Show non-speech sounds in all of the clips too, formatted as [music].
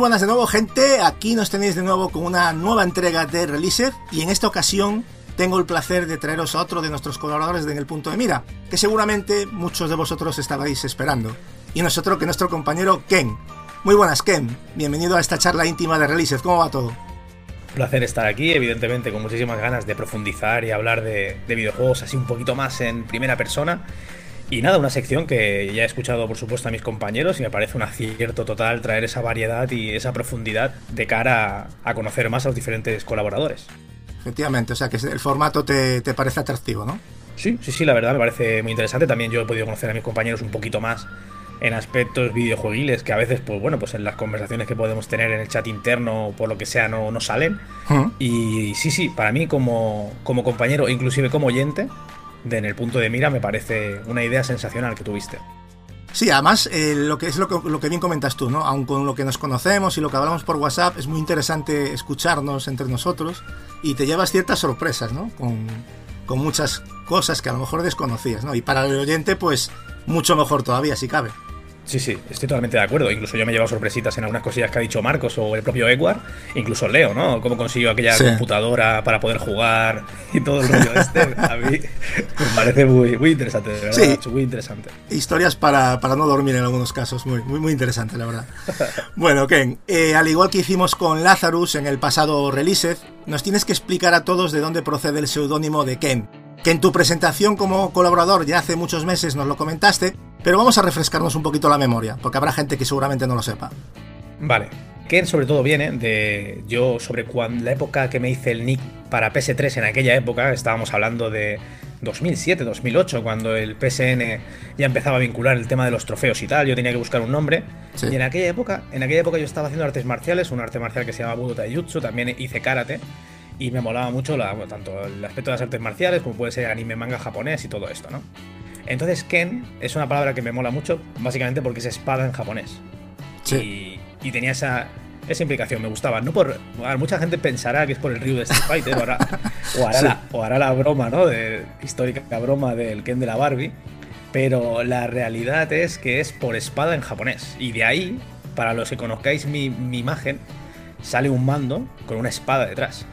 Buenas de nuevo gente, aquí nos tenéis de nuevo con una nueva entrega de Released y en esta ocasión tengo el placer de traeros a otro de nuestros colaboradores de En el Punto de Mira, que seguramente muchos de vosotros estabais esperando. Y nosotros que nuestro compañero Ken. Muy buenas Ken, bienvenido a esta charla íntima de Released, ¿cómo va todo? Un placer estar aquí, evidentemente con muchísimas ganas de profundizar y hablar de videojuegos así un poquito más en primera persona y nada, una sección que ya he escuchado, por supuesto, a mis compañeros y me parece un acierto total traer esa variedad y esa profundidad de cara a, conocer más a los diferentes colaboradores. Efectivamente, o sea que el formato te, parece atractivo, ¿no? Sí, sí, sí, la verdad me parece muy interesante. También yo he podido conocer a mis compañeros un poquito más en aspectos videojuegiles que a veces, pues bueno, pues en las conversaciones que podemos tener en el chat interno o por lo que sea no, no salen. Y sí, sí, para mí como, como compañero, inclusive como oyente, de en el punto de mira me parece una idea sensacional que tuviste. Sí, además, eh, lo que es lo que, bien comentas tú, ¿no? Aun con lo que nos conocemos y lo que hablamos por WhatsApp, es muy interesante escucharnos entre nosotros y te llevas ciertas sorpresas, ¿no? Con, con muchas cosas que a lo mejor desconocías, ¿no? Y para el oyente, pues, mucho mejor todavía, si cabe. Sí, sí, estoy totalmente de acuerdo. Incluso yo me he llevado sorpresitas en algunas cosillas que ha dicho Marcos o el propio Edward. Incluso Leo, ¿no? Cómo consiguió aquella computadora para poder jugar y todo el rollo este. A mí me parece muy, muy interesante, de verdad. Sí. Muy interesante. Historias para, para, no dormir en algunos casos. Muy, muy, muy interesante, la verdad. [laughs] bueno, Ken, eh, al igual que hicimos con Lazarus en el pasado Released, nos tienes que explicar a todos de dónde procede el seudónimo de Ken que en tu presentación como colaborador ya hace muchos meses nos lo comentaste, pero vamos a refrescarnos un poquito la memoria, porque habrá gente que seguramente no lo sepa. Vale. Ken sobre todo viene de yo sobre cuando, la época que me hice el nick para PS3 en aquella época, estábamos hablando de 2007, 2008, cuando el PSN ya empezaba a vincular el tema de los trofeos y tal, yo tenía que buscar un nombre. Y en aquella época, en aquella época yo estaba haciendo artes marciales, un arte marcial que se llama Budo Taijutsu, también hice karate y me molaba mucho la, tanto el aspecto de las artes marciales como puede ser anime, manga japonés y todo esto, ¿no? Entonces Ken es una palabra que me mola mucho, básicamente porque es espada en japonés. Sí. Y, tenía esa, esa implicación, me gustaba. No por, mucha gente pensará que es por el Ryu de Street Fighter o hará, [laughs] o hará, la, broma, ¿no? De, histórica broma del Ken de la Barbie. Pero la realidad es que es por espada en japonés. Y de ahí, para los que conozcáis mi, mi imagen, sale un mando con una espada detrás.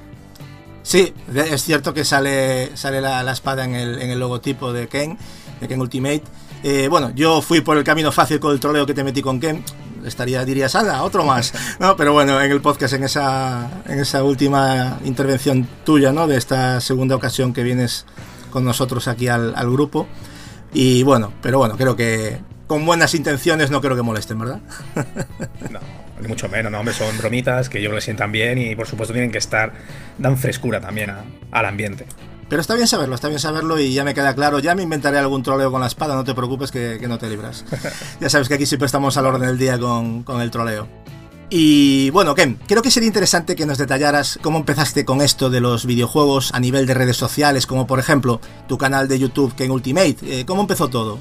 Sí, es cierto que sale, sale la, espada en el, en el, logotipo de Ken, de Ken Ultimate. Eh, bueno, yo fui por el camino fácil con el troleo que te metí con Ken. Estaría, dirías, anda, otro más. [laughs] ¿no? Pero bueno, en el podcast, en esa, en esa última intervención tuya, ¿no? De esta segunda ocasión que vienes con nosotros aquí al, al grupo. Y bueno, pero bueno, creo que con buenas intenciones no creo que molesten, ¿verdad? [laughs] No, ni mucho menos, no, hombre, son bromitas que yo lo sientan bien y por supuesto tienen que estar, dan frescura también al ambiente. Pero está bien saberlo, está bien saberlo y ya me queda claro, ya me inventaré algún troleo con la espada, no te preocupes que, no te libras. [laughs] ya sabes que aquí siempre estamos al orden del día con, con el troleo. Y bueno, Ken, creo que sería interesante que nos detallaras cómo empezaste con esto de los videojuegos a nivel de redes sociales, como por ejemplo tu canal de YouTube Ken Ultimate. Eh, ¿Cómo empezó todo?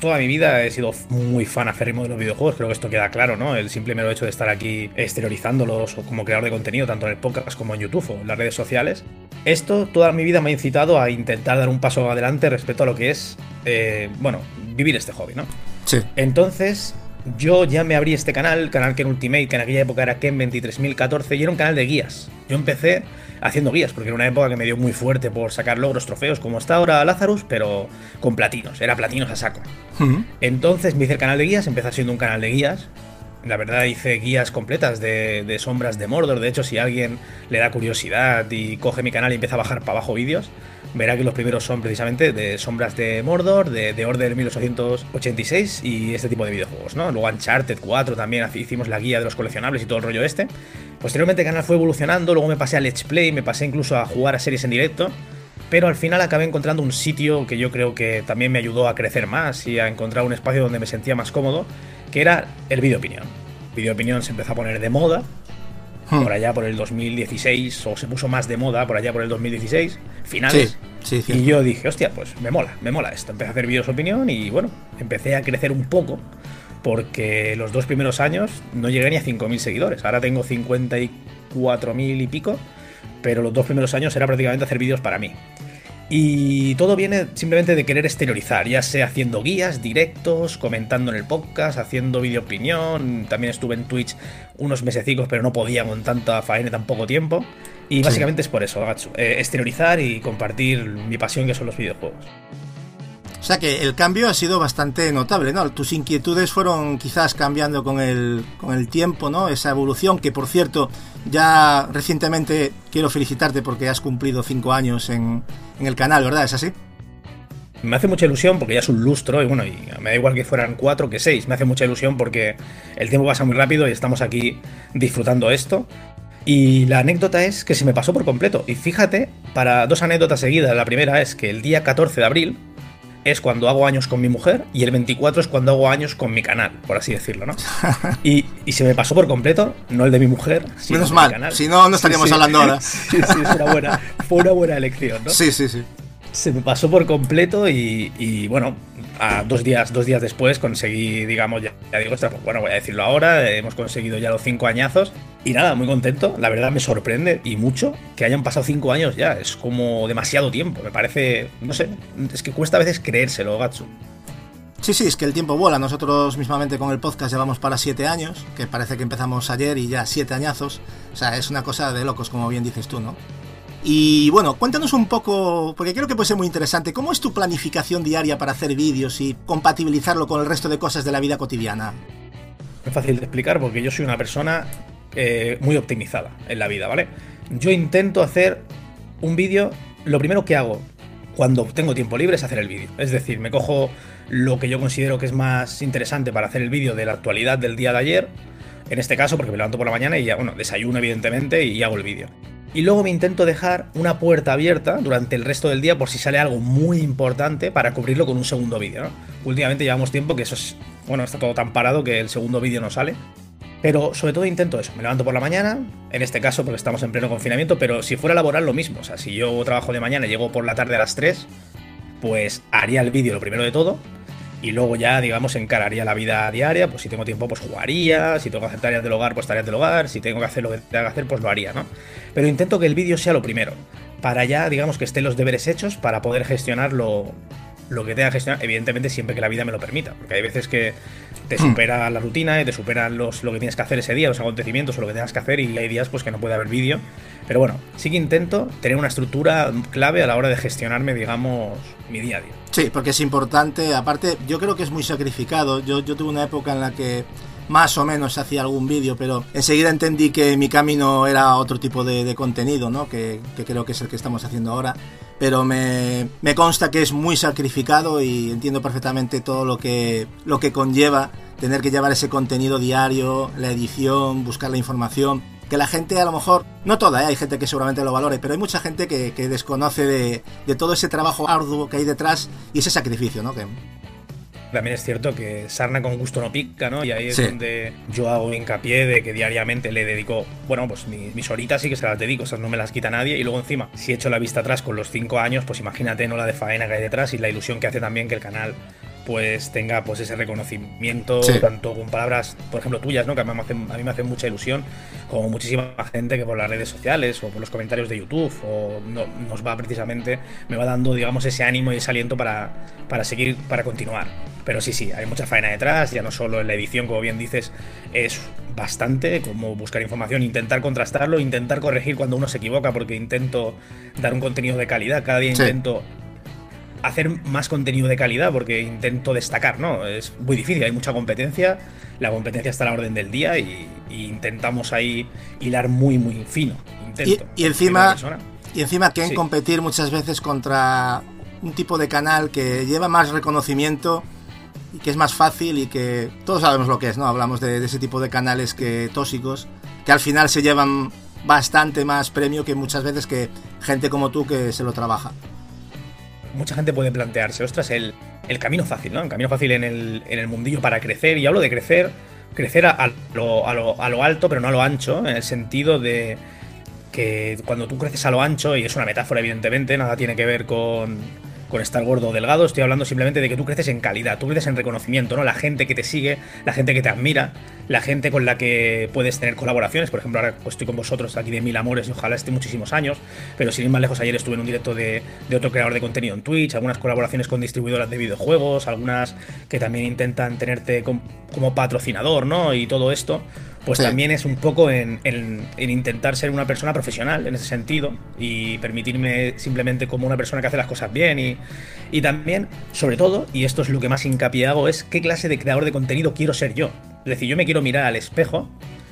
Toda mi vida he sido muy fan aférrimo de los videojuegos, creo que esto queda claro, ¿no? El simple mero hecho de estar aquí exteriorizándolos o como creador de contenido, tanto en el podcast como en YouTube o en las redes sociales. Esto toda mi vida me ha incitado a intentar dar un paso adelante respecto a lo que es, eh, bueno, vivir este hobby, ¿no? Sí. Entonces, yo ya me abrí este canal, canal Ken Ultimate, que en aquella época era Ken 23014, y era un canal de guías. Yo empecé haciendo guías, porque era una época que me dio muy fuerte por sacar logros, trofeos, como está ahora Lazarus, pero con platinos, era platinos a saco. Entonces me hice el canal de guías, empezó siendo un canal de guías. La verdad hice guías completas de, de, sombras de Mordor. De hecho, si alguien le da curiosidad y coge mi canal y empieza a bajar para abajo vídeos, verá que los primeros son precisamente de sombras de Mordor, de, de Order 1886 y este tipo de videojuegos, ¿no? Luego Uncharted 4 también hicimos la guía de los coleccionables y todo el rollo este. Posteriormente el canal fue evolucionando, luego me pasé a Let's Play, me pasé incluso a jugar a series en directo, pero al final acabé encontrando un sitio que yo creo que también me ayudó a crecer más y a encontrar un espacio donde me sentía más cómodo, que era el vídeo opinión. Video opinión se empezó a poner de moda, hmm. por allá por el 2016, o se puso más de moda por allá por el 2016, finales. Sí, sí, y yo dije, hostia, pues me mola, me mola esto. Empecé a hacer vídeos opinión y bueno, empecé a crecer un poco porque los dos primeros años no llegué ni a 5.000 seguidores. Ahora tengo 54.000 y pico, pero los dos primeros años era prácticamente hacer vídeos para mí. Y todo viene simplemente de querer exteriorizar, ya sea haciendo guías, directos, comentando en el podcast, haciendo video opinión. También estuve en Twitch unos mesecicos, pero no podía con tanta faena y tan poco tiempo. Y básicamente es por eso, Gatsu. Eh, exteriorizar y compartir mi pasión que son los videojuegos. O sea que el cambio ha sido bastante notable, ¿no? Tus inquietudes fueron quizás cambiando con el, con el tiempo, ¿no? Esa evolución que, por cierto, ya recientemente quiero felicitarte porque has cumplido cinco años en, en el canal, ¿verdad? ¿Es así? Me hace mucha ilusión porque ya es un lustro y bueno, y me da igual que fueran cuatro que seis. Me hace mucha ilusión porque el tiempo pasa muy rápido y estamos aquí disfrutando esto. Y la anécdota es que se me pasó por completo. Y fíjate, para dos anécdotas seguidas. La primera es que el día 14 de abril, es cuando hago años con mi mujer y el 24 es cuando hago años con mi canal, por así decirlo, ¿no? [laughs] Y, se me pasó por completo, no el de mi mujer, sino Menos mal, canal. si no, no estaríamos hablando ahora. [laughs] Sí, sí, es una buena, fue una buena elección, ¿no? Sí, sí, sí. Se me pasó por completo y, y bueno, a dos días, dos días después conseguí, digamos, ya, digo, pues bueno, voy a decirlo ahora, hemos conseguido ya los cinco añazos. Y nada, muy contento. La verdad me sorprende y mucho que hayan pasado cinco años ya. Es como demasiado tiempo. Me parece, no sé, es que cuesta a veces creérselo, Gatsu. Sí, sí, es que el tiempo vuela. Nosotros mismamente con el podcast llevamos para siete años, que parece que empezamos ayer y ya siete añazos. O sea, es una cosa de locos, como bien dices tú, ¿no? Y bueno, cuéntanos un poco, porque creo que puede ser muy interesante, ¿cómo es tu planificación diaria para hacer vídeos y compatibilizarlo con el resto de cosas de la vida cotidiana? Es fácil de explicar porque yo soy una persona eh, muy optimizada en la vida, ¿vale? Yo intento hacer un vídeo, lo primero que hago cuando tengo tiempo libre es hacer el vídeo. Es decir, me cojo lo que yo considero que es más interesante para hacer el vídeo de la actualidad del día de ayer, en este caso porque me levanto por la mañana y ya, bueno, desayuno evidentemente y hago el vídeo y luego me intento dejar una puerta abierta durante el resto del día por si sale algo muy importante para cubrirlo con un segundo vídeo. ¿no? Últimamente llevamos tiempo que eso es, bueno, está todo tan parado que el segundo vídeo no sale. Pero sobre todo intento eso, me levanto por la mañana, en este caso porque estamos en pleno confinamiento, pero si fuera laboral lo mismo, o sea, si yo trabajo de mañana y llego por la tarde a las 3, pues haría el vídeo lo primero de todo, y luego ya, digamos, encararía la vida diaria, pues si tengo tiempo, pues jugaría, si tengo que hacer tareas del hogar, pues tareas del hogar, si tengo que hacer lo que tenga que hacer, pues lo haría, ¿no? Pero intento que el vídeo sea lo primero, para ya, digamos, que estén los deberes hechos para poder gestionar lo, lo que tenga que gestionar, evidentemente siempre que la vida me lo permita, porque hay veces que te hmm. supera la rutina te supera los, lo que tienes que hacer ese día, los acontecimientos o lo que tengas que hacer y hay días pues que no puede haber vídeo. Pero bueno, sí que intento tener una estructura clave a la hora de gestionarme, digamos, mi día a día. Sí, porque es importante. Aparte, yo creo que es muy sacrificado. Yo, yo tuve una época en la que más o menos hacía algún vídeo, pero enseguida entendí que mi camino era otro tipo de, contenido, ¿no? Que, que, creo que es el que estamos haciendo ahora. Pero me, consta que es muy sacrificado y entiendo perfectamente todo lo que, lo que conlleva tener que llevar ese contenido diario, la edición, buscar la información que la gente a lo mejor, no toda, ¿eh? hay gente que seguramente lo valore, pero hay mucha gente que, desconoce de, todo ese trabajo arduo que hay detrás y ese sacrificio, ¿no? Que... También es cierto que sarna con gusto no pica, ¿no? Y ahí es donde yo hago hincapié de que diariamente le dedico, bueno, pues mis, horitas sí que se las dedico, esas no me las quita nadie. Y luego encima, si echo la vista atrás con los cinco años, pues imagínate, ¿no? La de faena que hay detrás y la ilusión que hace también que el canal pues tenga pues ese reconocimiento, tanto con palabras, por ejemplo, tuyas, ¿no? Que a mí, me hacen, a mí me hace mucha ilusión, como muchísima gente que por las redes sociales o por los comentarios de YouTube o no, nos va precisamente, me va dando, digamos, ese ánimo y ese aliento para, para seguir, para continuar. Pero sí, sí, hay mucha faena detrás, ya no solo en la edición, como bien dices, es bastante, como buscar información, intentar contrastarlo, intentar corregir cuando uno se equivoca, porque intento dar un contenido de calidad, cada día intento hacer más contenido de calidad porque intento destacar, ¿no? Es muy difícil, hay mucha competencia, la competencia está a la orden del día y, intentamos ahí hilar muy, muy fino. y, encima, y encima que en competir muchas veces contra un tipo de canal que lleva más reconocimiento y que es más fácil y que todos sabemos lo que es, ¿no? Hablamos de, de ese tipo de canales que tóxicos, que al final se llevan bastante más premio que muchas veces que gente como tú que se lo trabaja mucha gente puede plantearse, ostras, el, el camino fácil, ¿no? El camino fácil en el, en el mundillo para crecer. Y hablo de crecer, crecer a, lo, a, lo, a lo alto, pero no a lo ancho, en el sentido de que cuando tú creces a lo ancho, y es una metáfora evidentemente, nada tiene que ver con, con estar gordo o delgado, estoy hablando simplemente de que tú creces en calidad, tú creces en reconocimiento, ¿no? La gente que te sigue, la gente que te admira, la gente con la que puedes tener colaboraciones, por ejemplo, ahora pues, estoy con vosotros aquí de Mil Amores y ojalá esté muchísimos años, pero sin ir más lejos, ayer estuve en un directo de, otro creador de contenido en Twitch, algunas colaboraciones con distribuidoras de videojuegos, algunas que también intentan tenerte como patrocinador, ¿no? Y todo esto pues también es un poco en, intentar ser una persona profesional en ese sentido y permitirme simplemente como una persona que hace las cosas bien y, y también, sobre todo, y esto es lo que más hincapié hago, es qué clase de creador de contenido quiero ser yo. Es decir, yo me quiero mirar al espejo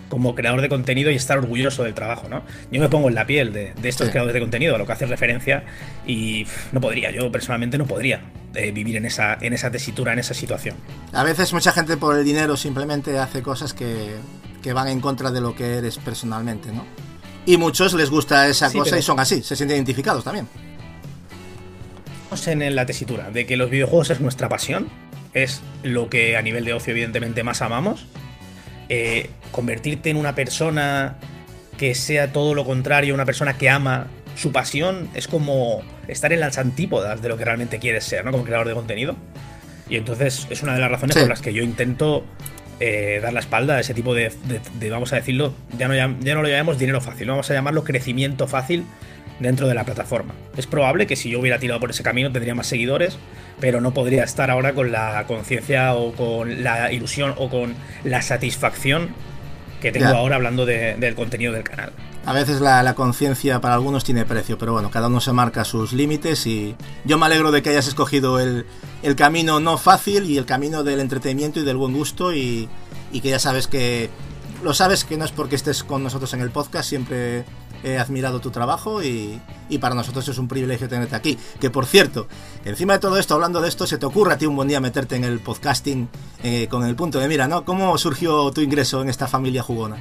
como creador de contenido y estar orgulloso del trabajo, ¿no? Yo me pongo en la piel de, estos creadores de contenido, a lo que hace referencia, y no podría, yo personalmente no podría eh, vivir en esa, en esa tesitura, en esa situación. A veces mucha gente por el dinero simplemente hace cosas que, que van en contra de lo que eres personalmente, ¿no? Y muchos les gusta esa cosa y son así, se sienten identificados también. En la tesitura de que los videojuegos es nuestra pasión, es lo que a nivel de ocio evidentemente más amamos. Eh, convertirte en una persona que sea todo lo contrario, una persona que ama su pasión, es como estar en las antípodas de lo que realmente quieres ser, ¿no? Como creador de contenido. Y entonces es una de las razones por las que yo intento eh, dar la espalda a ese tipo de, vamos a decirlo, ya no, ya, no lo llamemos dinero fácil, vamos a llamarlo crecimiento fácil dentro de la plataforma. Es probable que si yo hubiera tirado por ese camino tendría más seguidores, pero no podría estar ahora con la conciencia o con la ilusión o con la satisfacción que tengo ahora hablando del contenido del canal. A veces la, conciencia para algunos tiene precio, pero bueno, cada uno se marca sus límites y yo me alegro de que hayas escogido el, camino no fácil y el camino del entretenimiento y del buen gusto y, que ya sabes que lo sabes que no es porque estés con nosotros en el podcast, siempre he admirado tu trabajo y, para nosotros es un privilegio tenerte aquí. Que por cierto, encima de todo esto, hablando de esto, se te ocurra a ti un buen día meterte en el podcasting eh, con el punto de mira, ¿no? ¿Cómo surgió tu ingreso en esta familia jugona?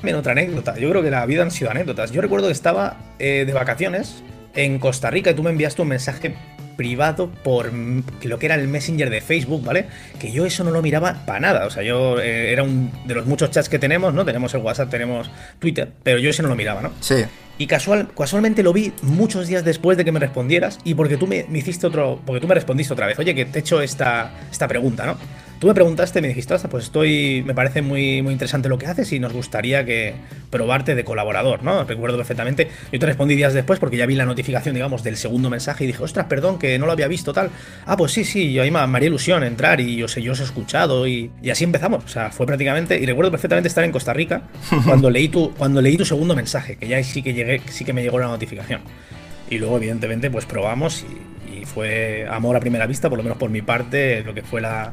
También otra anécdota. Yo creo que la vida han sido anécdotas. Yo recuerdo que estaba eh, de vacaciones en Costa Rica y tú me enviaste un mensaje privado por lo que era el Messenger de Facebook, ¿vale? Que yo eso no lo miraba para nada. O sea, yo eh, era un de los muchos chats que tenemos, ¿no? Tenemos el WhatsApp, tenemos Twitter, pero yo ese no lo miraba, ¿no? Sí. Y casual, casualmente lo vi muchos días después de que me respondieras y porque tú me, me hiciste otro, porque tú me respondiste otra vez, oye, que te he hecho esta, esta pregunta, ¿no? Tú me preguntaste, me dijiste, pues estoy, me parece muy, muy interesante lo que haces y nos gustaría que probarte de colaborador, ¿no? Recuerdo perfectamente. Yo te respondí días después porque ya vi la notificación, digamos, del segundo mensaje y dije, ostras, perdón, que no lo había visto tal. Ah, pues sí, sí, yo ahí me, haría ilusión entrar y yo sé, yo os he escuchado y, así empezamos. O sea, fue prácticamente, y recuerdo perfectamente estar en Costa Rica [laughs] cuando leí tu, cuando leí tu segundo mensaje, que ya sí que llegué, sí que me llegó la notificación. Y luego, evidentemente, pues probamos y fue amor a primera vista, por lo menos por mi parte, lo que fue la,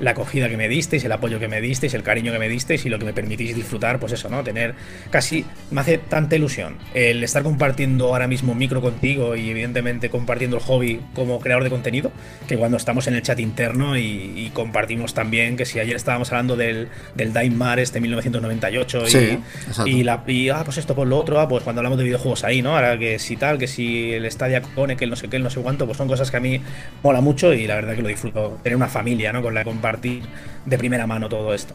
la acogida que me disteis, el apoyo que me disteis, el cariño que me disteis y lo que me permitís disfrutar, pues eso, ¿no? Tener casi, me hace tanta ilusión el estar compartiendo ahora mismo micro contigo y evidentemente compartiendo el hobby como creador de contenido, que cuando estamos en el chat interno y, compartimos también que si ayer estábamos hablando del, del Daimar este 1998 y, la, y, ah, pues esto, pues lo otro, ah, pues cuando hablamos de videojuegos ahí, ¿no? Ahora que si tal, que si el Stadia pone que el no sé qué, el no sé cuánto, pues son cosas que a mí mola mucho y la verdad que lo disfruto. Tener una familia, ¿no? Con la que compartir de primera mano todo esto.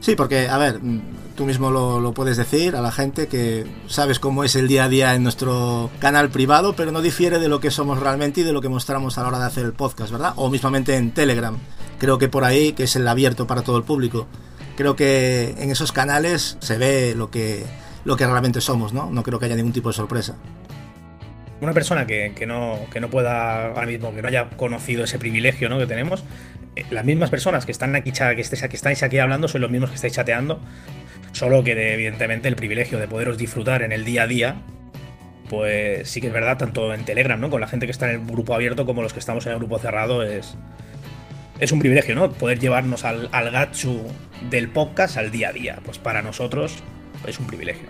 Sí, porque, a ver, mm, tú mismo lo, puedes decir a la gente que sabes cómo es el día a día en nuestro canal privado, pero no difiere de lo que somos realmente y de lo que mostramos a la hora de hacer el podcast, ¿verdad? O mismamente en Telegram. Creo que por ahí, que es el abierto para todo el público. Creo que en esos canales se ve lo que, lo que realmente somos, ¿no? No creo que haya ningún tipo de sorpresa una persona que, no, que no pueda ahora mismo, que no haya conocido ese privilegio ¿no? que tenemos, las mismas personas que están aquí, que estáis aquí hablando son los mismos que estáis chateando, solo que evidentemente el privilegio de poderos disfrutar en el día a día, pues sí que es verdad, tanto en Telegram, ¿no? Con la gente que está en el grupo abierto como los que estamos en el grupo cerrado, es, es un privilegio, ¿no? Poder llevarnos al, al gachu del podcast al día a día. Pues para nosotros es un privilegio.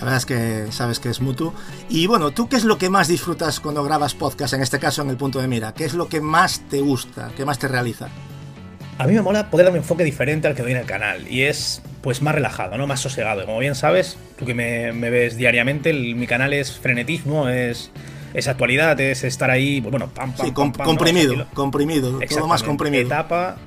La verdad es que sabes que es mutuo. Y bueno, ¿tú qué es lo que más disfrutas cuando grabas podcast, en este caso en el punto de mira? ¿Qué es lo que más te gusta, qué más te realiza? A mí me mola poder dar un enfoque diferente al que doy en el canal y es pues más relajado, ¿no? Más sosegado. Como bien sabes, tú que me, ves diariamente, mi canal es frenetismo, es, es actualidad, es estar ahí, pues, bueno, pam, pam, sí, comprimido, comprimido, todo más comprimido. Etapa,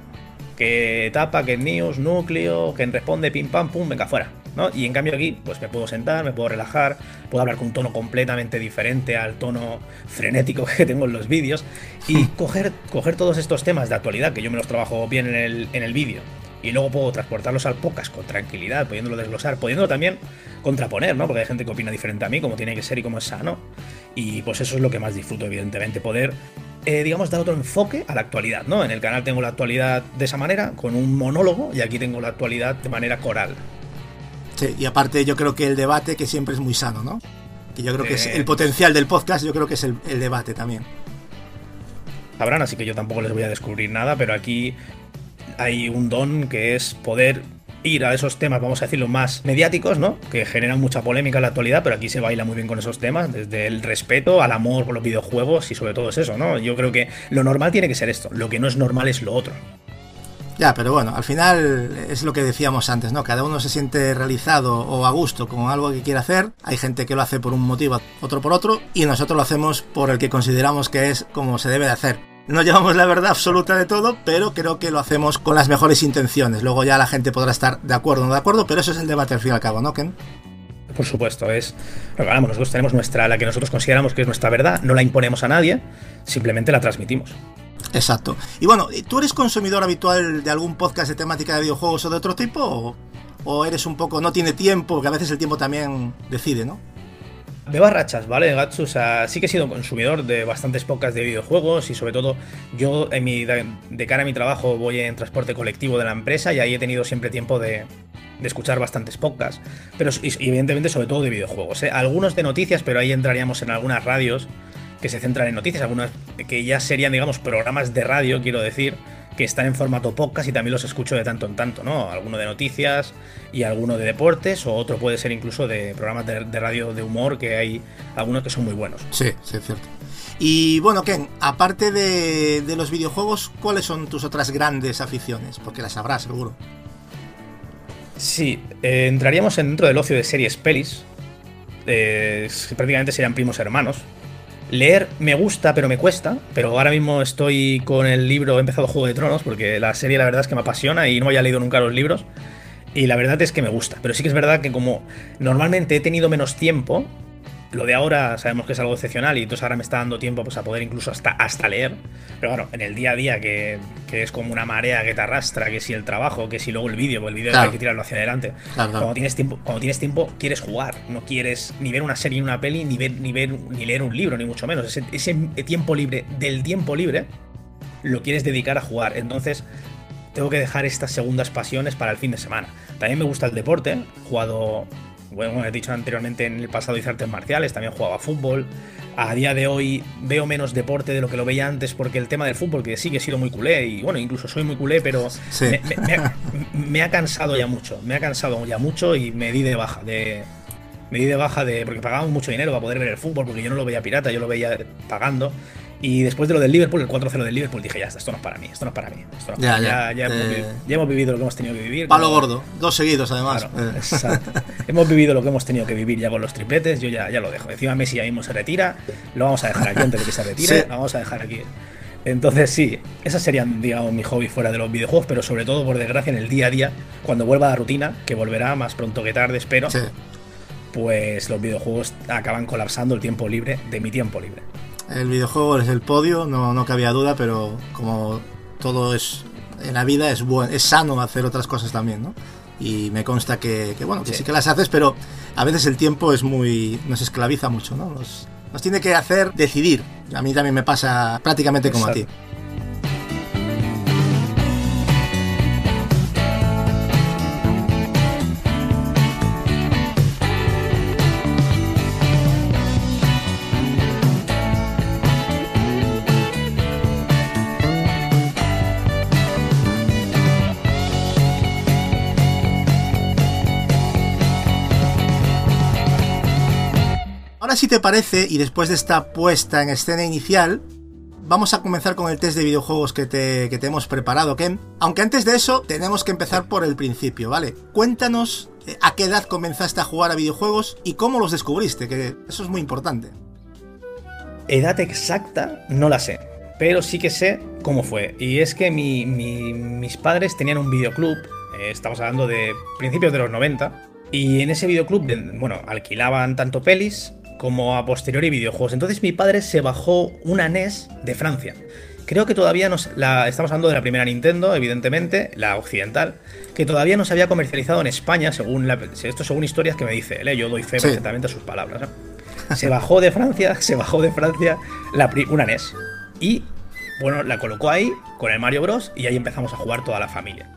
que etapa, que news, núcleo, que responde, pim, pam, pum, venga, fuera ¿no? Y en cambio aquí, pues me puedo sentar, me puedo relajar, puedo hablar con un tono completamente diferente al tono frenético [laughs] que tengo en los vídeos y coger, coger todos estos temas de actualidad, que yo me los trabajo bien en el, en el vídeo, y luego puedo transportarlos al podcast con tranquilidad, pudiéndolo desglosar, pudiéndolo también contraponer, ¿no? Porque hay gente que opina diferente a mí, como tiene que ser y como es sano. Y pues eso es lo que más disfruto, evidentemente, poder, eh, digamos, dar otro enfoque a la actualidad, ¿no? En el canal tengo la actualidad de esa manera, con un monólogo, y aquí tengo la actualidad de manera coral. Sí, y aparte yo creo que el debate que siempre es muy sano, ¿no? Que yo creo que es el potencial del podcast, yo creo que es el, el debate también. Sabrán, así que yo tampoco les voy a descubrir nada, pero aquí hay un don que es poder ir a esos temas, vamos a decirlo, más mediáticos, ¿no? Que generan mucha polémica en la actualidad, pero aquí se baila muy bien con esos temas, desde el respeto al amor por los videojuegos y sobre todo es eso, ¿no? Yo creo que lo normal tiene que ser esto, lo que no es normal es lo otro. Ya, pero bueno, al final es lo que decíamos antes, ¿no? Cada uno se siente realizado o a gusto con algo que quiere hacer. Hay gente que lo hace por un motivo, otro por otro, y nosotros lo hacemos por el que consideramos que es como se debe de hacer. No llevamos la verdad absoluta de todo, pero creo que lo hacemos con las mejores intenciones. Luego ya la gente podrá estar de acuerdo o no de acuerdo, pero eso es el debate al fin y al cabo, ¿no? Por supuesto, es lo que hablamos. Nosotros tenemos nuestra, la que nosotros consideramos que es nuestra verdad, no la imponemos a nadie, simplemente la transmitimos. Exacto. Y bueno, ¿tú eres consumidor habitual de algún podcast de temática de videojuegos o de otro tipo? ¿O, eres un poco, no tiene tiempo, que a veces el tiempo también decide, ¿no? de barrachas, ¿vale, Gatsu? O sea, sí que he sido consumidor de bastantes podcasts de videojuegos y sobre todo yo en mi, de cara a mi trabajo voy en transporte colectivo de la empresa y ahí he tenido siempre tiempo de, de escuchar bastantes podcasts, pero evidentemente sobre todo de videojuegos. ¿eh? Algunos de noticias, pero ahí entraríamos en algunas radios que se centran en noticias, algunas que ya serían, digamos, programas de radio, quiero decir, que están en formato podcast y también los escucho de tanto en tanto, ¿no? Alguno de noticias y alguno de deportes, o otro puede ser incluso de programas de, radio de humor, que hay algunos que son muy buenos. Sí, sí, es cierto. Y bueno, Ken, aparte de, los videojuegos, ¿cuáles son tus otras grandes aficiones? Porque las sabrás, seguro. Sí, eh, entraríamos dentro del ocio de series pelis. Eh, prácticamente serían primos hermanos. Leer me gusta, pero me cuesta. Pero ahora mismo estoy con el libro, he empezado Juego de Tronos, porque la serie la verdad es que me apasiona y no haya leído nunca los libros. Y la verdad es que me gusta. Pero sí que es verdad que como normalmente he tenido menos tiempo, lo de ahora sabemos que es algo excepcional y entonces ahora me está dando tiempo pues, a poder incluso hasta, hasta leer. Pero claro, en el día a día, que, es como una marea que te arrastra, que si el trabajo, que si luego el vídeo, pues el vídeo hay que tirarlo hacia adelante. Cuando, tienes tiempo, cuando tienes tiempo, quieres jugar. No quieres ni ver una serie ni una peli, ni, ver, ni, ver, ni leer un libro, ni mucho menos. Ese, ese tiempo libre, del tiempo libre, lo quieres dedicar a jugar. Entonces, tengo que dejar estas segundas pasiones para el fin de semana. También me gusta el deporte, he jugado bueno, he dicho anteriormente en el pasado hice artes marciales, también jugaba fútbol. A día de hoy veo menos deporte de lo que lo veía antes porque el tema del fútbol, que sí que he sido muy culé, y bueno, incluso soy muy culé, pero me, ha, cansado ya mucho, me ha cansado ya mucho y me di de baja, de, me di de baja de porque pagábamos mucho dinero para poder ver el fútbol, porque yo no lo veía pirata, yo lo veía pagando. Y después de lo del Liverpool, el 4-0 del Liverpool, dije, ya esto no es para mí, esto no es para mí. ya, ya, ya, hemos vivido, lo que hemos tenido que vivir. Palo gordo, dos seguidos además. Eh. exacto. hemos vivido lo que hemos tenido que vivir ya con los tripletes, yo ya, ya lo dejo. Encima Messi ya mismo se retira, lo vamos a dejar aquí antes de que se retire, lo vamos a dejar aquí. Entonces sí, esas serían, digamos, mi hobby fuera de los videojuegos, pero sobre todo, por desgracia, en el día a día, cuando vuelva a la rutina, que volverá más pronto que tarde, espero, pues los videojuegos acaban colapsando el tiempo libre de mi tiempo libre. El videojuego es el podio, no, no cabía duda, pero como todo es en la vida, es, bueno, es sano hacer otras cosas también, ¿no? Y me consta que, bueno, que sí. que las haces, pero a veces el tiempo es muy. nos esclaviza mucho, ¿no? Nos, nos tiene que hacer decidir. A mí también me pasa prácticamente como a ti. Si te parece, y después de esta puesta en escena inicial, vamos a comenzar con el test de videojuegos que te, que te hemos preparado, Ken. Aunque antes de eso, tenemos que empezar por el principio, ¿vale? Cuéntanos eh, a qué edad comenzaste a jugar a videojuegos y cómo los descubriste, que eso es muy importante. Edad exacta no la sé, pero sí que sé cómo fue. Y es que mis padres tenían un videoclub, eh, estamos hablando de principios de los 90, Y en ese videoclub, bueno, alquilaban tanto pelis como a posteriori videojuegos. Entonces mi padre se bajó una NES de Francia. Creo que todavía nos. La, estamos hablando de la primera Nintendo, evidentemente, la occidental, que todavía no se había comercializado en España, según la, esto según historias que me dice él, ¿eh? yo doy fe perfectamente a sus palabras. Se bajó de Francia, [laughs] se bajó de Francia la, una NES. Y, bueno, la colocó ahí con el Mario Bros. y ahí empezamos a jugar toda la familia.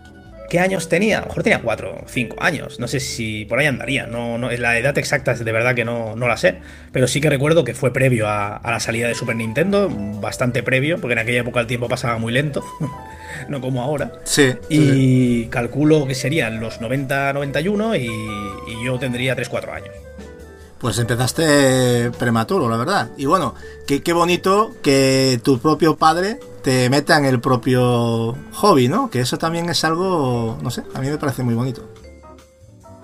¿Qué años tenía? A lo mejor tenía 4 o 5 años. No sé si por ahí andaría. No, no, la edad exacta es de verdad que no, no la sé. Pero sí que recuerdo que fue previo a, la salida de Super Nintendo. Bastante previo, porque en aquella época el tiempo pasaba muy lento. [laughs] no como ahora. Sí. Y calculo que serían los 90-91 y, y yo tendría 3-4 años. Pues empezaste prematuro, la verdad. Y bueno, qué, qué bonito que tu propio padre te meta en el propio hobby, ¿no? Que eso también es algo, no sé, a mí me parece muy bonito.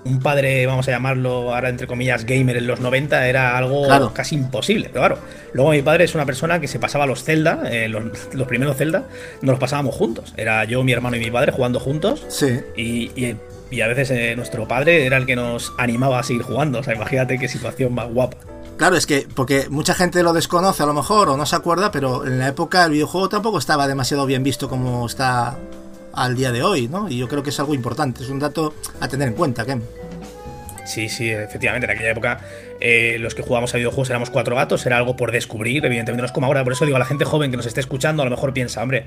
Un padre, vamos a llamarlo ahora entre comillas, gamer en los 90 era algo casi imposible. Pero claro, luego mi padre es una persona que se pasaba los Zelda, eh, los, primeros Zelda, nos los pasábamos juntos. Era yo, mi hermano y mi padre jugando juntos. Sí. Y, y y a veces eh, nuestro padre era el que nos animaba a seguir jugando. O sea, imagínate qué situación más guapa. Claro, es que porque mucha gente lo desconoce a lo mejor o no se acuerda, pero en la época el videojuego tampoco estaba demasiado bien visto como está al día de hoy, ¿no? Y yo creo que es algo importante, es un dato a tener en cuenta, Ken. Sí, sí, efectivamente. En aquella época eh, los que jugábamos a videojuegos éramos cuatro gatos, era algo por descubrir, evidentemente no es como ahora. Por eso digo, a la gente joven que nos esté escuchando a lo mejor piensa, hombre,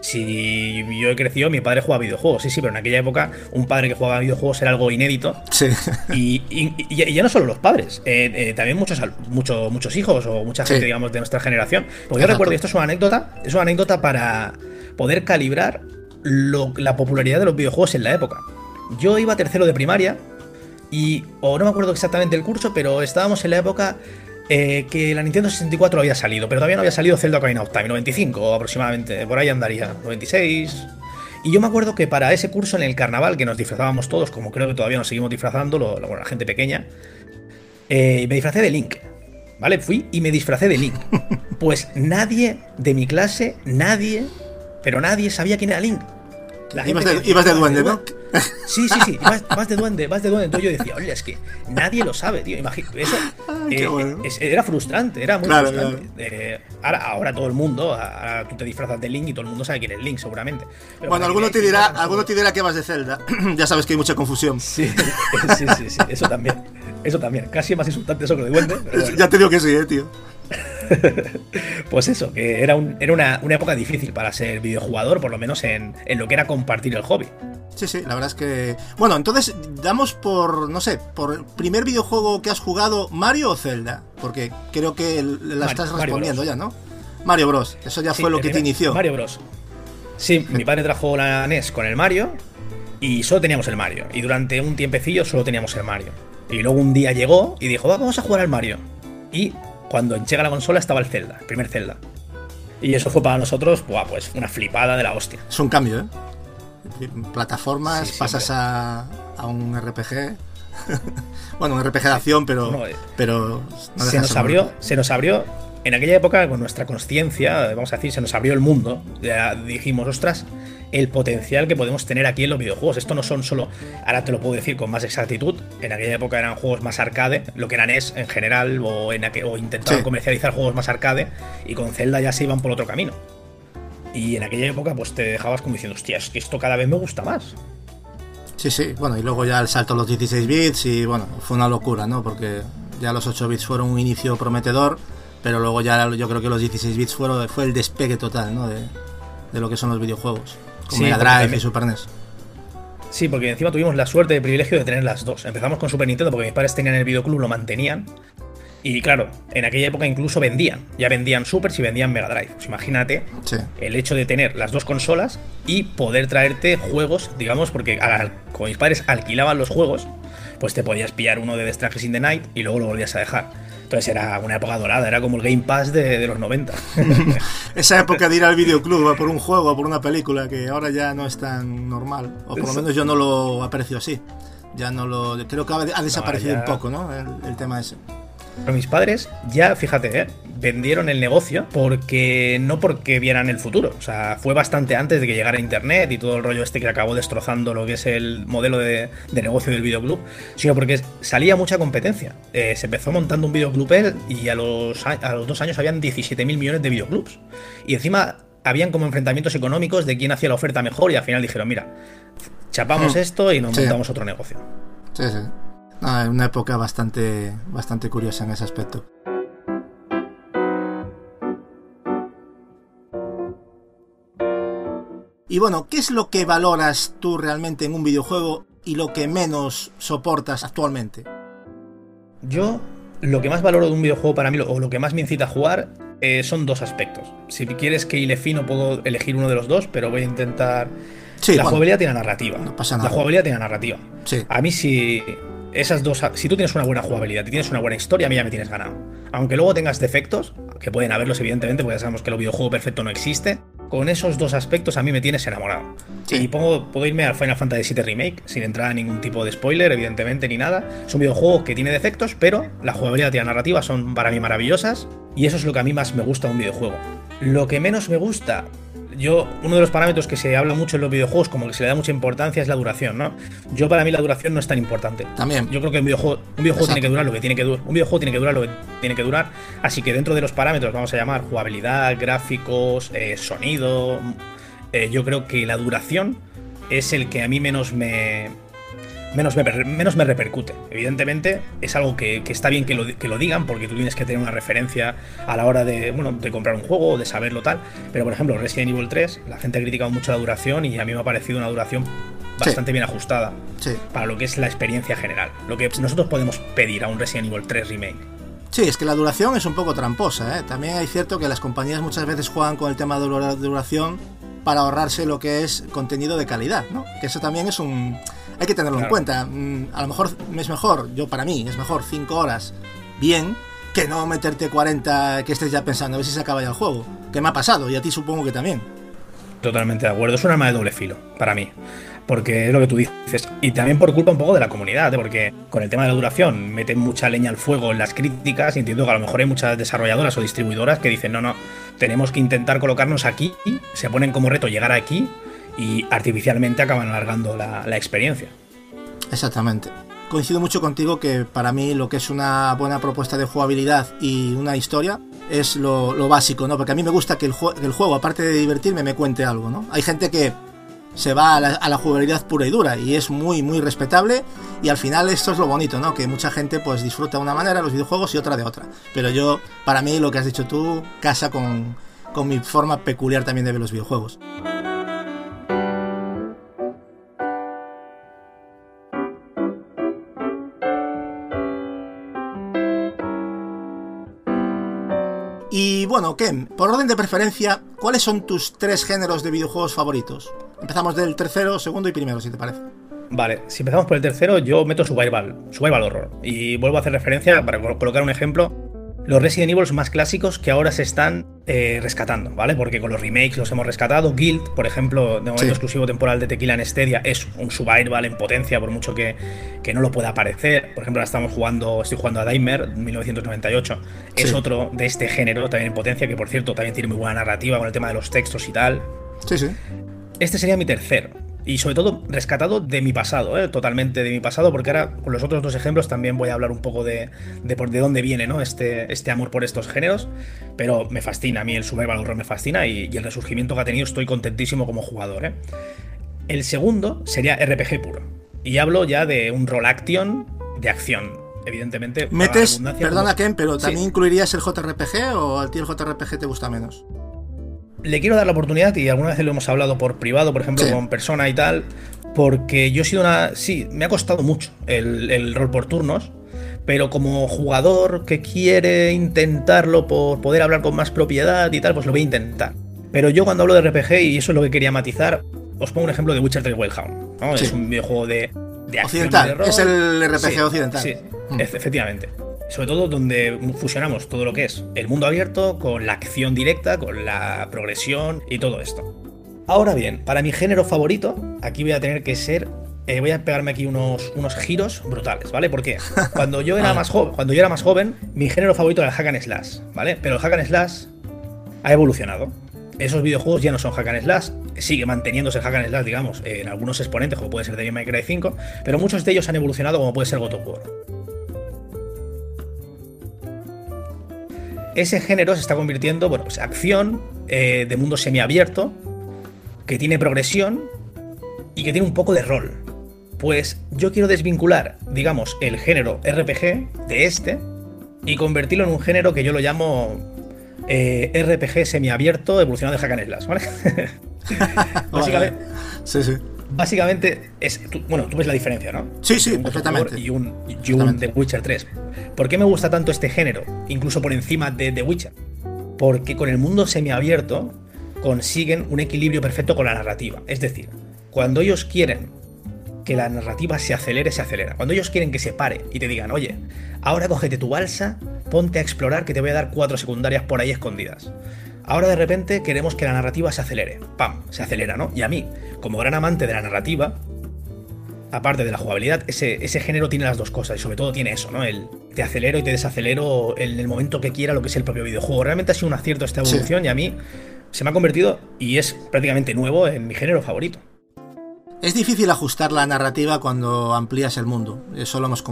si yo he crecido, mi padre jugaba videojuegos, sí, sí, pero en aquella época un padre que jugaba videojuegos era algo inédito. Sí. Y, ya no solo los padres, eh, eh, también muchos, muchos hijos o mucha gente, digamos, de nuestra generación. Porque yo recuerdo, y esto es una anécdota, es una anécdota para poder calibrar la popularidad de los videojuegos en la época. Yo iba a tercero de primaria y, o no me acuerdo exactamente el curso, pero estábamos en la época eh, que la Nintendo 64 había salido, pero todavía no había salido Zelda Ocarina of Time, 95 aproximadamente, por ahí andaría, 96. Y yo me acuerdo que para ese curso en el carnaval, que nos disfrazábamos todos, como creo que todavía nos seguimos disfrazando, lo, la gente pequeña, eh, me disfracé de Link. ¿Vale? Fui y me disfracé de Link. [laughs] Pues nadie de mi clase, nadie, pero nadie sabía quién era Link. ibas, de, duende, ¿no? Sí, sí, sí, vas, de duende, vas de duende. Entonces yo decía, oye, es que nadie lo sabe, tío. eso [laughs] eh, era frustrante, era muy frustrante. Eh, ahora, todo el mundo, ahora tú te disfrazas de Link y todo el mundo sabe quién es Link, seguramente. bueno, alguno te, dirá, alguno te dirá que vas de Zelda. [clears throat] ya sabes que hay mucha confusión. Sí, [laughs] sí, sí, sí, eso también. Eso también. Casi es más insultante eso que lo de duende. [laughs] Ya te digo que sí, eh, tío. Pues eso, que era, era una, época difícil para ser videojugador, por lo menos en, lo que era compartir el hobby. Sí, sí, la verdad es que. Bueno, entonces damos por, no sé, por el primer videojuego que has jugado, Mario o Zelda. Porque creo que la estás respondiendo ya, ¿no? Mario Bros. Eso ya fue lo que te inició. Mario Bros. Sí, mi padre trajo la NES con el Mario y solo teníamos el Mario. Y durante un tiempecillo solo teníamos el Mario. Y luego un día llegó y dijo, vamos a jugar al Mario. Y cuando llega la consola estaba el Zelda, el primer Zelda. Y eso fue para nosotros, pues una flipada de la hostia. Es un cambio, ¿eh? Plataformas, pasas a, a, un RPG. [laughs] bueno, un RPG de acción, pero. Eh, pero se, nos abrió, se nos abrió. En aquella época, con nuestra conciencia, vamos a decir, se nos abrió el mundo. Ya dijimos, ostras, el potencial que podemos tener aquí en los videojuegos. Esto no son solo, ahora te lo puedo decir con más exactitud, en aquella época eran juegos más arcade, lo que eran es en general, o, en o intentaban comercializar juegos más arcade, y con Zelda ya se iban por otro camino. Y en aquella época pues te dejabas como diciendo, hostia, es que esto cada vez me gusta más. Sí, sí, bueno, y luego ya el salto a los 16 bits y bueno, fue una locura, ¿no? Porque ya los 8 bits fueron un inicio prometedor, pero luego ya yo creo que los 16 bits fueron, fue el despegue total, ¿no? De, de lo que son los videojuegos. Con Mega Drive y Super NES. Sí, porque encima tuvimos la suerte y privilegio de tener las dos. Empezamos con Super Nintendo porque mis padres tenían el videoclub, lo mantenían. Y claro, en aquella época incluso vendían. Ya vendían Super y vendían Mega Drive. Pues imagínate el hecho de tener las dos consolas y poder traerte juegos, digamos, porque como mis padres alquilaban los juegos, pues te podías pillar uno de The Strangers in the Night y luego lo volvías a dejar. Entonces era una época dorada, era como el Game Pass de, los 90. [laughs] Esa época de ir al videoclub a por un juego, a por una película, que ahora ya no es tan normal. O por lo menos yo no lo aprecio así. Ya no lo. Creo que ha desaparecido un poco, ¿no? El, tema ese. Pero mis padres, ya, fíjate, ¿eh? Vendieron el negocio porque no porque vieran el futuro. O sea, fue bastante antes de que llegara Internet y todo el rollo este que acabó destrozando lo que es el modelo de, negocio del videoclub, sino porque salía mucha competencia. Eh, se empezó montando un videoclub y a los, a los dos años habían 17 mil millones de videoclubs. Y encima habían como enfrentamientos económicos de quién hacía la oferta mejor y al final dijeron, mira, chapamos hmm. esto y nos montamos otro negocio. Sí, sí. una época bastante, bastante curiosa en ese aspecto. Y bueno, ¿qué es lo que valoras tú realmente en un videojuego y lo que menos soportas actualmente? Yo, lo que más valoro de un videojuego para mí, o lo que más me incita a jugar, eh, son dos aspectos. Si quieres que hile fino, puedo elegir uno de los dos, pero voy a intentar. la jugabilidad tiene narrativa. No pasa nada. La jugabilidad tiene narrativa. Sí. A mí, si esas dos. Si tú tienes una buena jugabilidad y tienes una buena historia, a mí ya me tienes ganado. Aunque luego tengas defectos, que pueden haberlos, evidentemente, porque ya sabemos que el videojuego perfecto no existe. Con esos dos aspectos a mí me tienes enamorado. Y pongo, puedo irme al Final Fantasy VII Remake sin entrar a ningún tipo de spoiler, evidentemente, ni nada. Es un videojuego que tiene defectos, pero la jugabilidad y la narrativa son para mí maravillosas. Y eso es lo que a mí más me gusta de un videojuego. Lo que menos me gusta, yo, uno de los parámetros que se habla mucho en los videojuegos, como que se le da mucha importancia, es la duración, ¿no? Yo, para mí, la duración no es tan importante. También. Yo creo que un videojuego, un videojuego tiene que durar lo que tiene que durar. Un videojuego tiene que durar lo que tiene que durar. Así que dentro de los parámetros, vamos a llamar jugabilidad, gráficos, eh, sonido, eh, yo creo que la duración es el que a mí menos me, menos me, menos me repercute. Evidentemente, es algo que, está bien que lo, que lo, digan, porque tú tienes que tener una referencia a la hora de, bueno, de comprar un juego o de saberlo tal. Pero, por ejemplo, Resident Evil 3, la gente ha criticado mucho la duración y a mí me ha parecido una duración bastante bien ajustada para lo que es la experiencia general. Lo que nosotros podemos pedir a un Resident Evil 3 Remake. Sí, es que la duración es un poco tramposa. ¿eh? También hay cierto que las compañías muchas veces juegan con el tema de la duración para ahorrarse lo que es contenido de calidad, ¿no? Que eso también es un... Hay que tenerlo en cuenta. Mm, a lo mejor es mejor, yo para mí, es mejor 5 horas bien que no meterte 40 que estés ya pensando a ver si se acaba ya el juego. Que me ha pasado y a ti supongo que también. Totalmente de acuerdo, es un arma de doble filo para mí porque es lo que tú dices. Y también por culpa un poco de la comunidad, ¿eh? porque con el tema de la duración meten mucha leña al fuego en las críticas y entiendo que a lo mejor hay muchas desarrolladoras o distribuidoras que dicen, no, no, tenemos que intentar colocarnos aquí, se ponen como reto llegar aquí y artificialmente acaban alargando la, experiencia. Exactamente. Coincido mucho contigo que para mí lo que es una buena propuesta de jugabilidad y una historia es lo, básico, ¿no? Porque a mí me gusta que el, que el, juego, aparte de divertirme, me cuente algo, ¿no? Hay gente que se va a la, jugabilidad pura y dura y es muy muy respetable y al final esto es lo bonito, ¿no? Que mucha gente pues disfruta de una manera los videojuegos y otra de otra. Pero yo, para mí lo que has dicho tú casa con, con mi forma peculiar también de ver los videojuegos. Bueno, Ken, por orden de preferencia, ¿cuáles son tus tres géneros de videojuegos favoritos? Empezamos del tercero, segundo y primero, si te parece. Vale, si empezamos por el tercero, yo meto Survival, Survival Horror. Y vuelvo a hacer referencia, para colocar un ejemplo, los Resident Evil más clásicos que ahora se están eh, rescatando, ¿vale? Porque con los remakes los hemos rescatado. Guild, por ejemplo, de momento exclusivo temporal de Tequila en Estedia, es un survival en potencia, por mucho que, que, no lo pueda parecer. Por ejemplo, ahora estamos jugando, estoy jugando a Daimer 1998. Es otro de este género, también en potencia, que por cierto también tiene muy buena narrativa con el tema de los textos y tal. Sí, sí. Este sería mi tercer. Y sobre todo rescatado de mi pasado, ¿eh? totalmente de mi pasado, porque ahora con los otros dos ejemplos también voy a hablar un poco de, de por de dónde viene ¿no? este, este amor por estos géneros. Pero me fascina, a mí el survival horror me fascina y, el resurgimiento que ha tenido estoy contentísimo como jugador. ¿eh? El segundo sería RPG puro. Y hablo ya de un role action de acción. Evidentemente. Metes, perdona Ken, pero ¿también incluirías el JRPG o a ti el JRPG te gusta menos? Le quiero dar la oportunidad, y alguna vez lo hemos hablado por privado, por ejemplo, con persona y tal, porque yo he sido una. Sí, me ha costado mucho el, rol por turnos, pero como jugador que quiere intentarlo por poder hablar con más propiedad y tal, pues lo voy a intentar. Pero yo cuando hablo de RPG, y eso es lo que quería matizar, os pongo un ejemplo de Witcher 3 Wildhound. ¿no? Es un videojuego de, de acción. Occidental, es el RPG occidental. Sí, mm. efectivamente sobre todo donde fusionamos todo lo que es el mundo abierto con la acción directa, con la progresión y todo esto. Ahora bien, para mi género favorito, aquí voy a tener que ser eh, voy a pegarme aquí unos, unos giros brutales, ¿vale? Porque [laughs] cuando yo era más joven, cuando yo era más joven, mi género favorito era el hack and slash, ¿vale? Pero el hack and slash ha evolucionado. Esos videojuegos ya no son hack and slash, sigue manteniéndose el hack and slash, digamos, en algunos exponentes, como puede ser Devil May Cry 5, pero muchos de ellos han evolucionado, como puede ser God of War. Ese género se está convirtiendo, bueno, pues acción eh, de mundo semiabierto, que tiene progresión y que tiene un poco de rol. Pues yo quiero desvincular, digamos, el género RPG de este y convertirlo en un género que yo lo llamo eh, RPG semiabierto evolucionado de Hack and Slash, ¿vale? [laughs] [laughs] básicamente, sí, sí. Básicamente es. bueno, tú ves la diferencia, ¿no? Sí, sí, perfectamente. Y un, y un The Witcher 3. ¿Por qué me gusta tanto este género, incluso por encima de The Witcher? Porque con el mundo semiabierto consiguen un equilibrio perfecto con la narrativa. Es decir, cuando ellos quieren que la narrativa se acelere, se acelera. Cuando ellos quieren que se pare y te digan, oye, ahora cógete tu balsa, ponte a explorar que te voy a dar cuatro secundarias por ahí escondidas. Ahora de repente queremos que la narrativa se acelere. ¡Pam! Se acelera, ¿no? Y a mí, como gran amante de la narrativa, aparte de la jugabilidad, ese, ese género tiene las dos cosas y sobre todo tiene eso, ¿no? El te acelero y te desacelero en el momento que quiera lo que es el propio videojuego. Realmente ha sido un acierto esta evolución y a mí se me ha convertido, y es prácticamente nuevo, en mi género favorito. Es difícil ajustar la narrativa cuando amplías el mundo. Eso lo hemos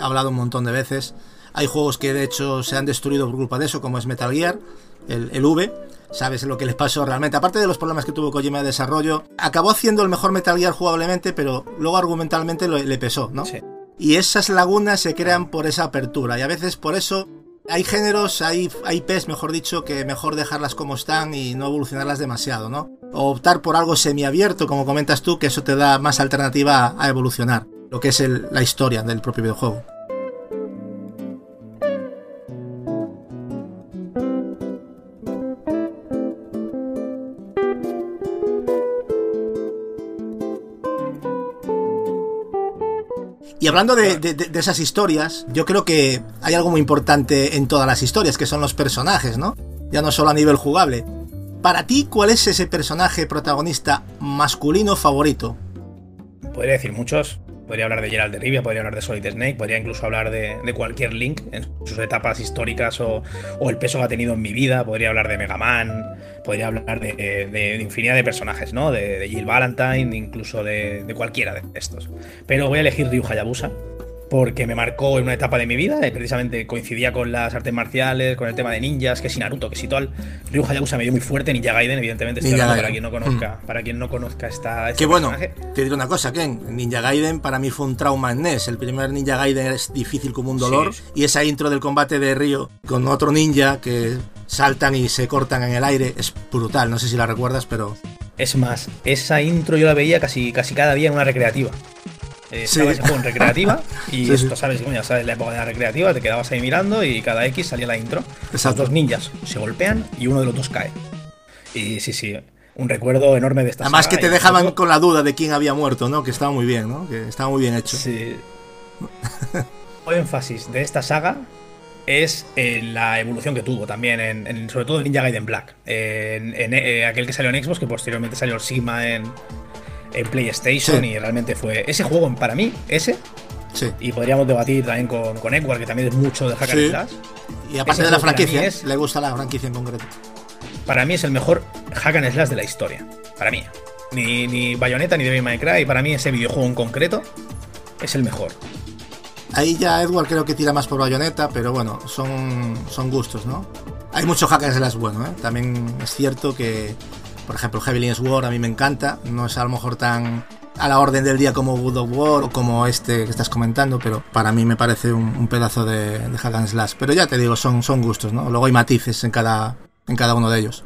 hablado un montón de veces. Hay juegos que de hecho se han destruido por culpa de eso, como es Metal Gear, el, V. Sabes lo que les pasó realmente. Aparte de los problemas que tuvo Kojima de desarrollo, acabó haciendo el mejor Metal Gear jugablemente, pero luego argumentalmente le pesó, ¿no? Sí. Y esas lagunas se crean por esa apertura. Y a veces por eso hay géneros, hay, hay IPs, mejor dicho, que mejor dejarlas como están y no evolucionarlas demasiado, ¿no? O optar por algo semiabierto, como comentas tú, que eso te da más alternativa a evolucionar, lo que es la historia del propio videojuego. Y hablando de, esas historias, yo creo que hay algo muy importante en todas las historias, que son los personajes, ¿no? Ya no solo a nivel jugable. Para ti, ¿cuál es ese personaje protagonista masculino favorito? Podría decir muchos. Podría hablar de Gerald de Rivia, podría hablar de Solid Snake, podría incluso hablar de, cualquier Link en sus etapas históricas o, el peso que ha tenido en mi vida. Podría hablar de Mega Man, podría hablar de, infinidad de personajes, ¿no? De, Jill Valentine, incluso de, cualquiera de estos. Pero voy a elegir Ryu Hayabusa, porque me marcó en una etapa de mi vida, y precisamente coincidía con las artes marciales, con el tema de ninjas, que si Naruto, que si todo. Ryu Hayabusa me dio muy fuerte, Ninja Gaiden, evidentemente, para quien no conozca, mm. para quien no conozca esta. Este Qué bueno, te digo una cosa, Ken, Ninja Gaiden para mí fue un trauma en NES. El primer Ninja Gaiden es difícil como un dolor, y esa intro del combate de Ryu con otro ninja que saltan y se cortan en el aire es brutal. No sé si la recuerdas, pero. Es más, esa intro yo la veía casi, casi cada día en una recreativa. Eh, juego en recreativa [laughs] y esto, ¿sabes? Ya sabes la época de la recreativa, te quedabas ahí mirando y cada X salía la intro. Los dos ninjas se golpean y uno de los dos cae. Y sí, sí, un recuerdo enorme de esta Además que te dejaban con la duda de quién había muerto, ¿no? Que estaba muy bien, ¿no? Que estaba muy bien hecho. Sí. el énfasis de esta saga es en la evolución que tuvo también, en, sobre todo en Ninja Gaiden Black, en, eh, aquel que salió en Xbox, que posteriormente salió el Sigma en, en PlayStation y realmente fue ese juego para mí, ese. Sí. Y podríamos debatir también con, con Edward, que también es mucho de Hack and Slash. Y aparte de la franquicia, le gusta la franquicia en concreto. Para mí es el mejor Hack and Slash de la historia. Para mí. Ni, ni Bayonetta ni Devil May Cry. Para mí ese videojuego en concreto es el mejor. Ahí ya Edward creo que tira más por Bayonetta, pero bueno, son, son gustos, ¿no? Hay mucho hack and slash bueno, ¿eh? También es cierto que por ejemplo, Heavy Sword a mí me encanta, no es a lo mejor tan a la orden del día como Wood of War o como este que estás comentando, pero para mí me parece un, pedazo de, de slash. Pero ya te digo, son, son gustos, ¿no? Luego hay matices en cada, en cada uno de ellos.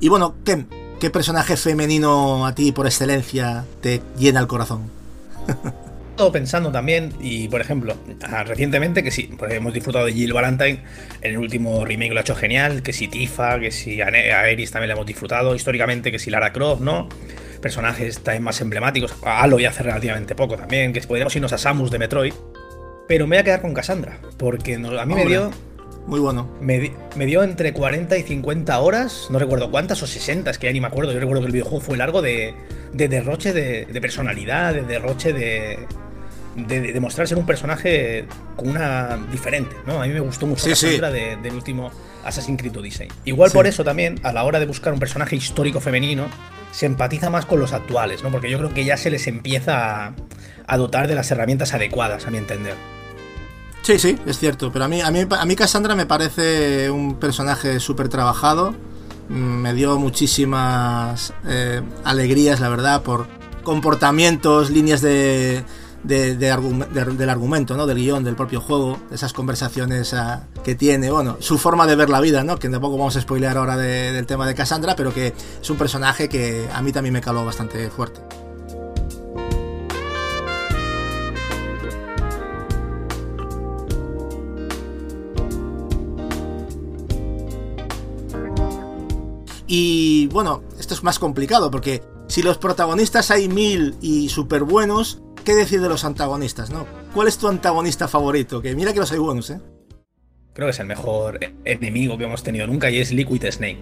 Y bueno, Ken, ¿Qué personaje femenino a ti por excelencia te llena el corazón? [laughs] Todo pensando también, y por ejemplo, recientemente que sí, hemos disfrutado de Jill Valentine, en el último remake lo ha hecho genial, que si Tifa, que si a Eris también la hemos disfrutado, históricamente que si Lara Croft, ¿no? Personajes también más emblemáticos, a Aloy hace relativamente poco también, que si podríamos irnos a Samus de Metroid, Pero me voy a quedar con Cassandra, porque a mí me dio muy bueno. Me, dio entre 40 y 50 horas, no recuerdo cuántas, o 60, es que ya ni me acuerdo. Yo recuerdo que el videojuego fue largo de, derroche de, personalidad, de derroche de, de, ser un personaje con una diferente, ¿no? A mí me gustó mucho la sí. del último Assassin's Creed Odyssey. Igual por eso también, a la hora de buscar un personaje histórico femenino, se empatiza más con los actuales, ¿no? Porque yo creo que ya se les empieza a, a dotar de las herramientas adecuadas, a mi entender. Sí, sí, es cierto. Pero a mí, a mí, a mí Cassandra me parece un personaje súper trabajado. Mm, me dio muchísimas eh, alegrías, la verdad, por comportamientos, líneas de, del argumento, ¿no? Del guion, del propio juego, esas conversaciones ah, que tiene, bueno, su forma de ver la vida, ¿no? Que tampoco vamos a spoilear ahora del tema de Cassandra, pero que es un personaje que a mí también me caló bastante fuerte. Y bueno, esto es más complicado porque si los protagonistas hay mil y súper buenos, ¿qué decir de los antagonistas, no? ¿Cuál es tu antagonista favorito? Que mira que los hay buenos, ¿eh? Creo que es el mejor enemigo que hemos tenido nunca y es Liquid Snake.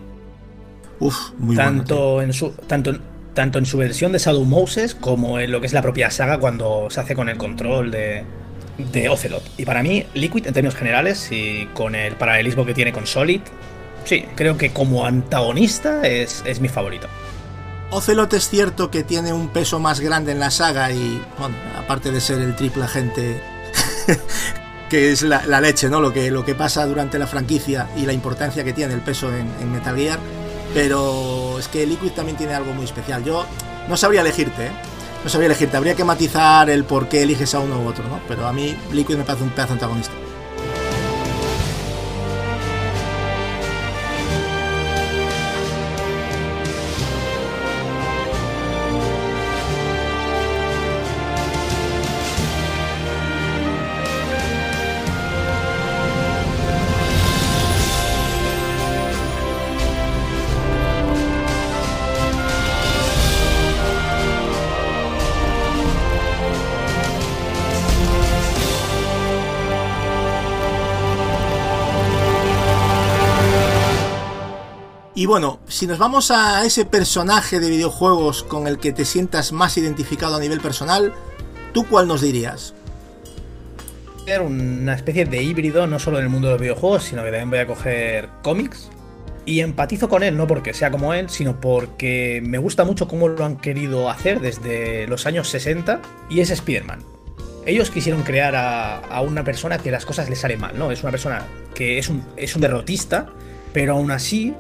Uf, muy tanto En su, tanto, tanto en su versión de Shadow Moses como en lo que es la propia saga cuando se hace con el control de, de Ocelot. Y para mí, Liquid en términos generales y con el paralelismo que tiene con Solid, Sí, creo que como antagonista es, mi favorito. Ocelot es cierto que tiene un peso más grande en la saga y, bueno, aparte de ser el triple agente, [laughs] que es la, leche, ¿no? Lo que, lo que pasa durante la franquicia y la importancia que tiene el peso en, Metal Gear. Pero es que Liquid también tiene algo muy especial. Yo no sabría elegirte, ¿eh? No sabría elegirte. Habría que matizar el por qué eliges a uno u otro, ¿no? Pero a mí Liquid me parece un pedazo antagonista. Y bueno, si nos vamos a ese personaje de videojuegos con el que te sientas más identificado a nivel personal, ¿tú cuál nos dirías? Ser una especie de híbrido, no solo en el mundo de los videojuegos, sino que también voy a coger cómics. Y empatizo con él, no porque sea como él, sino porque me gusta mucho cómo lo han querido hacer desde los años 60, y es Spider-Man. Ellos quisieron crear a, una persona que las cosas le salen mal, ¿no? Es una persona que es un, es un derrotista, pero aún así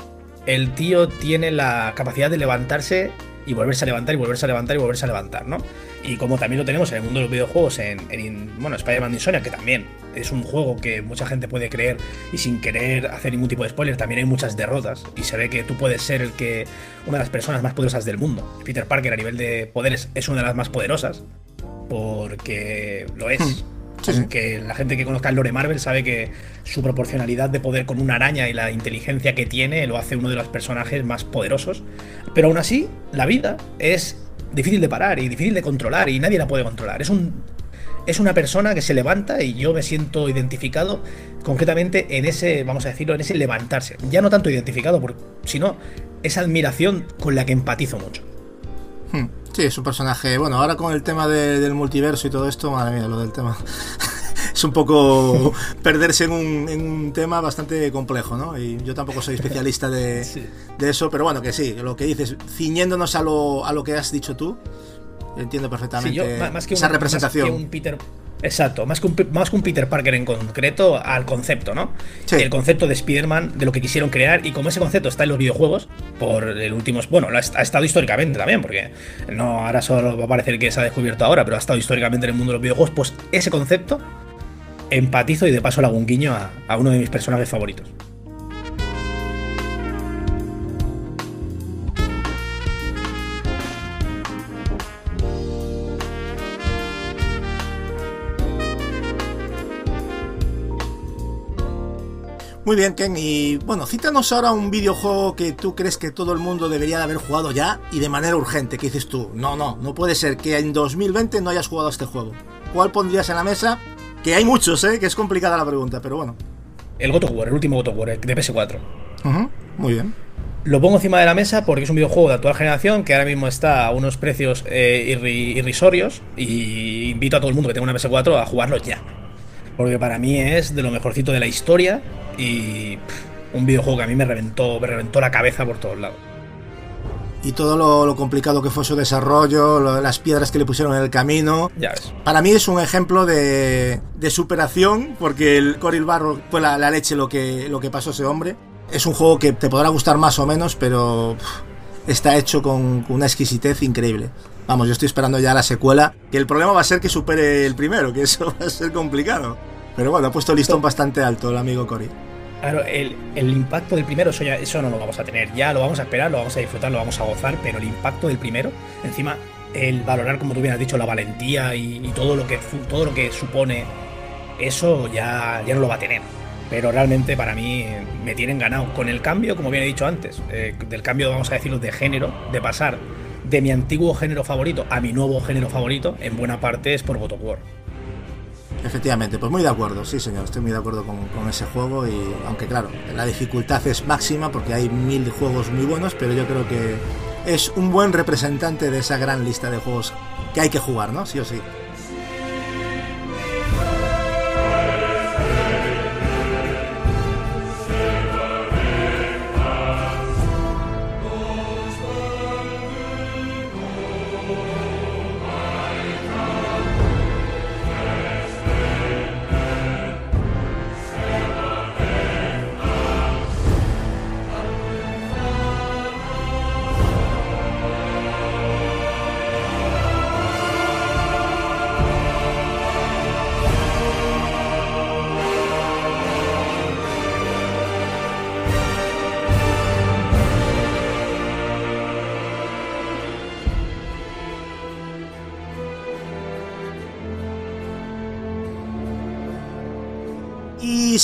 el tío tiene la capacidad de levantarse y volverse a levantar y volverse a levantar y volverse a levantar, ¿no? Y como también lo tenemos en el mundo de los videojuegos, en, bueno, Spider-Man Insomnia, que también es un juego que mucha gente puede creer y sin querer hacer ningún tipo de spoiler, también hay muchas derrotas y se ve que tú puedes ser el que una de las personas más poderosas del mundo. Peter Parker a nivel de poderes es una de las más poderosas porque lo es. Que la gente que conozca el lore Marvel sabe que su proporcionalidad de poder con una araña y la inteligencia que tiene lo hace uno de los personajes más poderosos. Pero aún así, la vida es difícil de parar y difícil de controlar y nadie la puede controlar. Es un es una persona que se levanta y yo me siento identificado concretamente en ese, vamos a decirlo, en ese levantarse. Ya no tanto identificado, sino esa admiración con la que empatizo mucho. Hmm. Sí, es un personaje. Bueno, ahora con el tema del multiverso y todo esto, madre mía, lo del tema. [laughs] es un poco [laughs] perderse en un, tema bastante complejo, ¿no? Y yo tampoco soy especialista [laughs] de, eso, pero bueno, que sí, lo que dices, ciñéndonos a lo, a lo que has dicho tú, entiendo perfectamente esa representación. Peter, Exacto, más que, un, más que un Peter Parker en concreto al concepto, ¿no? El concepto de Spider-Man, de lo que quisieron crear, y como ese concepto está en los videojuegos, por el último. Bueno, ha estado históricamente también, porque no ahora solo va a parecer que se ha descubierto ahora, pero ha estado históricamente en el mundo de los videojuegos, pues ese concepto empatizo y de paso le hago un guiño a uno de mis personajes favoritos. Muy bien, Ken. Y bueno, cítanos ahora un videojuego que tú crees que todo el mundo debería de haber jugado ya y de manera urgente. ¿Qué dices tú? No, no, no puede ser que en 2020 no hayas jugado este juego. ¿Cuál pondrías en la mesa Que hay muchos, ¿eh? Que es complicada la pregunta, pero bueno. El God of War, el último God of War, de PS4. muy bien. Lo pongo encima de la mesa porque es un videojuego de actual generación que ahora mismo está a unos precios eh, irrisorios y invito a todo el mundo que tenga una PS4 a jugarlo ya. Porque para mí es de lo mejorcito de la historia y un videojuego que a mí me reventó, me reventó la cabeza por todos lados y todo lo, complicado que fue su desarrollo, las piedras que le pusieron en el camino. Ya ves. Para mí es un ejemplo de, de superación, porque el Coril Barro fue la, leche lo que, lo que pasó ese hombre. Es un juego que te podrá gustar más o menos, pero está hecho con, una exquisitez increíble. Vamos, yo estoy esperando ya la secuela, que el problema va a ser que supere el primero, que eso [laughs] va a ser complicado. Pero bueno, ha puesto el listón bastante alto el amigo Cory. Claro, el, impacto del primero, eso, ya, eso no lo vamos a tener. Ya lo vamos a esperar, lo vamos a disfrutar, lo vamos a gozar, pero el impacto del primero, encima, el valorar, como tú bien has dicho, la valentía y, todo, lo que, todo lo que supone, eso ya, ya no lo va a tener. Pero realmente para mí me tienen ganado. Con el cambio, como bien he dicho antes, eh, del cambio, vamos a decirlo, de género, de pasar de mi antiguo género favorito a mi nuevo género favorito, en buena parte es por God War. Efectivamente, pues muy de acuerdo, sí señor, estoy muy de acuerdo con, ese juego y aunque claro, la dificultad es máxima porque hay mil juegos muy buenos, pero yo creo que es un buen representante de esa gran lista de juegos que hay que jugar, ¿no? Sí o sí.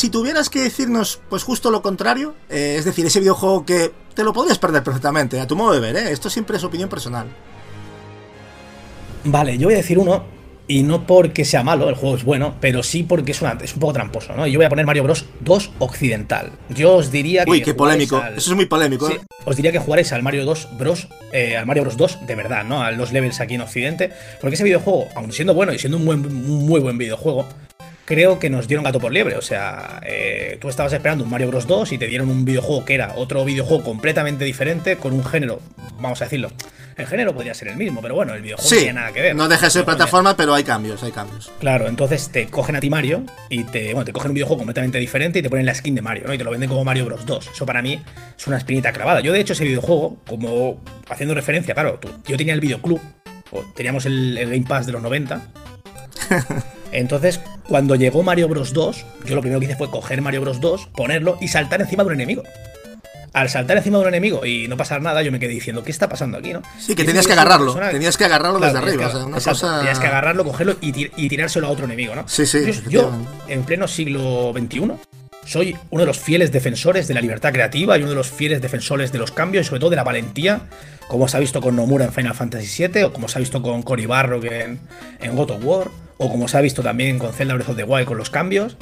Si tuvieras que decirnos, pues justo lo contrario, eh, es decir, ese videojuego que te lo podrías perder perfectamente, a tu modo de ver, ¿eh? esto siempre es opinión personal. Vale, yo voy a decir uno, y no porque sea malo, el juego es bueno, pero sí porque es, una, es un poco tramposo, ¿no? Y yo voy a poner Mario Bros 2 Occidental. Yo os diría que. Uy, qué polémico. Eso es muy polémico, ¿eh? Os diría que jugaréis al Mario 2 Bros. Eh, al Mario Bros 2 de verdad, ¿no? A los levels aquí en Occidente. Porque ese videojuego, aun siendo bueno y siendo un, buen, muy buen videojuego, creo que nos dieron gato por liebre. O sea, eh, tú estabas esperando un Mario Bros 2 y te dieron un videojuego que era otro videojuego completamente diferente con un género, vamos a decirlo. El género podría ser el mismo, pero bueno, el videojuego no tiene nada que ver. No deja de ser plataforma, pero hay cambios, hay cambios. Claro, entonces te cogen a ti Mario y te, bueno, te cogen un videojuego completamente diferente y te ponen la skin de Mario, ¿no? Y te lo venden como Mario Bros 2. Eso para mí es una espinita clavada. Yo, de hecho, ese videojuego, como haciendo referencia, claro, yo tenía el videoclub, o teníamos el, el Game Pass de los 90. [laughs] Entonces, cuando llegó Mario Bros 2, yo lo primero que hice fue coger Mario Bros 2, ponerlo y saltar encima de un enemigo. Al saltar encima de un enemigo y no pasar nada, yo me quedé diciendo, ¿qué está pasando aquí, no? Sí, que tenías que agarrarlo. Tenías que agarrarlo desde arriba. Tenías que agarrarlo, cogerlo y, tirárselo a otro enemigo, ¿no? Sí, sí. Yo, en pleno siglo XXI, soy uno de los fieles defensores de la libertad creativa y uno de los fieles defensores de los cambios y sobre todo de la valentía, como se ha visto con Nomura en Final Fantasy VII o como se ha visto con Cory Barrock en, en God of War o como se ha visto también con Zelda Breath of the Wild con los cambios.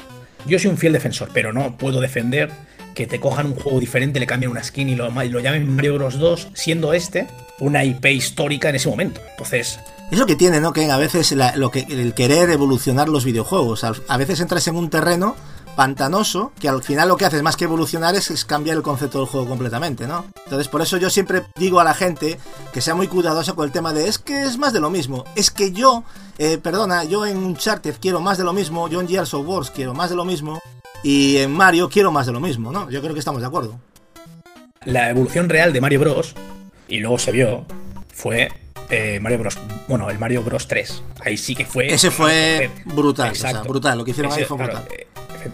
Yo soy un fiel defensor, pero no puedo defender que te cojan un juego diferente, le cambien una skin y lo, lo llamen Mario Bros 2, siendo este una IP histórica en ese momento. Entonces, es lo que tiene, ¿no? Que a veces lo que, el querer evolucionar los videojuegos. A, veces entras en un terreno pantanoso que al final lo que haces más que evolucionar es, cambiar el concepto del juego completamente, ¿no? Entonces por eso yo siempre digo a la gente que sea muy cuidadosa con el tema de es que es más de lo mismo. Es que yo, eh, perdona, yo en Uncharted quiero más de lo mismo, yo en Gears of Wars quiero más de lo mismo y en Mario quiero más de lo mismo, ¿no? Yo creo que estamos de acuerdo. La evolución real de Mario Bros. y luego se vio fue eh, Mario Bros. Bueno, el Mario Bros 3. Ahí sí que fue. Ese fue brutal, brutal. Lo que hicieron ahí fue brutal. Eh,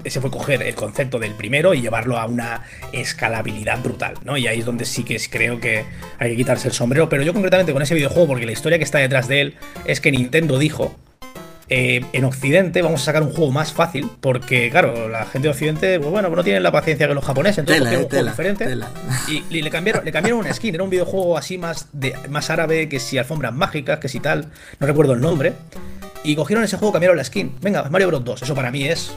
ese fue coger el concepto del primero y llevarlo a una escalabilidad brutal, ¿no? Y ahí es donde sí que creo que hay que quitarse el sombrero. Pero yo concretamente con ese videojuego, porque la historia que está detrás de él es que Nintendo dijo eh, en Occidente vamos a sacar un juego más fácil, porque claro, la gente de Occidente, pues bueno, pues no tienen la paciencia que los japoneses, entonces tela, un juego diferente y, le cambiaron, le cambiaron una skin, era un videojuego así más de más árabe, que si alfombras mágicas, que si tal, no recuerdo el nombre. Y cogieron ese juego, cambiaron la skin. Venga, Mario Bros 2. Eso para mí es.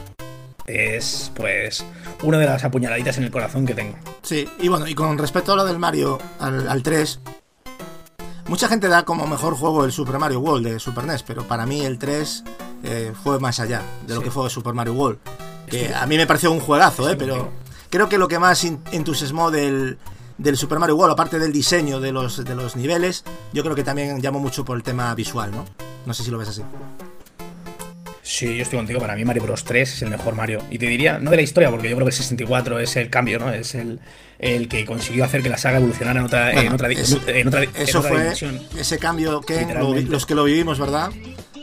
Es, pues, una de las apuñaladitas en el corazón que tengo. Sí, y bueno, y con respecto a lo del Mario, al, 3, mucha gente da como mejor juego el Super Mario World de Super NES, pero para mí el 3 eh, fue más allá de lo que fue Super Mario World. Que a mí me pareció un juegazo, eh, pero creo que lo que más entusiasmó del, del Super Mario World, aparte del diseño de los, de los niveles, yo creo que también llamó mucho por el tema visual, ¿no? No sé si lo ves así. Sí, yo estoy contigo. Para mí Mario Bros 3 es el mejor Mario. Y te diría, no de la historia, porque yo creo que el 64 es el cambio, ¿no? Es el, el que consiguió hacer que la saga evolucionara en otra, en otra, en otra, eso fue ese cambio que los que lo vivimos, ¿verdad?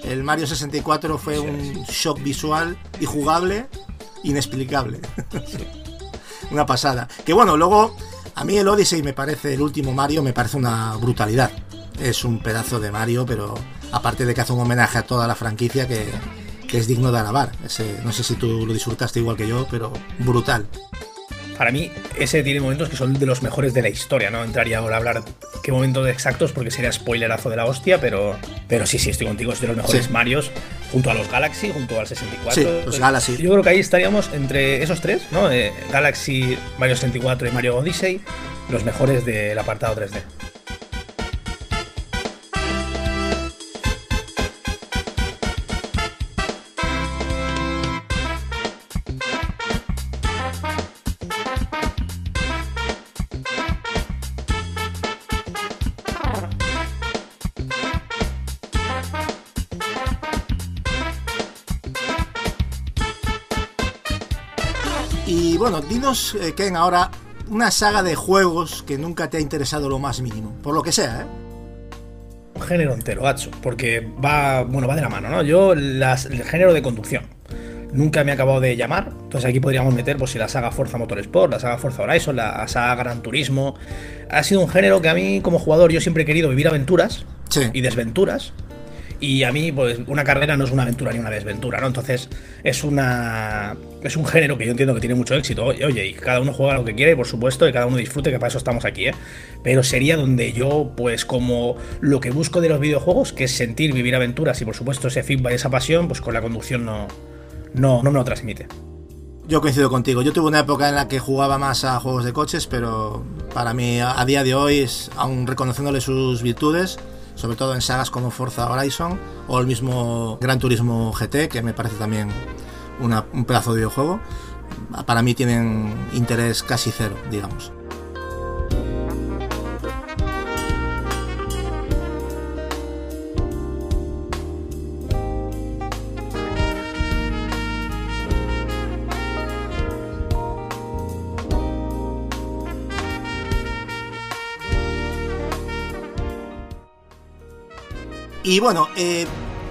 El Mario 64 fue un shock visual y jugable inexplicable. [laughs] una pasada. Que bueno, luego a mí el Odyssey me parece el último Mario me parece una brutalidad. Es un pedazo de Mario, pero aparte de que hace un homenaje a toda la franquicia que que es digno de alabar. Ese, no sé si tú lo disfrutaste igual que yo, pero brutal. Para mí, ese tiene momentos que son de los mejores de la historia, ¿no? Entraría ahora a hablar qué momentos exactos porque sería spoilerazo de la hostia, pero, pero sí, sí, estoy contigo, es de los mejores Marios, junto a los Galaxy, junto al 64. Sí, los Galaxy. Yo creo que ahí estaríamos entre esos tres, ¿no? Eh, Galaxy, Mario 64 y Mario Odyssey, los mejores del apartado 3D. Bueno, dinos, eh, Ken, ahora una saga de juegos que nunca te ha interesado lo más mínimo, por lo que sea, ¿eh? Género entero, gacho, porque va, bueno, va de la mano, ¿no? Yo, las, el género de conducción. Nunca me ha acabado de llamar. Entonces aquí podríamos meter, pues si la saga Forza Motorsport, la saga Forza Horizon, la saga Gran Turismo. Ha sido un género que a mí, como jugador, yo siempre he querido vivir aventuras y desventuras. Y a mí, pues, una carrera no es una aventura ni una desventura, ¿no? Entonces, es una. Es un género que yo entiendo que tiene mucho éxito. Oye, y cada uno juega lo que quiere, por supuesto, y cada uno disfrute, que para eso estamos aquí, ¿eh? Pero sería donde yo, pues, como lo que busco de los videojuegos, que es sentir, vivir aventuras, y por supuesto ese feedback y esa pasión, pues con la conducción no, no, no me lo transmite. Yo coincido contigo. Yo tuve una época en la que jugaba más a juegos de coches, pero para mí, a día de hoy, aún reconociéndole sus virtudes, sobre todo en sagas como Forza Horizon o el mismo Gran Turismo GT, que me parece también un pedazo de videojuego, para mí tienen interés casi cero, digamos. Y bueno, eh,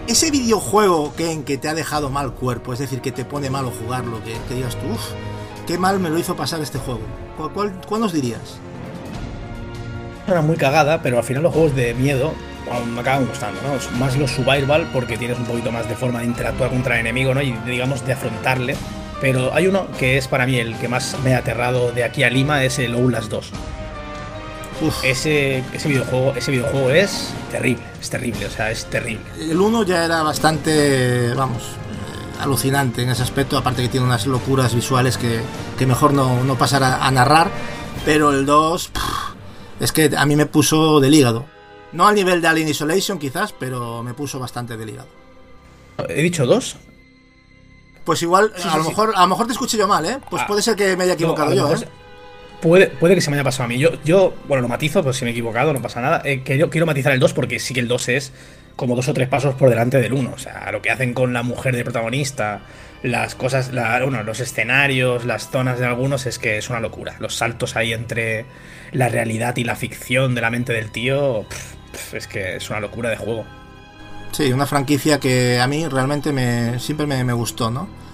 ese videojuego que, en que te ha dejado mal cuerpo, es decir, que te pone malo jugarlo, que, que digas tú, uff, qué mal me lo hizo pasar este juego. ¿Cuál, cuál, nos dirías? Era muy cagada, pero al final los juegos de miedo me acaban gustando, ¿no? Más los survival porque tienes un poquito más de forma de interactuar contra el enemigo, ¿no? Y digamos de afrontarle. Pero hay uno que es para mí el que más me ha aterrado de aquí a Lima, es el Outlast 2. Ese, ese, videojuego, ese videojuego es terrible, es terrible, o sea, es terrible. El 1 ya era bastante, vamos, eh, alucinante en ese aspecto, aparte que tiene unas locuras visuales que, mejor no, no, pasar a, narrar, pero el 2 es que a mí me puso del hígado. No al nivel de Alien Isolation quizás, pero me puso bastante del hígado. ¿He dicho 2? Pues igual, a, lo Mejor, a lo mejor te escuché yo mal, ¿eh? Pues ah. puede ser que me haya equivocado yo, ¿eh? Puede, puede que se me haya pasado a mí. Yo, yo bueno, lo matizo, pues si me he equivocado, no pasa nada. Eh, quiero, quiero matizar el 2 porque sí que el 2 es como dos o tres pasos por delante del 1. O sea, lo que hacen con la mujer de protagonista, las cosas, la, bueno, los escenarios, las zonas de algunos, es que es una locura. Los saltos ahí entre la realidad y la ficción de la mente del tío, es que es una locura de juego. Sí, una franquicia que a mí realmente me, siempre me, me gustó, ¿no?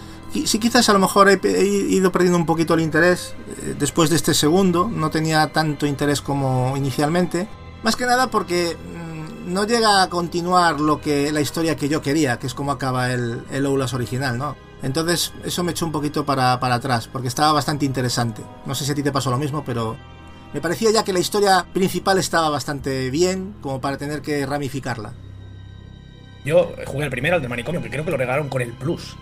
Sí quizás a lo mejor he, ido perdiendo un poquito el interés eh, después de este segundo, no tenía tanto interés como inicialmente, más que nada porque mm, no llega a continuar lo que la historia que yo quería, que es como acaba el, el Oulas original, ¿no? Entonces eso me echó un poquito para, para atrás, porque estaba bastante interesante. No sé si a ti te pasó lo mismo, pero me parecía ya que la historia principal estaba bastante bien como para tener que ramificarla. Yo jugué el primero, el de manicomio, que creo que lo regalaron con el Plus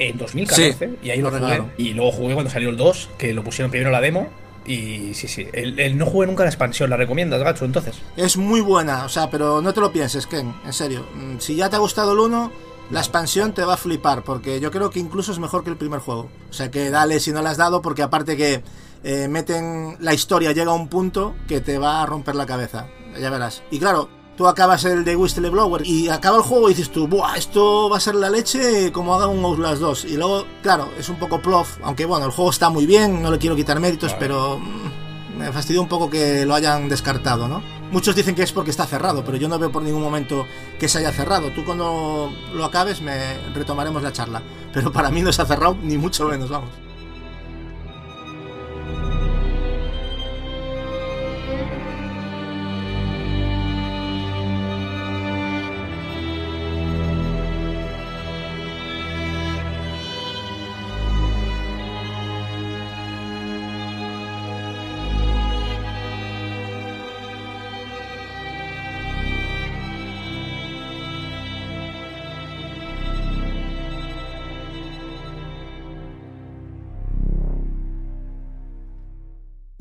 en 2014 y ahí lo, jugué. Y luego jugué cuando salió el 2, que lo pusieron primero la demo. Y sí, sí, el, no jugué nunca la expansión, ¿la recomiendas, Gacho, entonces? Es muy buena, o sea, pero no te lo pienses, Ken, en serio. Mm, si ya te ha gustado el 1, la expansión te va a flipar, porque yo creo que incluso es mejor que el primer juego. O sea que dale si no la has dado, porque aparte que eh, meten la historia, llega a un punto que te va a romper la cabeza. Ya verás. Y claro, tú acabas el de Whistleblower y acaba el juego y dices tú, Buah, esto va a ser la leche como haga un Outlast 2. Y luego, claro, es un poco plof, aunque bueno, el juego está muy bien, no le quiero quitar méritos, pero mm, me fastidió un poco que lo hayan descartado, ¿no? Muchos dicen que es porque está cerrado, pero yo no veo por ningún momento que se haya cerrado. Tú cuando lo acabes me retomaremos la charla. Pero para mí no se ha cerrado, ni mucho menos, vamos.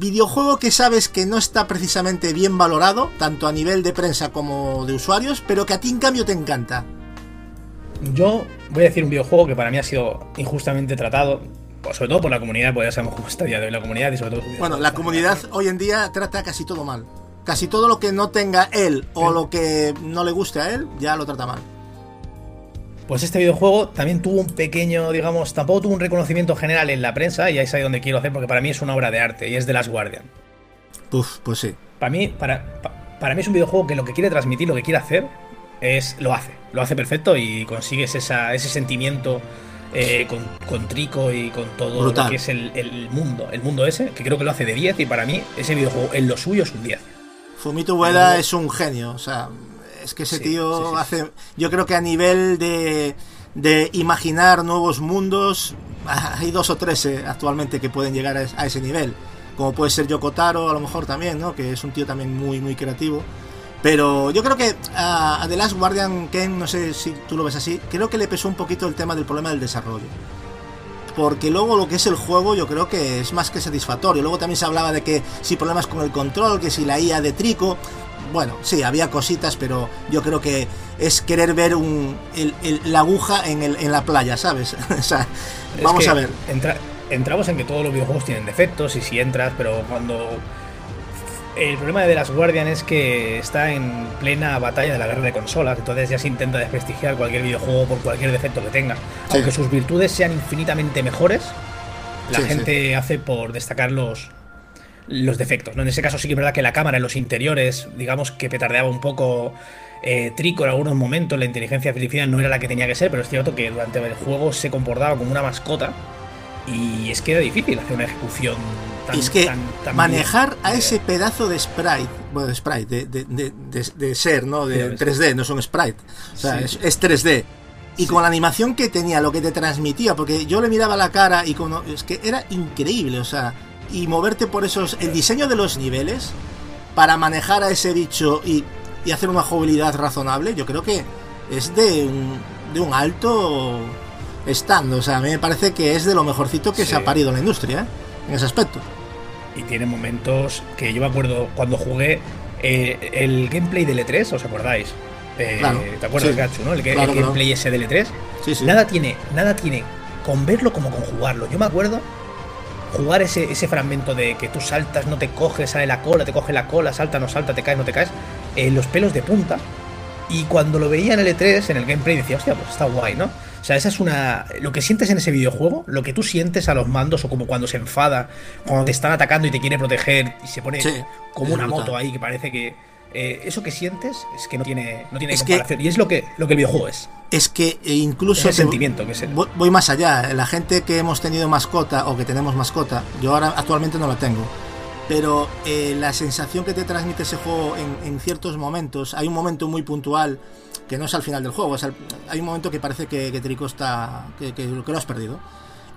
Videojuego que sabes que no está precisamente bien valorado, tanto a nivel de prensa como de usuarios, pero que a ti en cambio te encanta. Yo voy a decir un videojuego que para mí ha sido injustamente tratado, pues sobre todo por la comunidad, pues ya sabemos cómo está día de hoy la comunidad y sobre todo... Bueno, la comunidad hoy en día trata casi todo mal. Casi todo lo que no tenga él o lo que no le guste a él, ya lo trata mal. Pues este videojuego también tuvo un pequeño, digamos, tampoco tuvo un reconocimiento general en la prensa, y ahí es ahí donde quiero hacer, porque para mí es una obra de arte, y es de Last Guardian. Uf, pues sí. Para mí, para, para mí es un videojuego que lo que quiere transmitir, lo que quiere hacer, es lo hace. Lo hace perfecto y consigues esa, ese sentimiento eh, con, Trico y con todo lo que es el, mundo. El mundo ese, que creo que lo hace de 10 y para mí ese videojuego en lo suyo es un 10. Fumito Ueda es un genio, o sea, es que ese tío hace. Yo creo que a nivel de, de imaginar nuevos mundos, [laughs] hay dos o tres eh, actualmente que pueden llegar a, ese nivel. Como puede ser Yokotaro, a lo mejor también, ¿no? Que es un tío también muy, muy creativo. Pero yo creo que a, The Last Guardian Ken, no sé si tú lo ves así, creo que le pesó un poquito el tema del problema del desarrollo. Porque luego lo que es el juego yo creo que es más que satisfactorio. Luego también se hablaba de que si problemas con el control, que si la IA de Trico bueno, sí, había cositas, pero yo creo que es querer ver un, la aguja en, el, en la playa, ¿sabes? [laughs] o sea, vamos a ver. entramos en que todos los videojuegos tienen defectos y si entras, pero cuando... El problema de The Last Guardian es que está en plena batalla de la guerra de consolas, entonces ya se intenta desprestigiar cualquier videojuego por cualquier defecto que tenga. Aunque sus virtudes sean infinitamente mejores, la gente hace por destacar los, los defectos. ¿no? En ese caso sí que es verdad que la cámara en los interiores, digamos que petardeaba un poco eh, trico en algunos momentos, la inteligencia artificial no era la que tenía que ser, pero es cierto que durante el juego se comportaba como una mascota y es que era difícil hacer una ejecución tan... Es que manejar a ese pedazo de sprite, bueno, de sprite, de, ser, ¿no? De 3D, no son sprite, o sea, es, 3D. Y con la animación que tenía, lo que te transmitía, porque yo le miraba la cara y como, es que era increíble, o sea, y moverte por esos. El diseño de los niveles para manejar a ese bicho y, y hacer una jugabilidad razonable, yo creo que es de un, de un alto stand. O sea, a mí me parece que es de lo mejorcito que se ha parido en la industria, ¿eh? en ese aspecto. Y tiene momentos que yo me acuerdo cuando jugué eh, el gameplay del E3, ¿os acordáis? Eh, ¿Te acuerdas, Gacho, no? El, gameplay ese del E3. Nada tiene, nada tiene con verlo como con jugarlo. Yo me acuerdo jugar ese, ese fragmento de que tú saltas, no te coges, sale la cola, te coge la cola, salta, no salta, te caes, no te caes, en los pelos de punta. Y cuando lo veía en el E3, en el gameplay, decía, hostia, pues está guay, ¿no? O sea, esa es una. Lo que sientes en ese videojuego, lo que tú sientes a los mandos, o como cuando se enfada, cuando te están atacando y te quiere proteger y se pone como una moto ahí que parece que eh, eso que sientes es que no tiene, no tiene comparación. y es lo que, lo que el videojuego es. Es que eh, incluso. el sentimiento que es Voy, más allá. La gente que hemos tenido mascota o que tenemos mascota, yo ahora actualmente no la tengo. Pero eh, la sensación que te transmite ese juego en, ciertos momentos, hay un momento muy puntual que no es al final del juego, hay un momento que parece que, que Trico está. Que, que, lo has perdido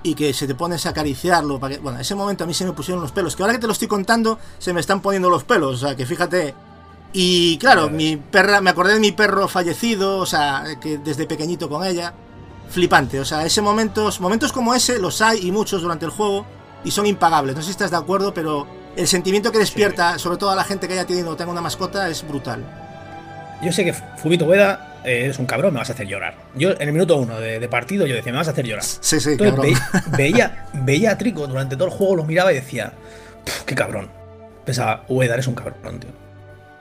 y que se te pones a acariciarlo. Para que, bueno, ese momento a mí se me pusieron los pelos. Que ahora que te lo estoy contando, se me están poniendo los pelos. O sea, que fíjate Y claro, mi perra, me acordé de mi perro fallecido, o sea, que desde pequeñito con ella. Flipante, o sea, ese momentos, momentos como ese los hay y muchos durante el juego y son impagables. No sé si estás de acuerdo, pero el sentimiento que despierta, sobre todo a la gente que haya tenido o tenga una mascota, es brutal. Yo sé que Fubito Ueda eh, eres un cabrón, me vas a hacer llorar. Yo en el minuto uno de, partido yo decía, me vas a hacer llorar. Sí, sí, cabrón. [laughs] veía, veía a Trico durante todo el juego, lo miraba y decía, qué cabrón. Pensaba, Ueda, eres un cabrón, tío.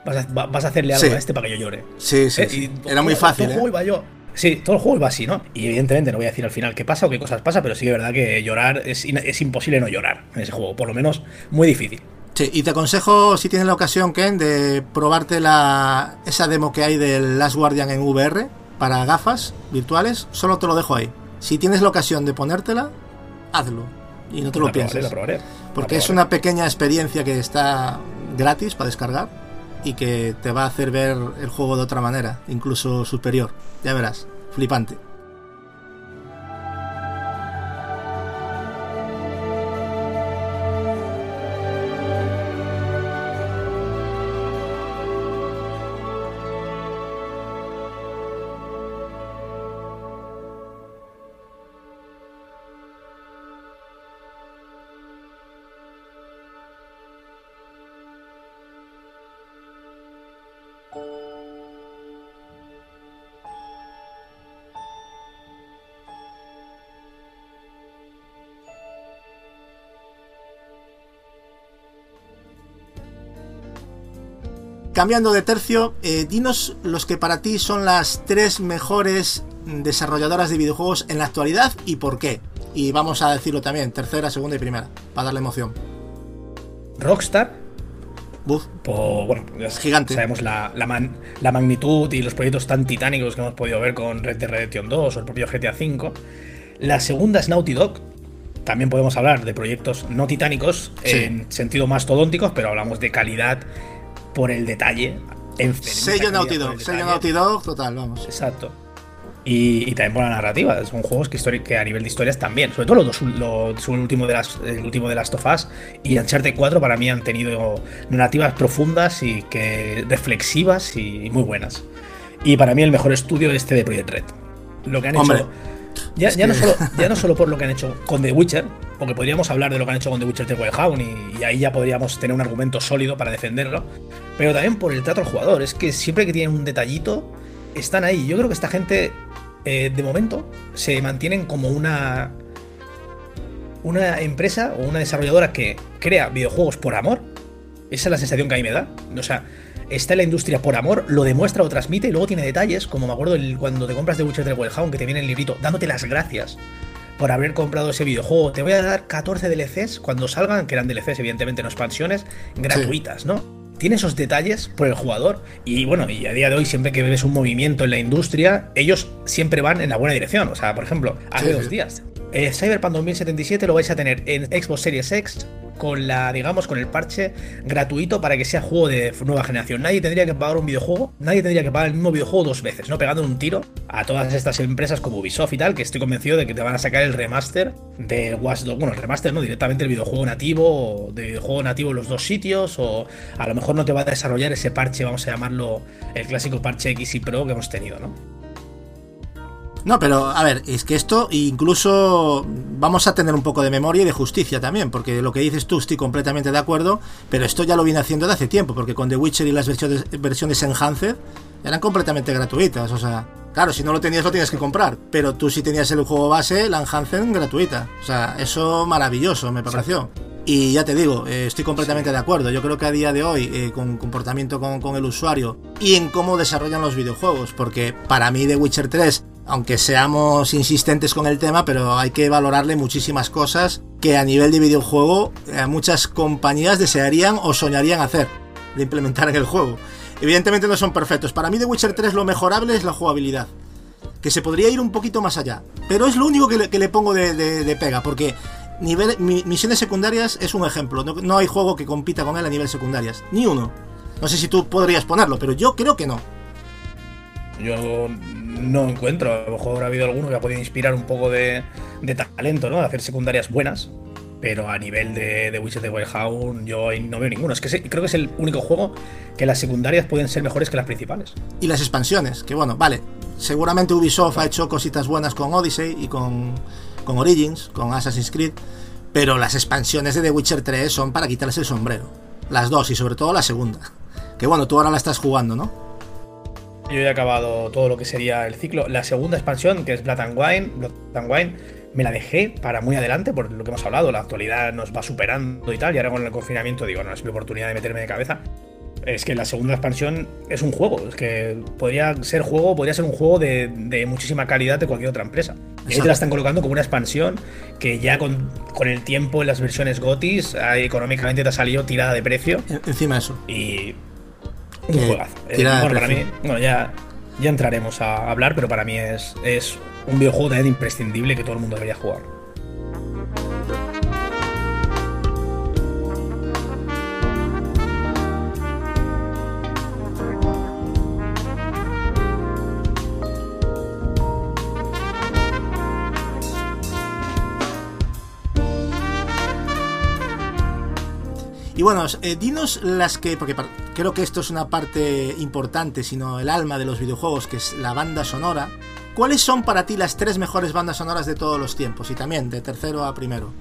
Vas a, hacerle algo a este para que yo llore. Sí, sí. Eh, Era muy fácil. Todo el ¿eh? juego iba yo. Sí, todo el juego iba así, ¿no? Y evidentemente no voy a decir al final qué pasa o qué cosas pasa, pero sí que es verdad que llorar es, es imposible no llorar en ese juego, por lo menos muy difícil. Sí, y te aconsejo, si tienes la ocasión, Ken, de probarte la, esa demo que hay del Last Guardian en VR para gafas virtuales. Solo te lo dejo ahí. Si tienes la ocasión de ponértela, hazlo. Y no te lo pienses. Porque es una pequeña experiencia que está gratis para descargar y que te va a hacer ver el juego de otra manera, incluso superior. Ya verás, flipante. Cambiando de tercio, eh, dinos los que para ti son las tres mejores desarrolladoras de videojuegos en la actualidad y por qué. Y vamos a decirlo también, tercera, segunda y primera, para darle emoción. Rockstar. Buf. bueno, es gigante. Sabemos la, la, magnitud y los proyectos tan titánicos que hemos podido ver con Red Dead Redemption 2 o el propio GTA V. La segunda es Naughty Dog. También podemos hablar de proyectos no titánicos en sentido mastodónticos, pero hablamos de calidad por el detalle. Sello Naughty Dog, sello Naughty Dog, total, vamos. Exacto. Y, también por la narrativa. Son juegos que, que, a nivel de historias también. Sobre todo los dos, último de las, el último de las Us y Uncharted 4 para mí han tenido narrativas profundas y que reflexivas y, muy buenas. Y para mí el mejor estudio es este de Project Red. Lo que han hecho ya, ya, no solo, [laughs] ya no solo por lo que han hecho con The Witcher, porque podríamos hablar de lo que han hecho con The Witcher The Wild y, y ahí ya podríamos tener un argumento sólido para defenderlo, pero también por el trato al jugador. Es que siempre que tienen un detallito, están ahí. Yo creo que esta gente, eh, de momento, se mantienen como una. Una empresa o una desarrolladora que crea videojuegos por amor. Esa es la sensación que a mí me da. O sea, está en la industria por amor, lo demuestra o transmite y luego tiene detalles, como me acuerdo el, cuando te compras The Witcher del Wild que te viene el librito dándote las gracias por haber comprado ese videojuego. Te voy a dar 14 DLCs cuando salgan, que eran DLCs, evidentemente no expansiones, gratuitas, ¿no? Tiene esos detalles por el jugador y bueno, y a día de hoy siempre que ves un movimiento en la industria, ellos siempre van en la buena dirección. O sea, por ejemplo, hace dos días, eh, Cyberpunk 2077 lo vais a tener en Xbox Series X con la, digamos, con el parche gratuito para que sea juego de nueva generación. Nadie tendría que pagar un videojuego, nadie tendría que pagar el mismo videojuego dos veces, ¿no? Pegando un tiro a todas estas empresas como Ubisoft y tal, que estoy convencido de que te van a sacar el remaster de Watch Dogs. Bueno, el remaster no, directamente el videojuego nativo, de videojuego nativo en los dos sitios, o a lo mejor no te va a desarrollar ese parche, vamos a llamarlo el clásico parche X y Pro que hemos tenido, ¿no? No, pero a ver, es que esto incluso vamos a tener un poco de memoria y de justicia también, porque lo que dices tú estoy completamente de acuerdo, pero esto ya lo viene haciendo de hace tiempo, porque con The Witcher y las versiones, versiones Enhanced eran completamente gratuitas, o sea, claro, si no lo tenías lo tienes que comprar, pero tú si tenías el juego base, la Enhanced gratuita, o sea, eso maravilloso me pareció. Y ya te digo, eh, estoy completamente de acuerdo. Yo creo que a día de hoy, eh, con comportamiento con, con, el usuario y en cómo desarrollan los videojuegos, porque para mí The Witcher 3 aunque seamos insistentes con el tema, pero hay que valorarle muchísimas cosas que a nivel de videojuego eh, muchas compañías desearían o soñarían hacer, de implementar en el juego. Evidentemente no son perfectos. Para mí The Witcher 3 lo mejorable es la jugabilidad, que se podría ir un poquito más allá. Pero es lo único que le, pongo de, pega, porque nivel, misiones secundarias es un ejemplo. No, no hay juego que compita con él a nivel secundarias, ni uno. No sé si tú podrías ponerlo, pero yo creo que no. Yo no encuentro. A lo mejor ha habido alguno que ha podido inspirar un poco de, talento, ¿no? De hacer secundarias buenas. pero a nivel de, de Witches de Wild yo no veo ninguno. Es que creo que es el único juego que las secundarias pueden ser mejores que las principales. Y las expansiones, que bueno, vale, seguramente Ubisoft ha hecho cositas buenas con Odyssey y con, con Origins, con Assassin's Creed, pero las expansiones de The Witcher 3 son para quitarles el sombrero. Las dos y sobre todo la segunda. Que bueno, tú ahora la estás jugando, ¿no? Yo he acabado todo lo que sería el ciclo. La segunda expansión, que es Blood and Wine, Blood and Wine me la dejé para muy adelante, por lo que hemos hablado. La actualidad nos va superando y tal. Y ahora con el confinamiento digo, no, es mi oportunidad de meterme de cabeza. Es que la segunda expansión es un juego. Es que podría ser juego, podría ser un juego de, muchísima calidad de cualquier otra empresa. Y te la están colocando como una expansión que ya con, el tiempo en las versiones GOTIS económicamente te ha salido tirada de precio. Encima eso. Y un juegazo. Eh, bueno, para mí, bueno, ya, ya entraremos a hablar, pero para mí es, es un videojuego también imprescindible que todo el mundo debería jugar. Y bueno, eh, dinos las que, porque creo que esto es una parte importante, sino el alma de los videojuegos, que es la banda sonora. ¿Cuáles son para ti las tres mejores bandas sonoras de todos los tiempos? Y también de tercero a primero.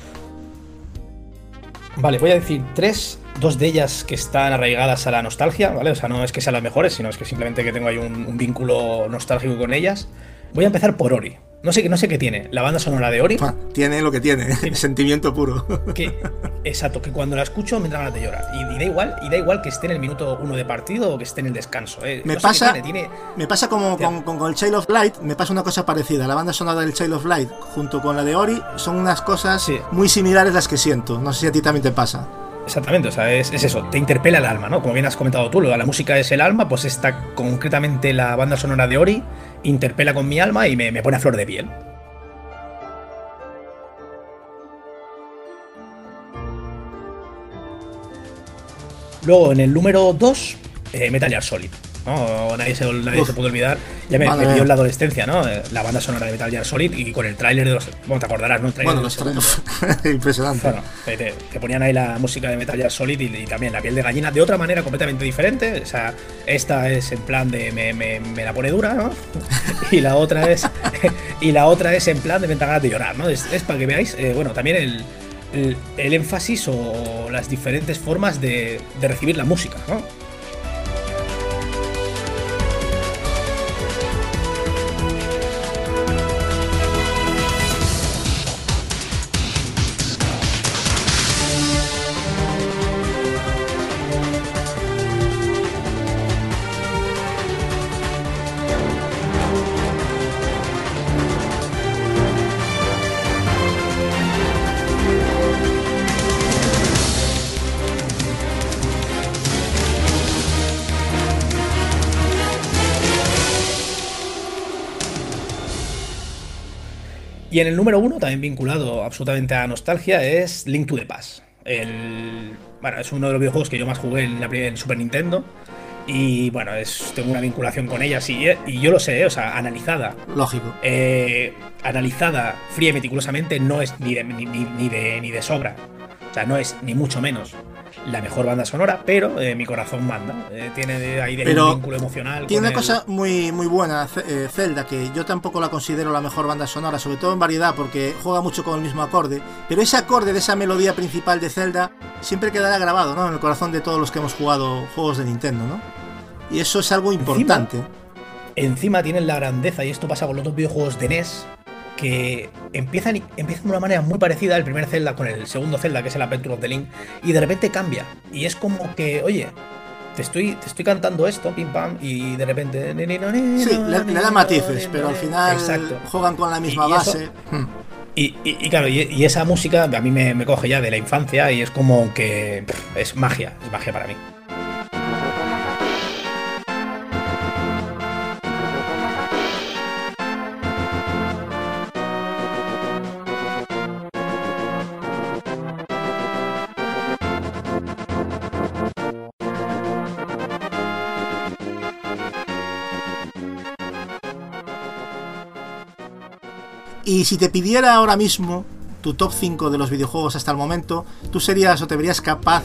Vale, voy a decir tres, dos de ellas que están arraigadas a la nostalgia, ¿vale? O sea, no es que sean las mejores, sino es que simplemente que tengo ahí un vínculo nostálgico con ellas. Voy a empezar por Ori. No sé, no sé qué tiene. La banda sonora de Ori. tiene lo que tiene, [laughs] sentimiento puro. [laughs] Que, exacto, que cuando la escucho me da ganas de llorar. Y, da igual, y da igual que esté en el minuto uno de partido o que esté en el descanso. Eh. Me, pasa, me pasa como con, el Child of Light, me pasa una cosa parecida. La banda sonora del Child of Light junto con la de Ori son unas cosas muy similares las que siento. No sé si a ti también te pasa. Exactamente, o sea, es, eso, te interpela el alma, ¿no? Como bien has comentado tú, la música es el alma, pues esta concretamente la banda sonora de Ori interpela con mi alma y me, me pone a flor de piel. Luego en el número 2, eh, Metal Solid. ¿No? Nadie, se, nadie se puede olvidar. Ya me, me en la adolescencia, ¿no? Eh, la banda sonora de Metal Gear Solid y con el tráiler de los. Bueno, te acordarás, ¿no? El bueno, los trailers. [laughs] Impresionante. Bueno, te, ponían ahí la música de Metal Gear Solid y, también la piel de gallina de otra manera completamente diferente. O sea, esta es en plan de me, me, me la pone dura, ¿no? [laughs] y la otra es. [laughs] y la otra es en plan de me ganas de llorar, ¿no? Es, para que veáis, eh, bueno, también el, el, énfasis o las diferentes formas de, de recibir la música, ¿no? En el número uno, también vinculado absolutamente a nostalgia, es Link to the Past. El, bueno, es uno de los videojuegos que yo más jugué en la en Super Nintendo. Y bueno, es, tengo una vinculación con ella, sí, y yo lo sé, eh, o sea, analizada. Lógico. Eh, analizada fría y meticulosamente no es ni ni, de, ni de sobra. O sea, no es ni mucho menos la mejor banda sonora, pero eh, mi corazón manda. Eh, tiene ahí de un vínculo emocional. Tiene una cosa muy, muy buena, eh, Zelda, que yo tampoco la considero la mejor banda sonora, sobre todo en variedad, porque juega mucho con el mismo acorde. Pero ese acorde de esa melodía principal de Zelda siempre quedará grabado ¿no? en el corazón de todos los que hemos jugado juegos de Nintendo, ¿no? Y eso es algo importante. Encima, encima tienen la grandeza, y esto pasa con los otros videojuegos de NES, que empiezan, empiezan de una manera muy parecida el primer Zelda con el segundo Zelda, que es el Adventure of the Link, y de repente cambia. Y es como que, oye, te estoy, te estoy cantando esto, pim pam, y de repente. Sí, le, da matices, pero al final juegan con la misma base. Hmm. y, claro, y, esa música a mí me, me, coge ya de la infancia y es como que es magia, es magia para mí. Y si te pidiera ahora mismo tu top 5 de los videojuegos hasta el momento, ¿tú serías o te verías capaz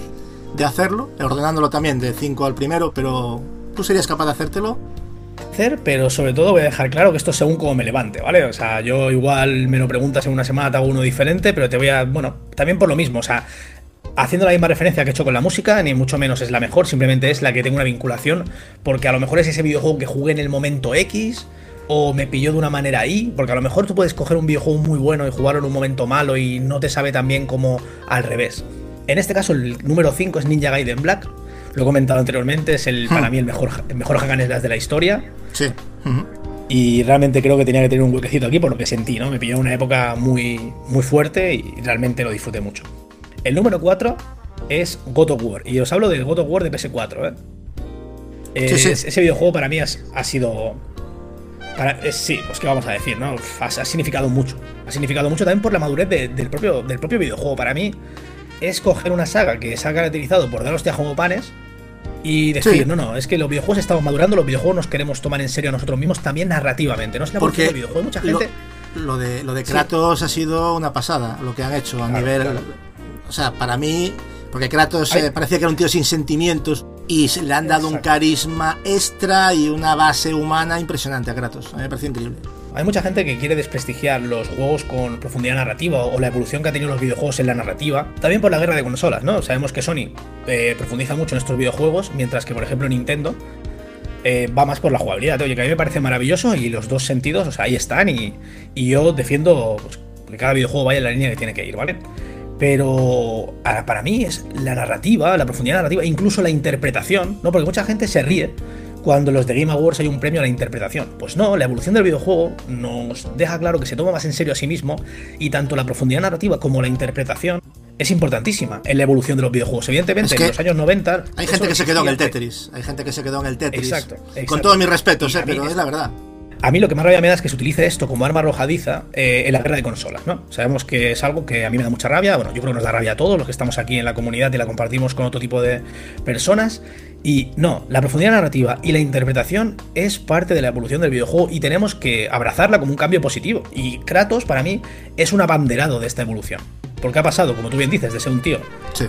de hacerlo? Ordenándolo también de 5 al primero, pero ¿tú serías capaz de hacértelo? Hacer, pero sobre todo voy a dejar claro que esto es según cómo me levante, ¿vale? O sea, yo igual me lo preguntas en una semana, te hago uno diferente, pero te voy a. Bueno, también por lo mismo, o sea, haciendo la misma referencia que he hecho con la música, ni mucho menos es la mejor, simplemente es la que tengo una vinculación, porque a lo mejor es ese videojuego que jugué en el momento X, o me pilló de una manera Y, porque a lo mejor tú puedes coger un videojuego muy bueno y jugarlo en un momento malo y no te sabe tan bien como al revés. En este caso, el número 5 es Ninja Gaiden Black. Lo he comentado anteriormente, es el, para hmm. mí el mejor, el mejor de la historia. Sí. Y realmente creo que tenía que tener un huequecito aquí por lo que sentí, ¿no? Me pilló en una época muy, muy fuerte y realmente lo disfruté mucho. El número 4 es God of War. Y os hablo del God of War de PS4, ¿eh? Ese videojuego para mí ha sido sí, pues qué vamos a decir, ¿no? Ha, significado mucho. Ha significado mucho también por la madurez del, propio, del propio videojuego. Para mí, es coger una saga que se ha caracterizado por dar hostia como panes y decir, no, no, es que los videojuegos estamos madurando, los videojuegos nos queremos tomar en serio a nosotros mismos también narrativamente, no es la Porque videojuego. Mucha gente. Lo, de, lo de Kratos ha sido una pasada, lo que han hecho a nivel. O sea, para mí, porque Kratos eh, parecía que era un tío sin sentimientos y le han dado un carisma extra y una base humana impresionante a Kratos. A mí me parece increíble. Hay mucha gente que quiere desprestigiar los juegos con profundidad narrativa o la evolución que han tenido los videojuegos en la narrativa, también por la guerra de consolas, ¿no? Sabemos que Sony eh, profundiza mucho en estos videojuegos, mientras que, por ejemplo, Nintendo eh, va más por la jugabilidad. Oye, que a mí me parece maravilloso y los dos sentidos, o sea, ahí están y, yo defiendo pues, que cada videojuego vaya en la línea que tiene que ir, ¿vale? Pero para mí es la narrativa, la profundidad narrativa, incluso la interpretación, ¿no? Porque mucha gente se ríe cuando los de Game Awards hay un premio a la interpretación. Pues no, la evolución del videojuego nos deja claro que se toma más en serio a sí mismo y tanto la profundidad narrativa como la interpretación es importantísima en la evolución de los videojuegos. Evidentemente, en los años 90. Hay gente que se quedó en el Tetris. Hay gente que se quedó en el Tetris. Exacto. Con todos mis respetos, eh, pero es la verdad. A mí lo que más rabia me da es que se utilice esto como arma arrojadiza eh, en la guerra de consolas, ¿no? Sabemos que es algo que a mí me da mucha rabia, bueno, yo creo que nos da rabia a todos los que estamos aquí en la comunidad y la compartimos con otro tipo de personas. Y no, la profundidad narrativa y la interpretación es parte de la evolución del videojuego y tenemos que abrazarla como un cambio positivo. Y Kratos, para mí, es un abanderado de esta evolución. Porque ha pasado, como tú bien dices, de ser un tío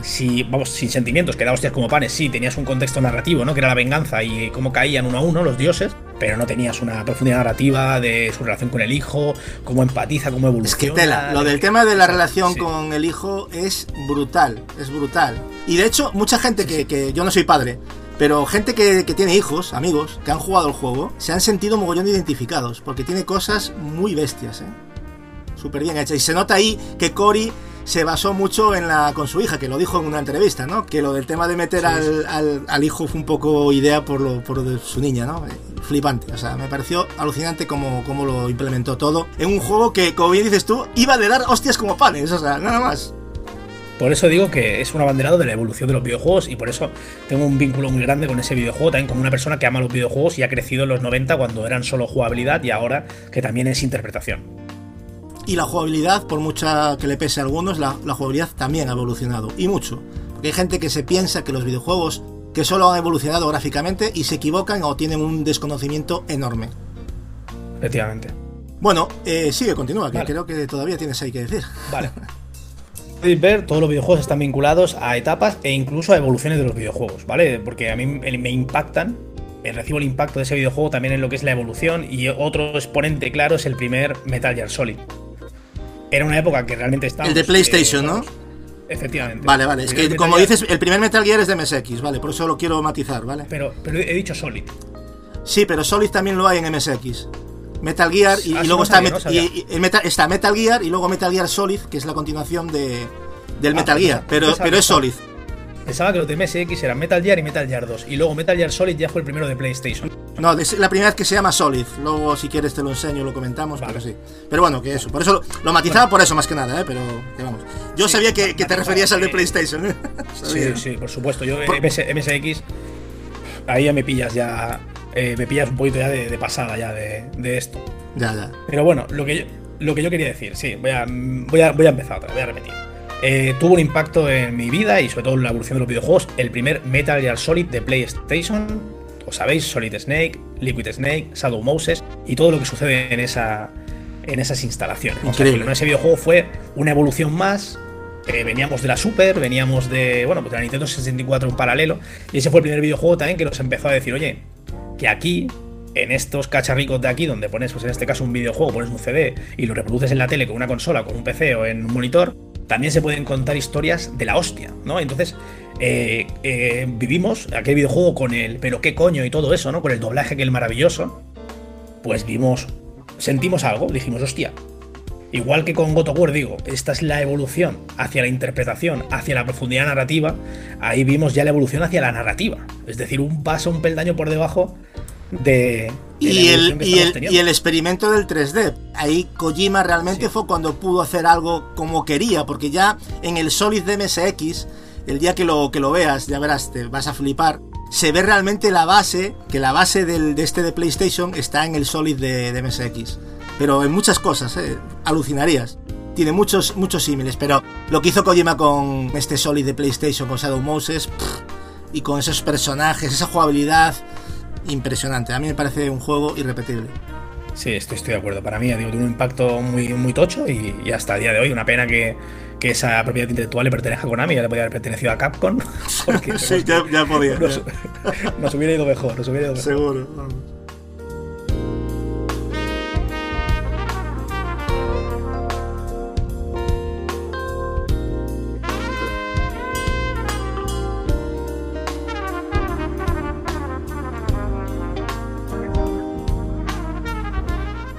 si, vamos, sin sentimientos, que da hostias como panes, sí, tenías un contexto narrativo, ¿no? Que era la venganza y cómo caían uno a uno los dioses, pero no tenías una profundidad narrativa de su relación con el hijo, cómo empatiza, cómo evoluciona. Es que tela, lo del tema de la relación con el hijo es brutal, es brutal. Y de hecho, mucha gente que, que yo no soy padre, pero gente que, que, tiene hijos, amigos, que han jugado el juego, se han sentido mogollón identificados, porque tiene cosas muy bestias, ¿eh? Súper bien hechas. Y se nota ahí que Cory se basó mucho en la con su hija, que lo dijo en una entrevista, ¿no? Que lo del tema de meter al, al, hijo fue un poco idea por lo, por de su niña, ¿no? Eh, flipante, o sea, me pareció alucinante cómo, cómo lo implementó todo en un juego que, como bien dices tú, iba de dar hostias como panes, o sea, nada más. Por eso digo que es un abanderado de la evolución de los videojuegos y por eso tengo un vínculo muy grande con ese videojuego, también como una persona que ama los videojuegos y ha crecido en los 90 cuando eran solo jugabilidad y ahora que también es interpretación. Y la jugabilidad, por mucha que le pese a algunos, la, jugabilidad también ha evolucionado. Y mucho. Porque hay gente que se piensa que los videojuegos que solo han evolucionado gráficamente y se equivocan o tienen un desconocimiento enorme. Efectivamente. Bueno, eh, sigue, continúa, que creo que todavía tienes ahí que decir. Vale. [laughs] Podéis ver, todos los videojuegos están vinculados a etapas e incluso a evoluciones de los videojuegos, ¿vale? Porque a mí me impactan, eh, recibo el impacto de ese videojuego también en lo que es la evolución y otro exponente claro es el primer Metal Gear Solid era una época que realmente estaba. El de PlayStation, ¿no? Efectivamente. Vale, vale. Es que, como dices, el primer Metal Gear es de MSX, ¿vale? Por eso lo quiero matizar, ¿vale? Pero, pero he dicho Solid. Sí, pero Solid también lo hay en MSX. Metal Gear y, ah, luego está, Metal, está Metal Gear y luego Metal Gear Solid, que es la continuación de, del ah, Metal Gear, pero, pero es Solid. Pensaba que los de MSX eran Metal Gear y Metal Gear 2. Y luego Metal Gear Solid ya fue el primero de PlayStation. No, es la primera vez que se llama Solid. Luego, si quieres, te lo enseño, lo comentamos, pero sí. Pero bueno, que eso. Por eso lo matizaba por eso más que nada, ¿eh? Pero, vamos. Yo sabía que, te referías al de PlayStation, ¿eh? [laughs] Sí, sí, por supuesto. Yo, MSX, ahí ya me pillas ya. Eh, me pillas un poquito ya de, pasada ya de, esto. Ya, ya. Pero bueno, lo que yo, lo que yo quería decir, sí, voy a, voy a, voy a empezar otra, voy a repetir. Eh, tuvo un impacto en mi vida y sobre todo en la evolución de los videojuegos. El primer Metal Gear Solid de PlayStation, os sabéis, Solid Snake, Liquid Snake, Shadow Moses y todo lo que sucede en esa, en esas instalaciones. O ese videojuego fue una evolución más. Eh, veníamos de la Super, veníamos de, bueno, pues de la Nintendo 64 en paralelo. Y ese fue el primer videojuego también que nos empezó a decir, oye, que aquí en estos cacharricos de aquí, donde pones, pues en este caso, un videojuego, pones un CD y lo reproduces en la tele con una consola, con un PC o en un monitor, también se pueden contar historias de la hostia, ¿no? Entonces, eh, eh, vivimos aquel videojuego con el pero qué coño y todo eso, ¿no? Con el doblaje que es maravilloso, pues vimos, sentimos algo, dijimos, hostia. Igual que con God of War, digo, esta es la evolución hacia la interpretación, hacia la profundidad narrativa. Ahí vimos ya la evolución hacia la narrativa. Es decir, un paso, un peldaño por debajo de, y, el, y, el, experimento del 3D. Ahí Kojima realmente fue cuando pudo hacer algo como quería, porque ya en el Solid de MSX, el día que lo, que lo veas, ya verás, te vas a flipar. Se ve realmente la base, que la base del, de este de PlayStation está en el Solid de, MSX. Pero en muchas cosas, ¿eh? alucinarías. Tiene muchos, muchos símiles, pero lo que hizo Kojima con este Solid de PlayStation, con Shadow Moses, y con esos personajes, esa jugabilidad, impresionante. A mí me parece un juego irrepetible. Sí, estoy, estoy de acuerdo. Para mí ha tiene un impacto muy, muy tocho y, hasta el día de hoy una pena que, esa propiedad intelectual le pertenezca a Konami, ya le podría haber pertenecido a Capcom. [laughs] [laughs] sí, ya, podía. [laughs] Nos, hubiera ido mejor, nos hubiera ido mejor. Seguro.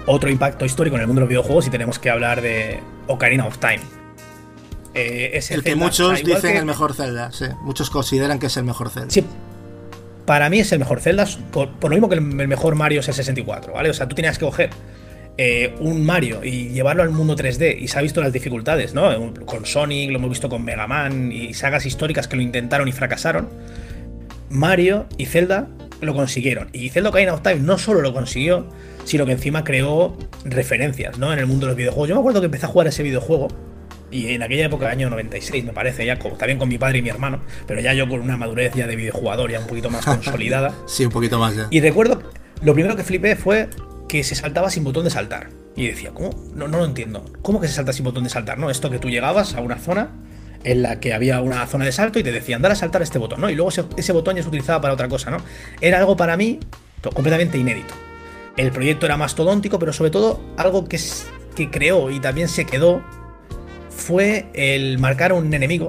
Otro impacto histórico en el mundo de los videojuegos y tenemos que hablar de Ocarina of Time. Eh, es el que muchos dicen el mejor Zelda, sí. Muchos consideran que es el mejor Zelda. Sí. Para mí es el mejor Zelda, por, lo mismo que el, mejor Mario es el 64, ¿vale? O sea, tú tenías que coger eh, un Mario y llevarlo al mundo 3D y se ha visto las dificultades, ¿no? Con Sonic, lo hemos visto con Mega Man y sagas históricas que lo intentaron y fracasaron. Mario y Zelda lo consiguieron. Y Zelda Ocarina of Time no solo lo consiguió, sino que encima creó referencias ¿no? en el mundo de los videojuegos. Yo me acuerdo que empecé a jugar ese videojuego y en aquella época, año 96, me parece, ya también con mi padre y mi hermano, pero ya yo con una madurez ya de videojugador ya un poquito más [laughs] consolidada. sí, un poquito más ya. Y recuerdo, lo primero que flipé fue que se saltaba sin botón de saltar. Y decía, ¿cómo? No, no lo entiendo. ¿Cómo que se salta sin botón de saltar? ¿No? Esto que tú llegabas a una zona en la que había una zona de salto y te decían, dale a saltar este botón, ¿no? Y luego ese, ese botón ya se utilizaba para otra cosa, ¿no? Era algo para mí completamente inédito. El proyecto era mastodóntico, pero sobre todo algo que, que creó y también se quedó fue el marcar a un enemigo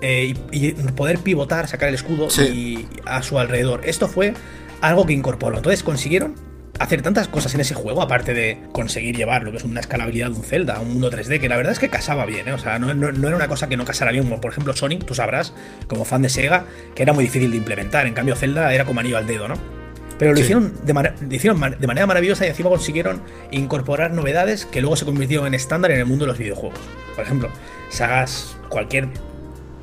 eh, y, poder pivotar, sacar el escudo y a su alrededor. Esto fue algo que incorporó. Entonces consiguieron hacer tantas cosas en ese juego, aparte de conseguir llevar lo que es una escalabilidad de un Zelda, un mundo 3D, que la verdad es que casaba bien, ¿eh? o sea, no, no, era una cosa que no casara bien, como por ejemplo Sonic, tú sabrás, como fan de Sega, que era muy difícil de implementar, en cambio Zelda era como anillo al dedo, ¿no? Pero lo, hicieron de, de manera maravillosa y encima consiguieron incorporar novedades que luego se convirtieron en estándar en el mundo de los videojuegos. Por ejemplo, sagas, cualquier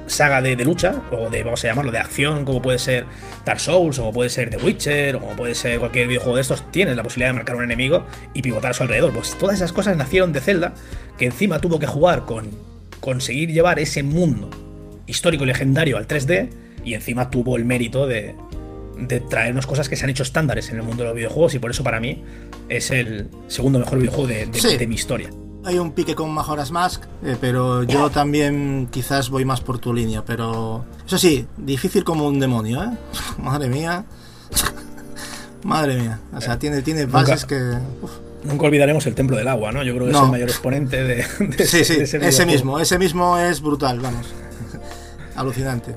saga de, lucha, o de, vamos a llamarlo, de acción, como puede ser Dark Souls, o como puede ser The Witcher, o como puede ser cualquier videojuego de estos, tienes la posibilidad de marcar un enemigo y pivotar a su alrededor. Pues todas esas cosas nacieron de Zelda, que encima tuvo que jugar con conseguir llevar ese mundo histórico y legendario al 3D, y encima tuvo el mérito de, de traernos cosas que se han hecho estándares en el mundo de los videojuegos y por eso para mí es el segundo mejor videojuego de, mi historia. Hay un pique con Majora's Mask, eh, pero yo también quizás voy más por tu línea, pero eso sí, difícil como un demonio, ¿eh? [laughs] Madre mía. [laughs] Madre mía. O sea, tiene, tiene bases que... Nunca olvidaremos el Templo del Agua, ¿no? Yo creo que es el mayor exponente de, sí, sí, ese mismo, ese mismo es brutal, vamos. [laughs] Alucinante.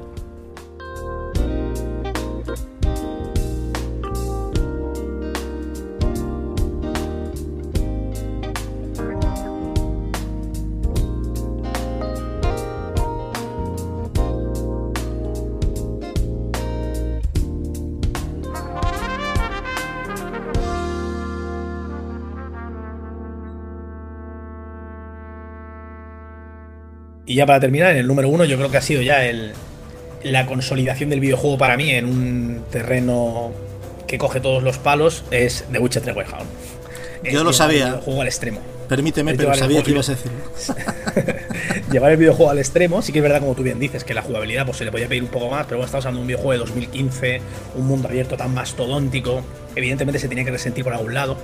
Y ya para terminar, en el número uno, yo creo que ha sido ya el, la consolidación del videojuego para mí en un terreno que coge todos los palos es The Witcher 3 Wild Yo lo sabía. juego al extremo. Permíteme, pero sabía que ibas a decir. [laughs] llevar el videojuego al extremo, sí que es verdad, como tú bien dices, que la jugabilidad pues, se le podía pedir un poco más, pero bueno, estamos hablando de un videojuego de 2015, un mundo abierto tan mastodóntico, evidentemente se tenía que resentir por algún lado.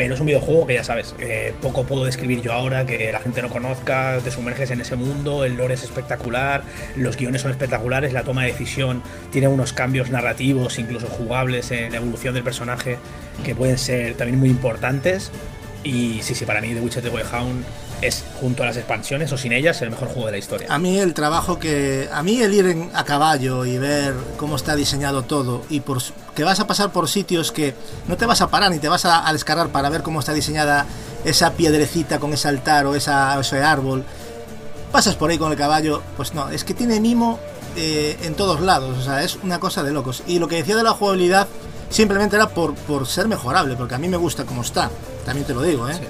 Es un videojuego que ya sabes, poco puedo describir yo ahora, que la gente no conozca, te sumerges en ese mundo, el lore es espectacular, los guiones son espectaculares, la toma de decisión tiene unos cambios narrativos, incluso jugables en la evolución del personaje, que pueden ser también muy importantes. Y sí, sí, para mí The Witcher The Hound es, junto a las expansiones o sin ellas, el mejor juego de la historia. A mí el trabajo que... A mí el ir a caballo y ver cómo está diseñado todo y por que vas a pasar por sitios que no te vas a parar ni te vas a, descargar para ver cómo está diseñada esa piedrecita con ese altar o esa, ese árbol. Pasas por ahí con el caballo, pues no, es que tiene mimo eh, en todos lados, o sea, es una cosa de locos. Y lo que decía de la jugabilidad simplemente era por, por ser mejorable, porque a mí me gusta como está, también te lo digo, ¿eh?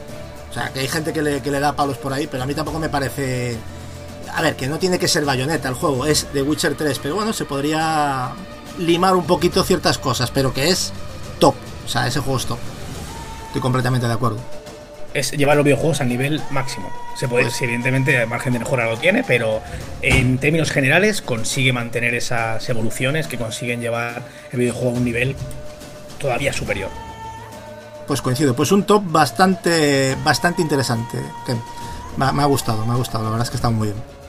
O sea, que hay gente que le, que le da palos por ahí, pero a mí tampoco me parece... A ver, que no tiene que ser bayoneta el juego, es The Witcher 3, pero bueno, se podría limar un poquito ciertas cosas, pero que es top. O sea, ese juego es top. Estoy completamente de acuerdo. Es llevar los videojuegos al nivel máximo. Se puede, pues, evidentemente, margen de mejora lo tiene, pero en términos generales consigue mantener esas evoluciones que consiguen llevar el videojuego a un nivel todavía superior. Pues coincido, pues un top bastante, bastante interesante. Que me ha gustado, me ha gustado, la verdad es que está muy bien.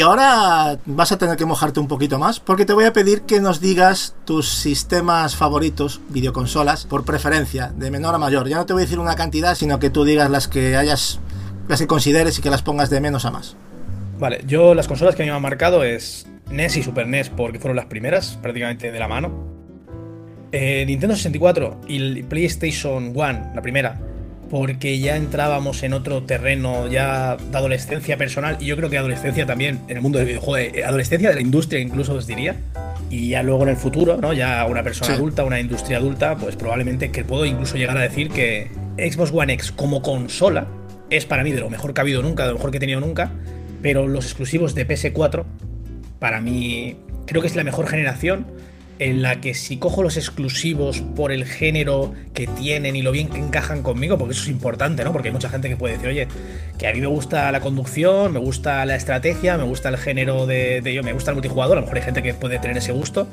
Y ahora vas a tener que mojarte un poquito más porque te voy a pedir que nos digas tus sistemas favoritos, videoconsolas, por preferencia, de menor a mayor. Ya no te voy a decir una cantidad, sino que tú digas las que hayas, las que consideres y que las pongas de menos a más. Vale, yo las consolas que a mí me han marcado es NES y Super NES porque fueron las primeras, prácticamente de la mano. Eh, Nintendo 64 y PlayStation 1, la primera, porque ya entrábamos en otro terreno ya de adolescencia personal y yo creo que adolescencia también en el mundo del videojuego, eh, adolescencia de la industria incluso os diría. Y ya luego en el futuro, ¿no? Ya una persona adulta, una industria adulta, pues probablemente que puedo incluso llegar a decir que Xbox One X como consola es para mí de lo mejor que ha habido nunca, de lo mejor que he tenido nunca, pero los exclusivos de PS4 para mí creo que es la mejor generación en la que si cojo los exclusivos por el género que tienen y lo bien que encajan conmigo, porque eso es importante, ¿no? Porque hay mucha gente que puede decir, oye, que a mí me gusta la conducción, me gusta la estrategia, me gusta el género de, yo, me gusta el multijugador, a lo mejor hay gente que puede tener ese gusto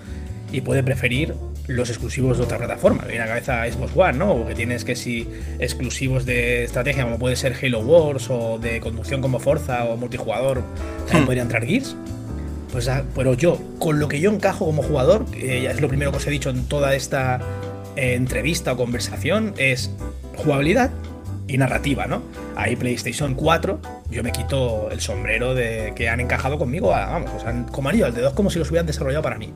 y puede preferir los exclusivos de otra plataforma. Me viene a la cabeza Xbox One, ¿no? O que tienes que si exclusivos de estrategia como puede ser Halo Wars o de conducción como Forza o multijugador, también hmm. podría entrar Gears. Pues, ah, pero yo, con lo que yo encajo como jugador, que ya es lo primero que os he dicho en toda esta eh, entrevista o conversación, es jugabilidad y narrativa, ¿no? Ahí PlayStation 4, yo me quito el sombrero de que han encajado conmigo, vamos, o sea, como anillo al dedo, como si los hubieran desarrollado para mí.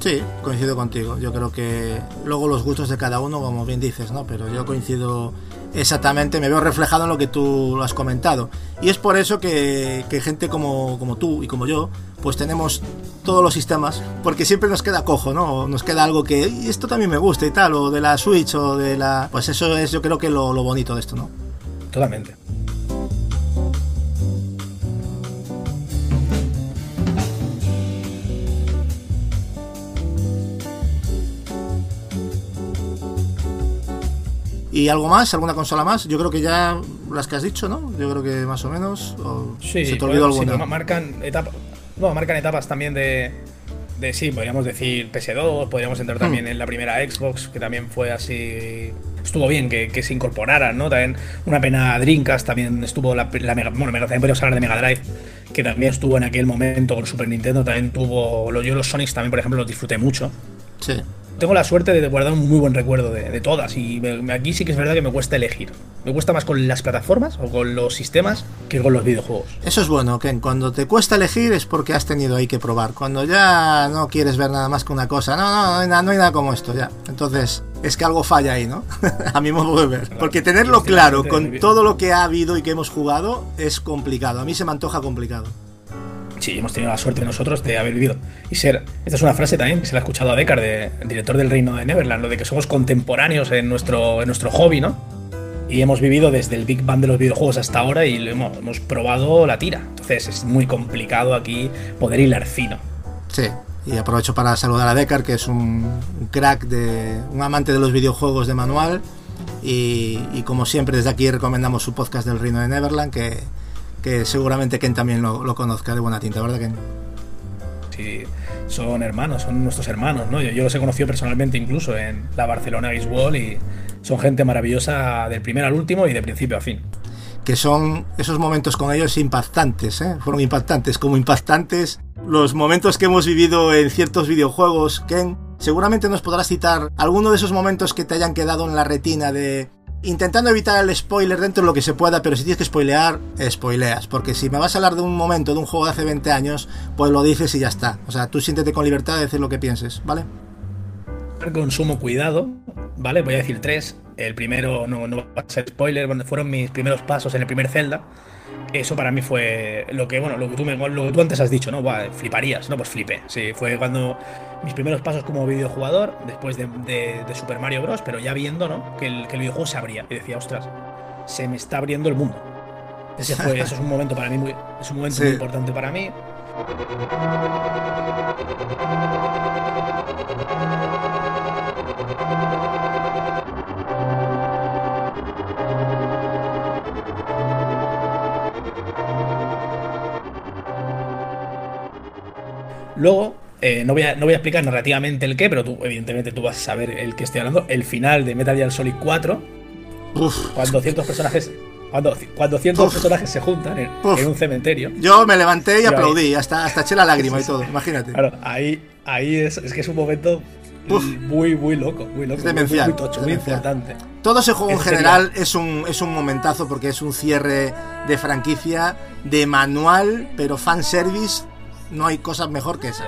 Sí, coincido contigo. Yo creo que luego los gustos de cada uno, como bien dices, ¿no? Pero yo coincido exactamente, me veo reflejado en lo que tú has comentado. Y es por eso que, gente como, como, tú y como yo, pues tenemos todos los sistemas, porque siempre nos queda cojo, ¿no? Nos queda algo que esto también me gusta y tal, o de la Switch o de la... Pues eso es yo creo que lo, lo bonito de esto, ¿no? Totalmente. ¿Y algo más? ¿Alguna consola más? Yo creo que ya las que has dicho, ¿no? Yo creo que más o menos. sí, ¿Se te olvidó alguna? Sí, marcan, etapas, no, marcan etapas también de, de, sí, podríamos decir PS2, podríamos entrar también hmm. en la primera Xbox, que también fue así. Estuvo bien que, que se incorporaran, ¿no? También una pena Dreamcast, también estuvo la, la Mega. Bueno, también podríamos hablar de Mega Drive, que también estuvo en aquel momento con Super Nintendo, también tuvo. Yo los Sonics también, por ejemplo, los disfruté mucho. Sí tengo la suerte de guardar un muy buen recuerdo de, todas y aquí sí que es verdad que me cuesta elegir. Me cuesta más con las plataformas o con los sistemas que con los videojuegos. Eso es bueno, que cuando te cuesta elegir es porque has tenido ahí que probar. Cuando ya no quieres ver nada más que una cosa, no, no, no hay nada, no hay nada como esto ya. Entonces es que algo falla ahí, ¿no? [laughs] a mi modo de ver. Porque tenerlo claro con todo lo que ha habido y que hemos jugado es complicado. A mí se me antoja complicado. Sí, hemos tenido la suerte nosotros de haber vivido y ser. Esta es una frase también que se la ha escuchado a Deckard, de, director del Reino de Neverland, lo de que somos contemporáneos en nuestro, en nuestro hobby, ¿no? Y hemos vivido desde el Big Bang de los videojuegos hasta ahora y hemos, hemos probado la tira. Entonces es muy complicado aquí poder hilar fino. Sí, y aprovecho para saludar a Deckard, que es un, crack, de un amante de los videojuegos de manual. Y, como siempre, desde aquí recomendamos su podcast del Reino de Neverland, que, que seguramente Ken también lo, conozca de buena tinta, ¿verdad, Ken? Sí, son hermanos, son nuestros hermanos, ¿no? Yo, los he conocido personalmente incluso en la Barcelona Ice Wall y son gente maravillosa del primer al último y de principio a fin que son esos momentos con ellos impactantes, ¿eh? fueron impactantes, como impactantes los momentos que hemos vivido en ciertos videojuegos. Ken, seguramente nos podrás citar alguno de esos momentos que te hayan quedado en la retina de intentando evitar el spoiler dentro de lo que se pueda, pero si tienes que spoilear, spoileas. Porque si me vas a hablar de un momento, de un juego de hace 20 años, pues lo dices y ya está. O sea, tú siéntete con libertad de decir lo que pienses, ¿vale? Con sumo cuidado, ¿vale? Voy a decir tres. El primero no, no va a ser spoiler, fueron mis primeros pasos en el primer Zelda. Eso para mí fue lo que, bueno, lo que tú, me, lo que tú antes has dicho, ¿no? fliparías, ¿no? Pues flipé. Sí, fue cuando mis primeros pasos como videojugador, después de, Super Mario Bros., pero ya viendo, ¿no? Que el, que el, videojuego se abría. Y decía, ostras, se me está abriendo el mundo. Ese fue, [laughs] eso es un momento para mí muy, es un momento muy importante para mí. Luego, eh, no, voy a, no voy a explicar narrativamente el qué, pero tú, evidentemente, tú vas a saber el que estoy hablando. El final de Metal Gear Solid 4. cuando ciertos personajes. Cuando, cuando ciertos personajes se juntan en, un cementerio. Yo me levanté y aplaudí, hasta, hasta eché la lágrima y todo, imagínate. Claro, ahí, ahí es, es que es un momento muy, muy loco, muy loco. Es muy, tocho, muy importante. Todo ese juego en general es un, es un momentazo porque es un cierre de franquicia, de manual, pero fanservice no hay cosa mejor que esa.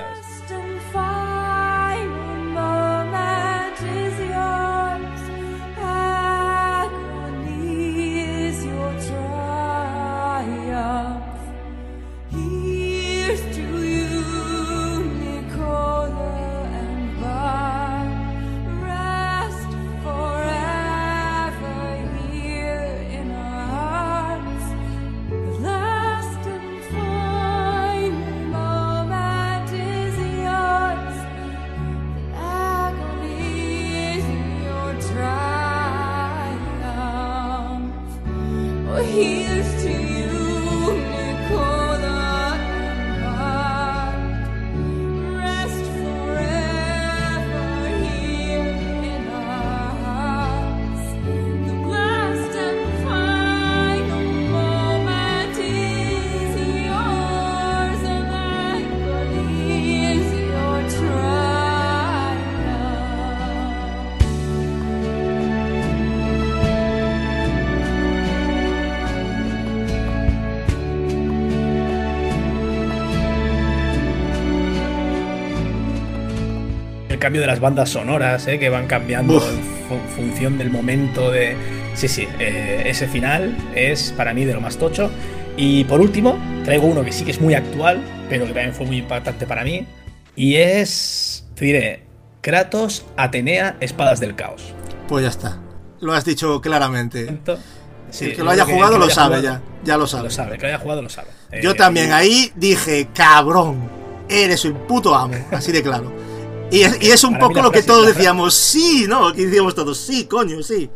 Cambio de las bandas sonoras, ¿eh? que van cambiando en función del momento de... Sí, sí, eh, ese final es para mí de lo más tocho. Y por último, traigo uno que sí que es muy actual, pero que también fue muy impactante para mí. Y es, te diré, Kratos, Atenea, Espadas del Caos. Pues ya está. Lo has dicho claramente. el que lo haya jugado lo, sabe ya. Ya lo sabe. Lo sabe, que lo haya jugado lo sabe. Yo también ahí dije, cabrón, eres un puto amo. Así de claro. Y es, un poco lo que todos decíamos, sí, ¿no? Que decíamos todos, sí, coño, sí.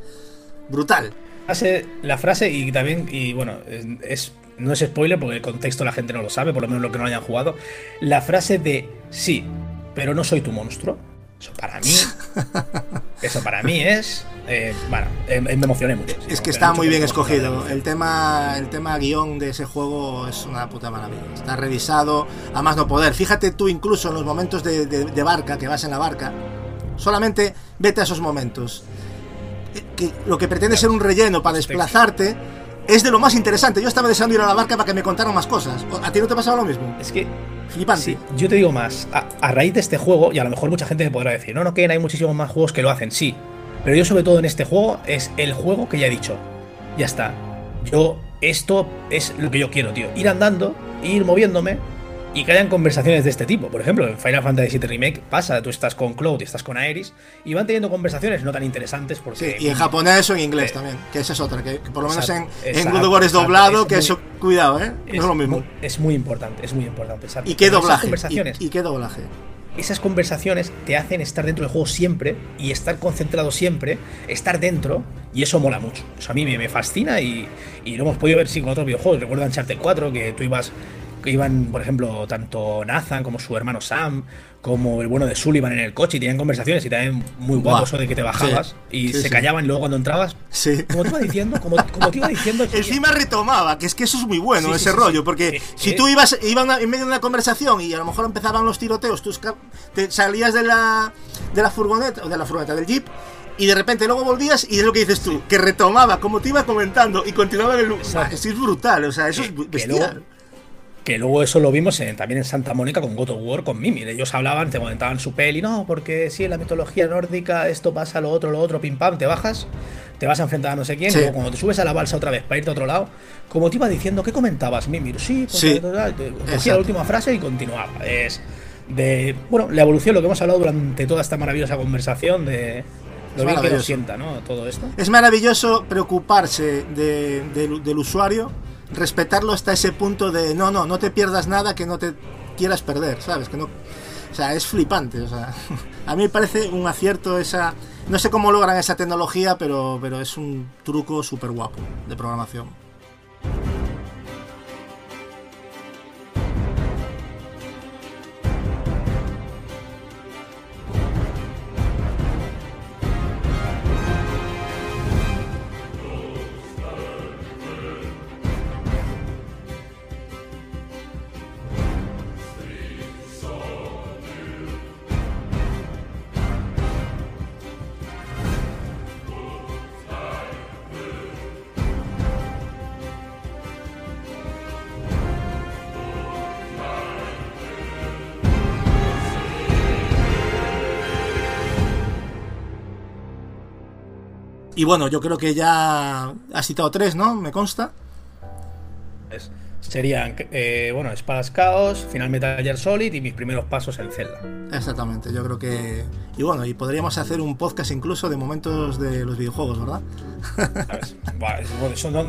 Brutal. La frase, y también, y bueno, es, no es spoiler porque el contexto la gente no lo sabe, por lo menos lo que no hayan jugado. La frase de sí, pero no soy tu monstruo. Eso para mí. eso para mí es. Eh, bueno, eh, me emocioné mucho. es que está muy bien escogido. El tema, el tema guion de ese juego es una puta maravilla. Está revisado a más no poder. Fíjate tú incluso en los momentos de, barca, que vas en la barca. Solamente vete a esos momentos. Eh, que lo que pretende ser un relleno para desplazarte es de lo más interesante. Yo estaba deseando ir a la barca para que me contaran más cosas. ¿A ti no te pasaba lo mismo? Es que. Flipante. yo te digo más. A, raíz de este juego, y a lo mejor mucha gente me podrá decir, no, no, que hay muchísimos más juegos que lo hacen. Sí. Pero yo, sobre todo en este juego, es el juego que ya he dicho. Ya está. Yo, esto es lo que yo quiero, tío. Ir andando, ir moviéndome y que hayan conversaciones de este tipo. Por ejemplo, en Final Fantasy VII Remake pasa, tú estás con Cloud y estás con Aeris y van teniendo conversaciones no tan interesantes porque... Sí, y en japonés o en inglés eh, también, que esa es otra, que, por lo menos en, en War es doblado, que eso, cuidado, ¿eh? No es, lo mismo. es muy importante, es muy importante. ¿Y qué doblaje? ¿Y, qué doblaje? esas conversaciones te hacen estar dentro del juego siempre y estar concentrado siempre, estar dentro, y eso mola mucho. Eso a mí me, fascina y, y, lo hemos podido ver sí, con otros videojuegos. Recuerdo Uncharted 4 que tú ibas iban, por ejemplo, tanto Nathan como su hermano Sam, como el bueno de Sullivan en el coche y tenían conversaciones y también muy guapo eso de que te bajabas y se callaban y luego cuando entrabas. Sí. Como te iba diciendo, como, te iba diciendo. [laughs] Encima retomaba, que es que eso es muy bueno, ese rollo, porque si tú ibas iba en medio de una conversación y a lo mejor empezaban los tiroteos, tú te salías de la, de la furgoneta, o de la furgoneta del jeep y de repente luego volvías y es lo que dices tú, que retomaba como te iba comentando y continuaba en el lugar. Es brutal, o sea, eso es bestial. Que luego eso lo vimos también en Santa Mónica con God of War, con Mimir. Ellos hablaban, te comentaban su peli, no, porque si en la mitología nórdica esto pasa, lo otro, lo otro, pim pam, te bajas, te vas a enfrentar a no sé quién, y luego cuando te subes a la balsa otra vez para irte a otro lado, como te iba diciendo, ¿qué comentabas, Mimir? Sí, pues sí. cogía la última frase y continuaba. Es de, bueno, la evolución, lo que hemos hablado durante toda esta maravillosa conversación de lo bien que lo sienta, ¿no? Todo esto. Es maravilloso preocuparse del usuario respetarlo hasta ese punto de no, no, no te pierdas nada que no te quieras perder, ¿sabes? Que no, o sea, es flipante, o sea, [laughs] a mí me parece un acierto esa, no sé cómo logran esa tecnología, pero, pero es un truco súper guapo de programación. Y bueno, yo creo que ya has citado tres, ¿no? Me consta. Serían, eh, bueno, Espadas Caos, Final Metal Gear Solid y mis primeros pasos en Zelda. Exactamente, yo creo que... Y bueno, y podríamos hacer un podcast incluso de momentos de los videojuegos, ¿verdad?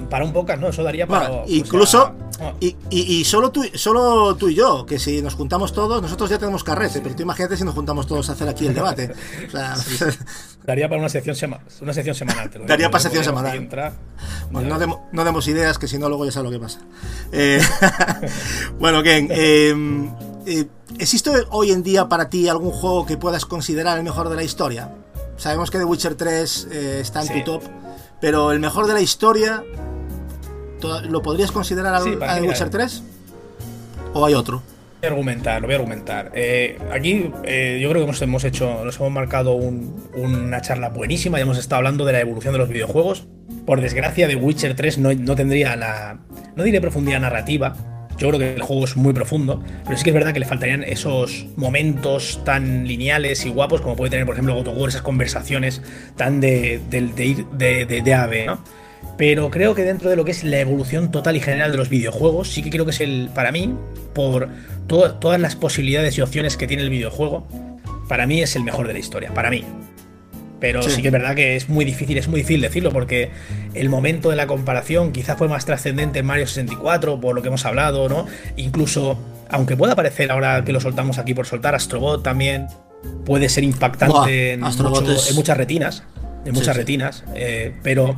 para un podcast, ¿no? Eso daría para... incluso... y, y, solo, tú, solo tú y yo, que si nos juntamos todos, nosotros ya tenemos carrete, pero tú imagínate si nos juntamos todos a hacer aquí el debate. [laughs] daría para una sección, una sección semanal. daría para sección semanal. bueno, no, no, demos ideas, que si no luego ya sabes lo que pasa. Eh, [laughs] bueno, Ken, em, eh, ¿existe hoy en día para ti algún juego que puedas considerar el mejor de la historia? Sabemos que The Witcher 3 eh, está en tu top, pero el mejor de la historia, ¿lo podrías considerar al, The Witcher 3? ¿O hay otro? Voy a argumentar, lo voy a argumentar. Eh, aquí yo creo que hemos, hecho, nos hemos marcado una charla buenísima y hemos estado hablando de la evolución de los videojuegos. Por desgracia, The Witcher 3 no, no tendría la, no diré profundidad narrativa, yo creo que el juego es muy profundo, pero sí que es verdad que le faltarían esos momentos tan lineales y guapos como puede tener, por ejemplo, God of War, esas conversaciones tan de, de, de, de, ave, ¿no? Pero creo que dentro de lo que es la evolución total y general de los videojuegos, sí que creo que es el, para mí, por todas las posibilidades y opciones que tiene el videojuego, para mí es el mejor de la historia, para mí. Pero sí. que es verdad que es muy difícil, es muy difícil decirlo, porque el momento de la comparación quizás fue más trascendente en Mario 64, por lo que hemos hablado, ¿no? Incluso, aunque pueda parecer ahora que lo soltamos aquí por soltar, Astrobot también puede ser impactante en, muchas retinas. En muchas retinas. Eh, pero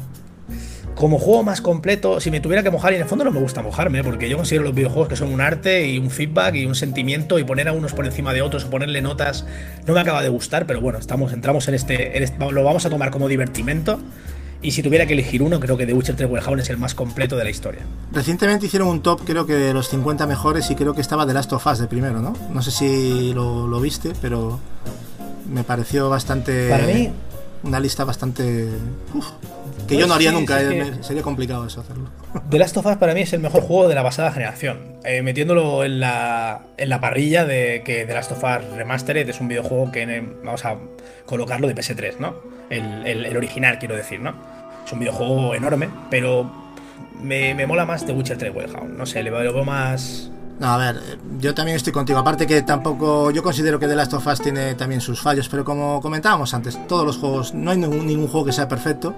como juego más completo, si me tuviera que mojar, y en el fondo no me gusta mojarme, porque yo considero los videojuegos que son un arte y un feedback y un sentimiento y poner a unos por encima de otros o ponerle notas no me acaba de gustar, pero bueno, estamos, entramos en este, lo vamos a tomar como divertimento. Y si tuviera que elegir uno, creo que The Witcher 3 Wellhaven es el más completo de la historia. Recientemente hicieron un top, creo que de los 50 mejores, y creo que estaba The Last of Us de primero, ¿no? No sé si lo, lo viste, pero me pareció bastante. Para mí. Una lista bastante. Uf, que yo no haría nunca, eh, sería complicado eso hacerlo. The Last of Us para mí es el mejor juego de la pasada generación. Eh, metiéndolo en la, en la parrilla de que The Last of Us Remastered es un videojuego que vamos a colocarlo de PS3, ¿no? El, original, quiero decir, ¿no? Es un videojuego enorme, pero me, mola más The Witcher 3 Wellhound. No sé, le veo más No, a ver, yo también estoy contigo. Aparte que tampoco, yo considero que The Last of Us tiene también sus fallos, pero como comentábamos antes, todos los juegos, no hay ningún, ningún juego que sea perfecto.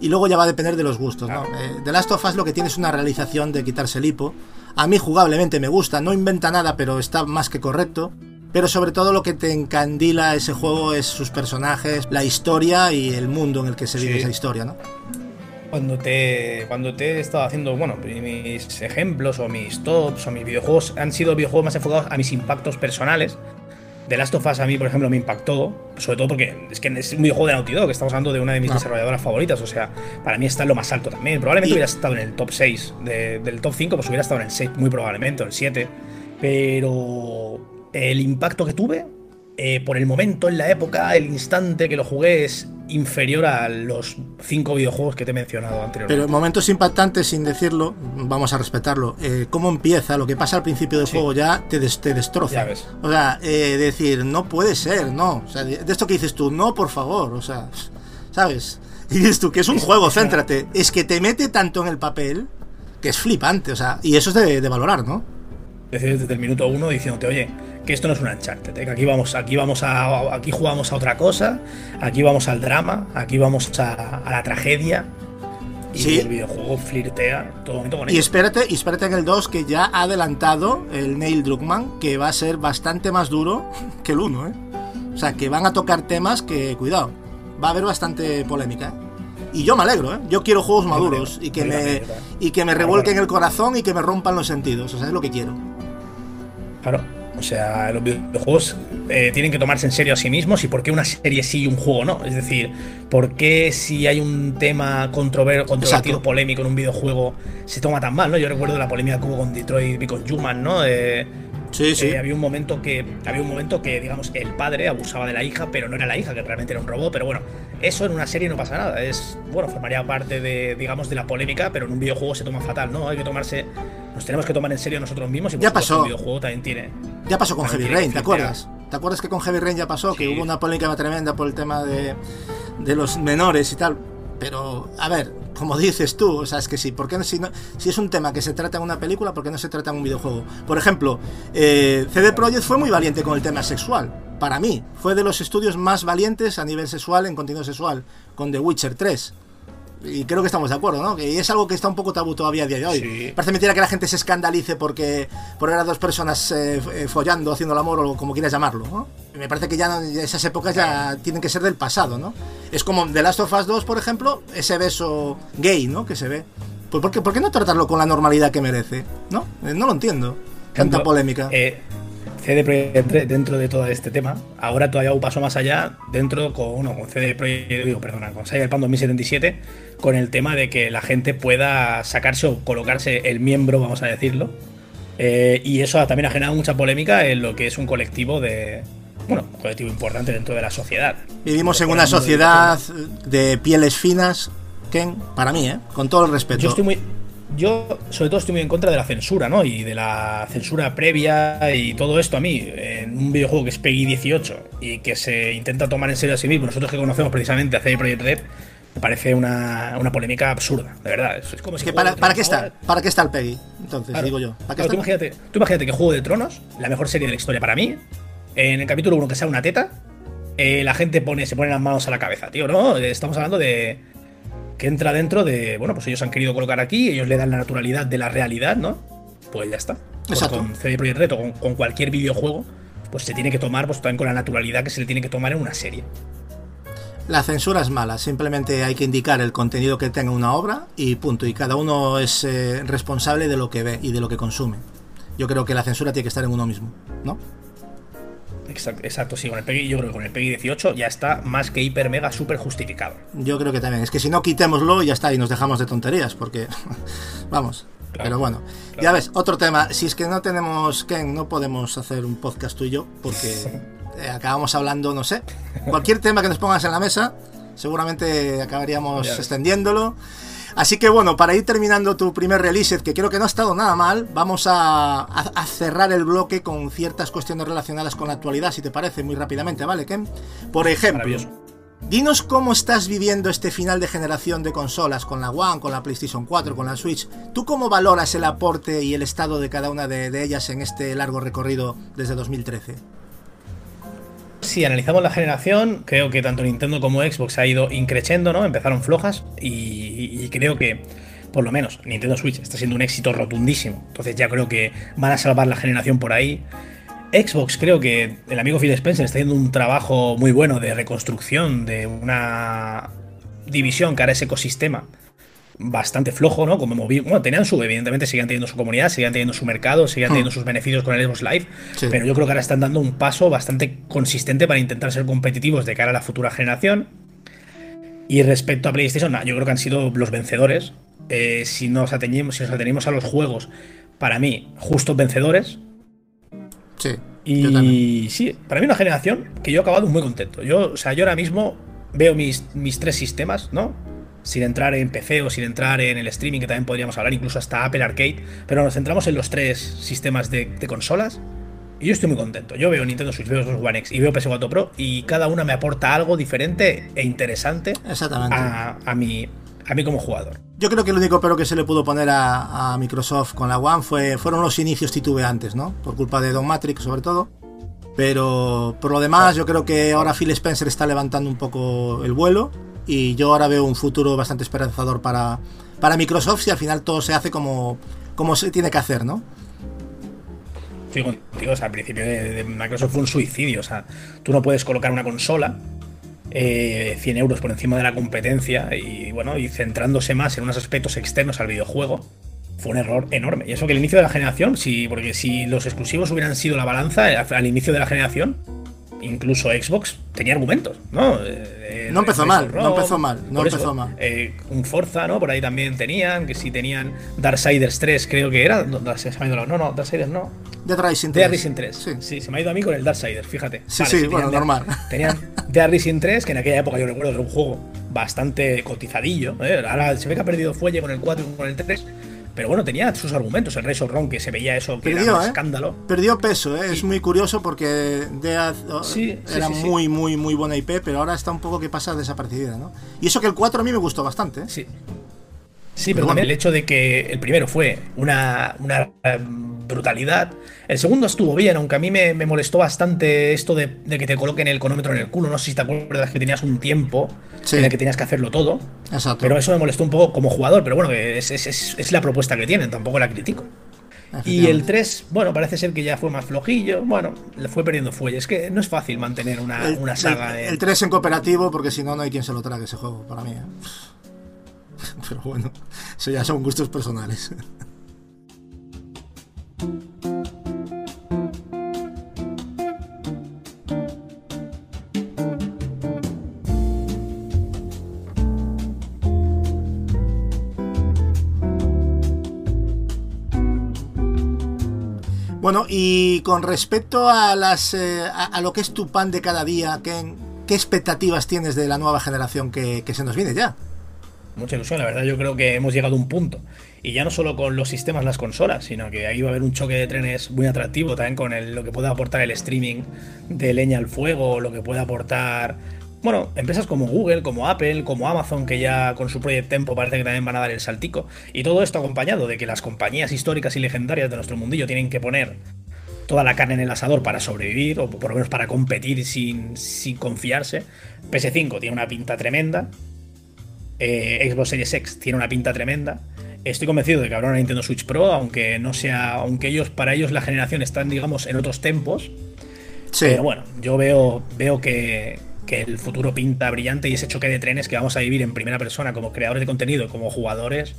Y luego ya va a depender de los gustos, ¿no? Eh, The Last of Us lo que tiene es una realización de quitarse el hipo. A mí jugablemente me gusta, no inventa nada, pero está más que correcto. Pero sobre todo lo que te encandila ese juego es sus personajes, la historia y el mundo en el que se vive Sí. esa historia, ¿no? Cuando te, cuando te he estado haciendo, bueno, mis ejemplos o mis tops o mis videojuegos han sido videojuegos más enfocados a mis impactos personales. The Last of Us a mí, por ejemplo, me impactó, sobre todo porque es que es un videojuego de Naughty Dog, estamos hablando de una de mis No. desarrolladoras favoritas, o sea, para mí está en lo más alto también. Probablemente Y- hubiera estado en el top 6, de- del top 5, pues hubiera estado en el 6, muy probablemente, o el 7, pero el impacto que tuve, eh, por el momento, en la época, el instante que lo jugué es inferior a los 5 videojuegos que te he mencionado anteriormente. Pero momentos impactantes, sin decirlo, vamos a respetarlo. Eh, ¿Cómo empieza? Lo que pasa al principio del Sí. juego ya te, des- te destroza. O sea, eh, decir, no puede ser, no. O sea, de, esto que dices tú, no, por favor. O sea, ¿sabes? Y dices tú, que es un juego, una- céntrate. Es que te mete tanto en el papel que es flipante. O sea, y eso es de, de valorar, ¿no? decir desde el minuto uno diciéndote, oye, que esto no es un Uncharted, ¿eh? que aquí vamos, aquí vamos a, aquí jugamos a otra cosa, aquí vamos al drama, aquí vamos a, a la tragedia. Y Sí. el videojuego flirtea todo momento con Y espérate, y espérate en el 2 que ya ha adelantado el Neil Druckmann, que va a ser bastante más duro [laughs] que el 1, ¿eh? O sea, que van a tocar temas que, cuidado, va a haber bastante polémica, ¿eh? Y yo me alegro, ¿eh? Yo quiero juegos maduros y que me, y que me revuelquen el corazón y que me rompan los sentidos. O sea, es lo que quiero. Claro. O sea, los videojuegos eh, tienen que tomarse en serio a sí mismos y por qué una serie sí y un juego no. Es decir, por qué si hay un tema controver controvertido, Exacto. polémico en un videojuego se toma tan mal, ¿no? Yo recuerdo la polémica que hubo con Detroit y con Human, ¿no? Eh, Sí, sí. Eh, había un momento que había un momento que digamos el padre abusaba de la hija pero no era la hija que realmente era un robot pero bueno eso en una serie no pasa nada es bueno formaría parte de digamos de la polémica pero en un videojuego se toma fatal no hay que tomarse nos tenemos que tomar en serio nosotros mismos y Ya pasó. el videojuego también tiene Ya pasó con Heavy Rain, ¿te acuerdas? ¿Te acuerdas que con Heavy Rain ya pasó? Que hubo una polémica tremenda por el tema de, de los menores y tal. Pero, a ver, como dices tú, o sea, es que sí, ¿por qué no, si, no- si es un tema que se trata en una película, ¿por qué no se trata en un videojuego? Por ejemplo, eh, CD Projekt fue muy valiente con el tema sexual. Para mí, fue de los estudios más valientes a nivel sexual, en contenido sexual, con The Witcher 3. Y creo que estamos de acuerdo, ¿no? Que es algo que está un poco tabú todavía a día de hoy. Sí. Parece mentira que la gente se escandalice porque por ver a dos personas eh, eh, follando, haciendo el amor o como quieras llamarlo, ¿no? Me parece que ya, esas épocas ya tienen que ser del pasado, ¿no? Es como The Last of Us 2, por ejemplo, ese beso gay, ¿no? Que se ve. Pues ¿por qué, por qué no tratarlo con la normalidad que merece? ¿No? Eh, no lo entiendo. Tanta polémica. eh, CD Projekt Red, dentro de todo este tema ahora todavía un paso más allá dentro con uno con CD Projekt digo, perdona con Cyberpunk 2077 con el tema de que la gente pueda sacarse o colocarse el miembro vamos a decirlo Eh, y eso también ha generado mucha polémica en lo que es un colectivo de bueno un colectivo importante dentro de la sociedad Vivimos en una sociedad de pieles finas, Ken, para mí, ¿eh? Con todo el respeto. Yo estoy muy. Yo, sobre todo, estoy muy en contra de la censura, ¿no? Y de la censura previa y todo esto a mí, en un videojuego que es PEGI 18 y que se intenta tomar en serio a sí mismo, nosotros que conocemos precisamente a CD Projekt Red, me parece una, una polémica absurda, de verdad. Es, como Es si que para, de ¿para qué está? ¿Para qué está el Peggy? Entonces, Claro. digo yo. ¿Para qué Claro, tú, imagínate, tú imagínate que Juego de Tronos, la mejor serie de la historia para mí, en el capítulo 1 que sea una teta, eh, la gente pone, se pone las manos a la cabeza, tío, ¿no? Estamos hablando de que entra dentro de, bueno, pues ellos han querido colocar aquí, ellos le dan la naturalidad de la realidad, ¿no? Pues ya está. Pues con CD Projekt Red o con, con cualquier videojuego, pues se tiene que tomar, pues también con la naturalidad que se le tiene que tomar en una serie. La censura es mala, simplemente hay que indicar el contenido que tenga una obra y punto. Y cada uno es eh, responsable de lo que ve y de lo que consume. Yo creo que la censura tiene que estar en uno mismo, ¿no? Exacto, exacto, sí, con el PEGI, yo creo que con el PEGI 18 ya está más que hiper mega super justificado. Yo creo que también. Es que si no, quitémoslo ya está, y nos dejamos de tonterías, porque. [laughs] Vamos. Claro, Pero bueno, claro. ya ves, otro tema. Si es que no tenemos, Ken, no podemos hacer un podcast tú y yo, porque [laughs] eh, acabamos hablando, no sé, cualquier tema que nos pongas en la mesa, seguramente acabaríamos extendiéndolo. Así que bueno, para ir terminando tu primer release, que creo que no ha estado nada mal, vamos a, a- a cerrar el bloque con ciertas cuestiones relacionadas con la actualidad, si te parece, muy rápidamente, ¿vale, Ken? Por ejemplo. Dinos cómo estás viviendo este final de generación de consolas con la One, con la PlayStation 4, con la Switch. ¿Tú cómo valoras el aporte y el estado de cada una de, ellas en este largo recorrido desde 2013? Si analizamos la generación, creo que tanto Nintendo como Xbox ha ido increciendo, ¿no? Empezaron flojas y, creo que por lo menos Nintendo Switch está siendo un éxito rotundísimo. Entonces ya creo que van a salvar la generación por ahí. Xbox creo que el amigo Phil Spencer está haciendo un trabajo muy bueno de reconstrucción de una división que ahora es ecosistema bastante flojo, ¿no? Como moví bueno, tenían su, evidentemente siguen teniendo su comunidad, siguen teniendo su mercado, siguen hmm. teniendo sus beneficios con el Xbox Live, pero yo creo que ahora están dando un paso bastante consistente para intentar ser competitivos de cara a la futura generación. Y respecto a PlayStation, yo creo que han sido los vencedores. Eh, si, nos atenemos, si nos atenemos a los juegos, para mí, justos vencedores, Sí. Y sí, para mí una generación que yo he acabado muy contento. Yo, o sea, yo ahora mismo veo mis, mis tres sistemas, ¿no? Sin entrar en PC o sin entrar en el streaming, que también podríamos hablar, incluso hasta Apple Arcade. Pero nos centramos en los tres sistemas de, consolas. Y yo estoy muy contento. Yo veo Nintendo Switch, veo Xbox One X y veo PS4 Pro. Y cada una me aporta algo diferente e interesante a, a, mi, a mí como jugador. Yo creo que el único pero que se le pudo poner a, Microsoft con la One fue, fueron los inicios titubeantes, ¿no? Por culpa de Don Matrix, sobre todo. Pero por lo demás, yo creo que ahora Phil Spencer está levantando un poco el vuelo. Y yo ahora veo un futuro bastante esperanzador para, para Microsoft si al final todo se hace como, como se tiene que hacer, ¿no? Contigo, al principio de Microsoft fue un suicidio. O sea, tú no puedes colocar una consola 100 eh, euros por encima de la competencia y bueno, y centrándose más en unos aspectos externos al videojuego, fue un error enorme. Y eso que el inicio de la generación, sí, porque si los exclusivos hubieran sido la balanza eh, al inicio de la generación, incluso Xbox tenía argumentos, ¿no? Eh, no empezó mal, no empezó mal, no empezó mal. un Forza, ¿no? Por ahí también tenían, que si tenían Darksiders 3, creo que era. No, no, Darksiders no. Dead Rising 3. Dead Rising 3. Sí. se me ha ido a mí con el Darksiders, fíjate. Sí, sí, bueno, normal. Tenían Dead Rising 3, que en aquella época yo recuerdo que era un juego bastante cotizadillo. ¿eh? Ahora se ve que ha perdido fuelle con el 4 y con el 3. Pero bueno, tenía sus argumentos. El Razor Ron, que se veía eso, que era un ¿eh? escándalo. Perdió peso, ¿eh? es muy curioso porque Dead oh, era muy, muy, muy buena IP, pero ahora está un poco que pasa desaparecida, ¿no? Y eso que el 4 a mí me gustó bastante. ¿eh? Sí. Sí, pero, también el hecho de que el primero fue una, una brutalidad. El segundo estuvo bien, aunque a mí me, molestó bastante esto de, que te coloquen el cronómetro en el culo. No sé si te acuerdas que tenías un tiempo en el que tenías que hacerlo todo. Exacto. Pero eso me molestó un poco como jugador, pero bueno, es, es, la propuesta que tienen, tampoco la critico. Y el 3, bueno, parece ser que ya fue más flojillo. Bueno, le fue perdiendo fuelle. Es que no es fácil mantener una, saga. El, el 3 en cooperativo, porque si no, no hay quien se lo trague ese juego, para mí. ¿eh? [laughs] Pero bueno, eso ya son gustos personales. Bueno, y con respecto a las eh, a, lo que es tu pan de cada día, ¿qué, qué expectativas tienes de la nueva generación que se nos viene ya? Mucha ilusión. La verdad, yo creo que hemos llegado a un punto. Y ya no solo con los sistemas, las consolas, sino que ahí va a haber un choque de trenes muy atractivo también con lo que puede aportar el streaming de leña al fuego, lo que puede aportar. Bueno, empresas como Google, como Apple, como Amazon, que ya con su Project Tempo parece que también van a dar el saltico. Y todo esto acompañado de que las compañías históricas y legendarias de nuestro mundillo tienen que poner toda la carne en el asador para sobrevivir, o por lo menos para competir sin, sin confiarse. PS5 tiene una pinta tremenda. Eh, Xbox Series X tiene una pinta tremenda. Estoy convencido de que habrá una Nintendo Switch Pro, aunque no sea, aunque ellos para ellos la generación están, digamos, en otros tempos. Pero bueno, yo veo, veo que, que el futuro pinta brillante y ese choque de trenes que vamos a vivir en primera persona como creadores de contenido y como jugadores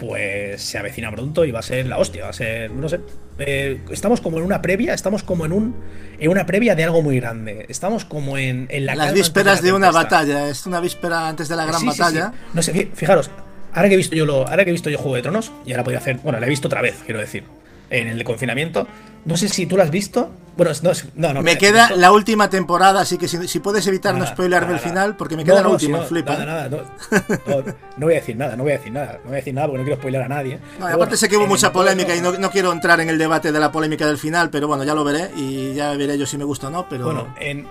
pues se avecina pronto y va a ser la hostia, va a ser, no sé, eh, estamos como en una previa, estamos como en un en una previa de algo muy grande, estamos como en, en la las vísperas de, una batalla, es una víspera antes de la gran batalla. no sé, fijaros, ahora que he visto yo lo, ahora que he visto yo Juego de Tronos y ahora podía hacer, bueno, la he visto otra vez, quiero decir en el confinamiento. No sé si tú lo has visto. Bueno, no, no, Me queda la última temporada, así que si, puedes evitar no spoilerme el final, porque me queda la última, flipa. Nada, nada, no, voy a decir nada, no voy a decir nada, no voy a decir nada porque no quiero spoiler a nadie. aparte sé que hubo mucha polémica y no, quiero entrar en el debate de la polémica del final, pero bueno, ya lo veré y ya veré yo si me gusta o no, pero... Bueno, en,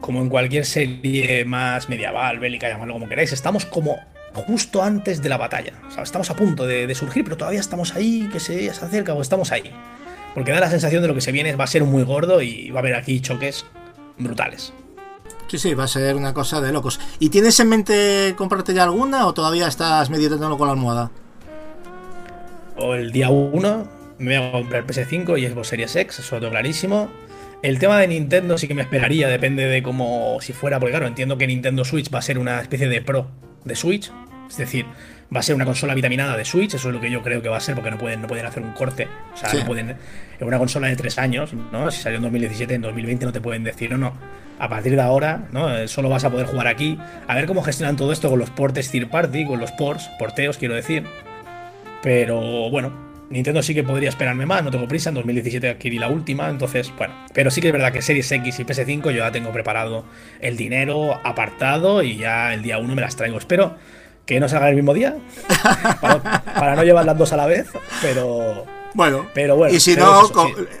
como en cualquier serie más medieval, bélica, llamadlo como queráis, estamos como justo antes de la batalla. O sea, estamos a punto de, surgir, pero todavía estamos ahí, que se, se acerca o estamos ahí. Porque da la sensación de lo que se viene va a ser muy gordo y va a haber aquí choques brutales. Sí, sí, va a ser una cosa de locos. ¿Y tienes en mente comprarte ya alguna o todavía estás meditando con la almohada? O el día 1 me voy a comprar el PS5 y Xbox Series X, eso lo clarísimo. El tema de Nintendo sí que me esperaría, depende de cómo, si fuera, porque claro, entiendo que Nintendo Switch va a ser una especie de Pro de Switch, es decir, va a ser una consola vitaminada de Switch, eso es lo que yo creo que va a ser, porque no pueden, no pueden hacer un corte. O sea, no pueden. En una consola de tres años, ¿no? Si salió en 2017, en 2020 no te pueden decir, no, no. A partir de ahora, ¿no? Eh, solo vas a poder jugar aquí. A ver cómo gestionan todo esto con los portes third party, con los ports, porteos, quiero decir. Pero bueno, Nintendo sí que podría esperarme más, no tengo prisa, en 2017 adquirí la última, entonces, bueno, pero sí que es verdad que Series X y PS5 yo ya tengo preparado el dinero apartado y ya el día 1 me las traigo. Espero que no salga el mismo día, [laughs] para, no llevar las dos a la vez, pero... Bueno, pero bueno y si no,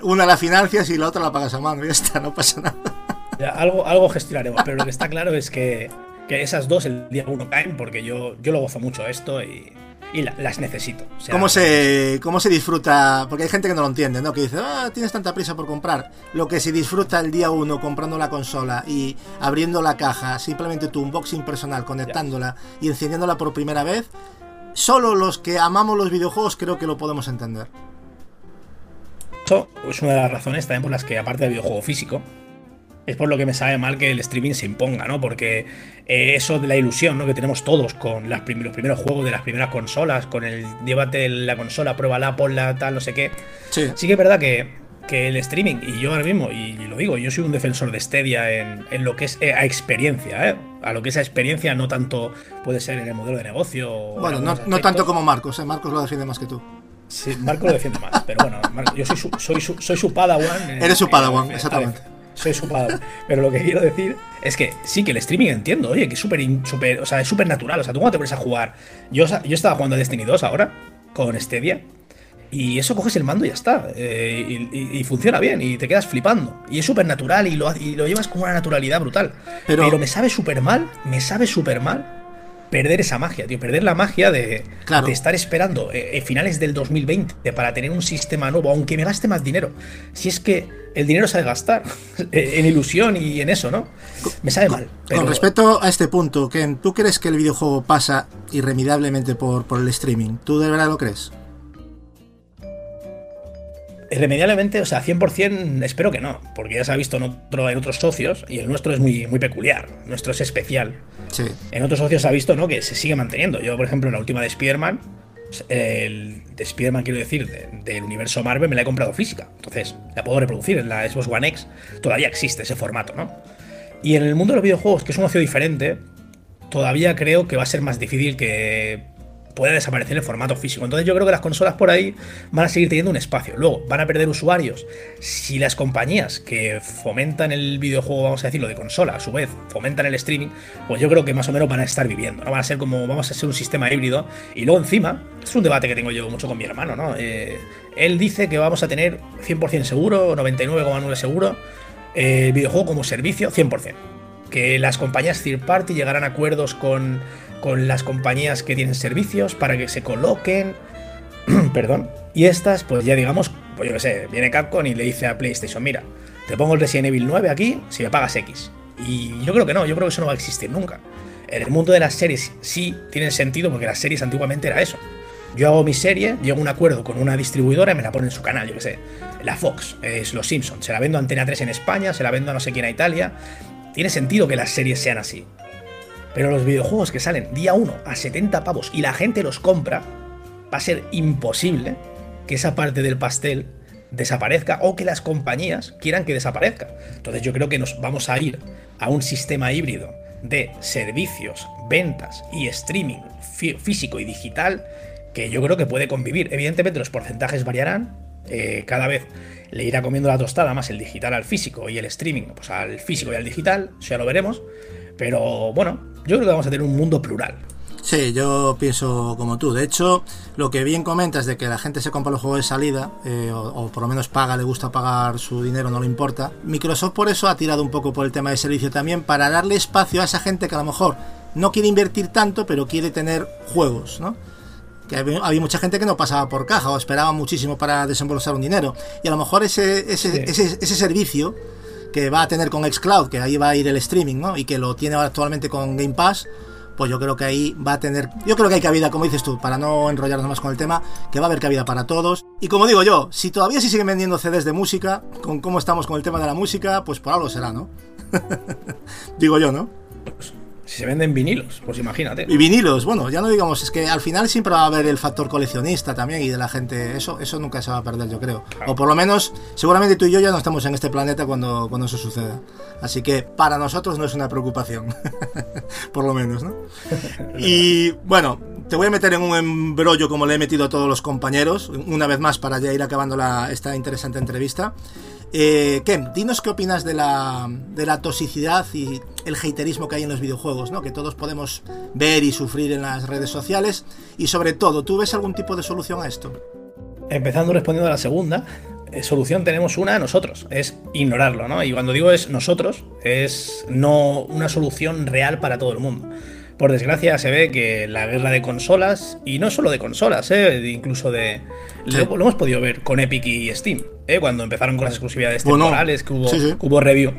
una la financias y la otra la pagas a mano y ya está, no pasa nada. algo, algo gestionaremos, pero lo que está claro es que, que esas dos el día 1 caen porque yo, yo lo gozo mucho esto y y las necesito. ¿Cómo, se, ¿Cómo se disfruta? Porque hay gente que no lo entiende, ¿no? Que dice, ah, tienes tanta prisa por comprar. Lo que se disfruta el día uno comprando la consola y abriendo la caja, simplemente tu unboxing personal, conectándola y encendiéndola por primera vez, solo los que amamos los videojuegos creo que lo podemos entender. Eso es una de las razones también por las que, aparte del videojuego físico, es por lo que me sabe mal que el streaming se imponga, ¿no? Porque eh, eso de la ilusión, ¿no? Que tenemos todos con las los primeros juegos de las primeras consolas, con el llévate la consola, pruébala, ponla, tal, no sé qué. Sí, sí que es verdad que, el streaming, y yo ahora mismo, y, lo digo, yo soy un defensor de Stadia en, lo que es eh, a experiencia, ¿eh? A lo que es a experiencia, no tanto puede ser en el modelo de negocio. Bueno, no, tanto como Marcos, ¿eh? Marcos lo defiende más que tú. Sí, Marcos lo defiende más, pero bueno, yo soy su, soy su, soy su Padawan. Eres su Padawan, exactamente soy su padre. Pero lo que quiero decir es que sí, que el streaming entiendo, oye, que es súper, super, o sea, es súper natural. O sea, tú cuando te pones a jugar. Yo, yo estaba jugando a Destiny 2 ahora, con Stadia. Y eso coges el mando y ya está. Eh, y, funciona bien. Y te quedas flipando. Y es súper natural y lo, y lo llevas con una naturalidad brutal. Pero, me sabe súper mal. Me sabe súper mal perder esa magia, tío. Perder la magia de, de estar esperando eh, finales del 2020 para tener un sistema nuevo, aunque me gaste más dinero. Si es que el dinero se ha de gastar [laughs] en ilusión y en eso, ¿no? Me sabe mal. Con respecto a este punto, Ken, ¿tú crees que el videojuego pasa irremediablemente por, por el streaming? ¿Tú de verdad lo crees? Irremediablemente, o sea, 100% espero que no, porque ya se ha visto en, otro, en otros socios y el nuestro es muy, muy peculiar, nuestro es especial. En otros socios se ha visto ¿no? que se sigue manteniendo. Yo, por ejemplo, en la última de Spider-Man, el de Spider-Man, quiero decir, del universo Marvel, me la he comprado física. Entonces, la puedo reproducir en la Xbox One X. Todavía existe ese formato, ¿no? Y en el mundo de los videojuegos, que es un ocio diferente, todavía creo que va a ser más difícil que puede desaparecer el formato físico. Entonces yo creo que las consolas por ahí van a seguir teniendo un espacio. Luego, van a perder usuarios. Si las compañías que fomentan el videojuego, vamos a decirlo, de consola, a su vez, fomentan el streaming, pues yo creo que más o menos van a estar viviendo, ¿no? Van a ser como, vamos a ser un sistema híbrido. Y luego encima, es un debate que tengo yo mucho con mi hermano, ¿no? Eh, él dice que vamos a tener 100% seguro, 99,9 seguro, el videojuego como servicio, 100%. Que las compañías third party llegarán a acuerdos con con las compañías que tienen servicios para que se coloquen. [clears throat] Perdón. Y estas, pues ya digamos, pues yo qué sé, viene Capcom y le dice a PlayStation, mira, te pongo el Resident Evil 9 aquí si me pagas X. Y yo creo que no, yo creo que eso no va a existir nunca. En el mundo de las series sí tienen sentido porque las series antiguamente era eso. Yo hago mi serie, llego a un acuerdo con una distribuidora y me la pone en su canal, yo qué sé. La Fox, es Los Simpsons. Se la vendo a Antena 3 en España, se la vendo a no sé quién a Italia. Tiene sentido que las series sean así. Pero los videojuegos que salen día 1 a 70 pavos y la gente los compra, va a ser imposible que esa parte del pastel desaparezca o que las compañías quieran que desaparezca. Entonces yo creo que nos vamos a ir a un sistema híbrido de servicios, ventas y streaming físico y digital que yo creo que puede convivir. Evidentemente los porcentajes variarán, eh, cada vez le irá comiendo la tostada más el digital al físico y el streaming pues al físico y al digital, ya lo veremos. Pero bueno, yo creo que vamos a tener un mundo plural. Sí, yo pienso como tú. De hecho, lo que bien comentas de que la gente se compra los juegos de salida, eh, o, por lo menos paga, le gusta pagar su dinero, no le importa. Microsoft por eso ha tirado un poco por el tema de servicio también, para darle espacio a esa gente que a lo mejor no quiere invertir tanto, pero quiere tener juegos, ¿no? Que había, mucha gente que no pasaba por caja o esperaba muchísimo para desembolsar un dinero. Y a lo mejor ese, ese, ese, ese servicio que va a tener con Xcloud, que ahí va a ir el streaming, ¿no? Y que lo tiene actualmente con Game Pass, pues yo creo que ahí va a tener, yo creo que hay cabida, como dices tú, para no enrollarnos más con el tema, que va a haber cabida para todos. Y como digo yo, si todavía se siguen vendiendo CDs de música, con cómo estamos con el tema de la música, pues por algo será, ¿no? [laughs] digo yo, ¿no? Si se venden vinilos, pues imagínate. Y vinilos, bueno, ya no digamos, es que al final siempre va a haber el factor coleccionista también y de la gente, eso eso nunca se va a perder, yo creo. O por lo menos, seguramente tú y yo ya no estamos en este planeta cuando, cuando eso suceda. Así que para nosotros no es una preocupación, [laughs] por lo menos, ¿no? [laughs] Y bueno, te voy a meter en un embrollo como le he metido a todos los compañeros, una vez más para ya ir acabando la, esta interesante entrevista. Eh, Ken, dinos qué opinas de la, de la toxicidad y el haterismo que hay en los videojuegos, ¿no? que todos podemos ver y sufrir en las redes sociales. Y sobre todo, ¿tú ves algún tipo de solución a esto? Empezando respondiendo a la segunda, eh, solución tenemos una nosotros, es ignorarlo, ¿no? Y cuando digo es nosotros, es no una solución real para todo el mundo. Por desgracia se ve que la guerra de consolas, y no solo de consolas, ¿eh? incluso de... Lo, hemos podido ver con Epic y Steam, ¿eh? cuando empezaron con las exclusividades temporales, que hubo, hubo review,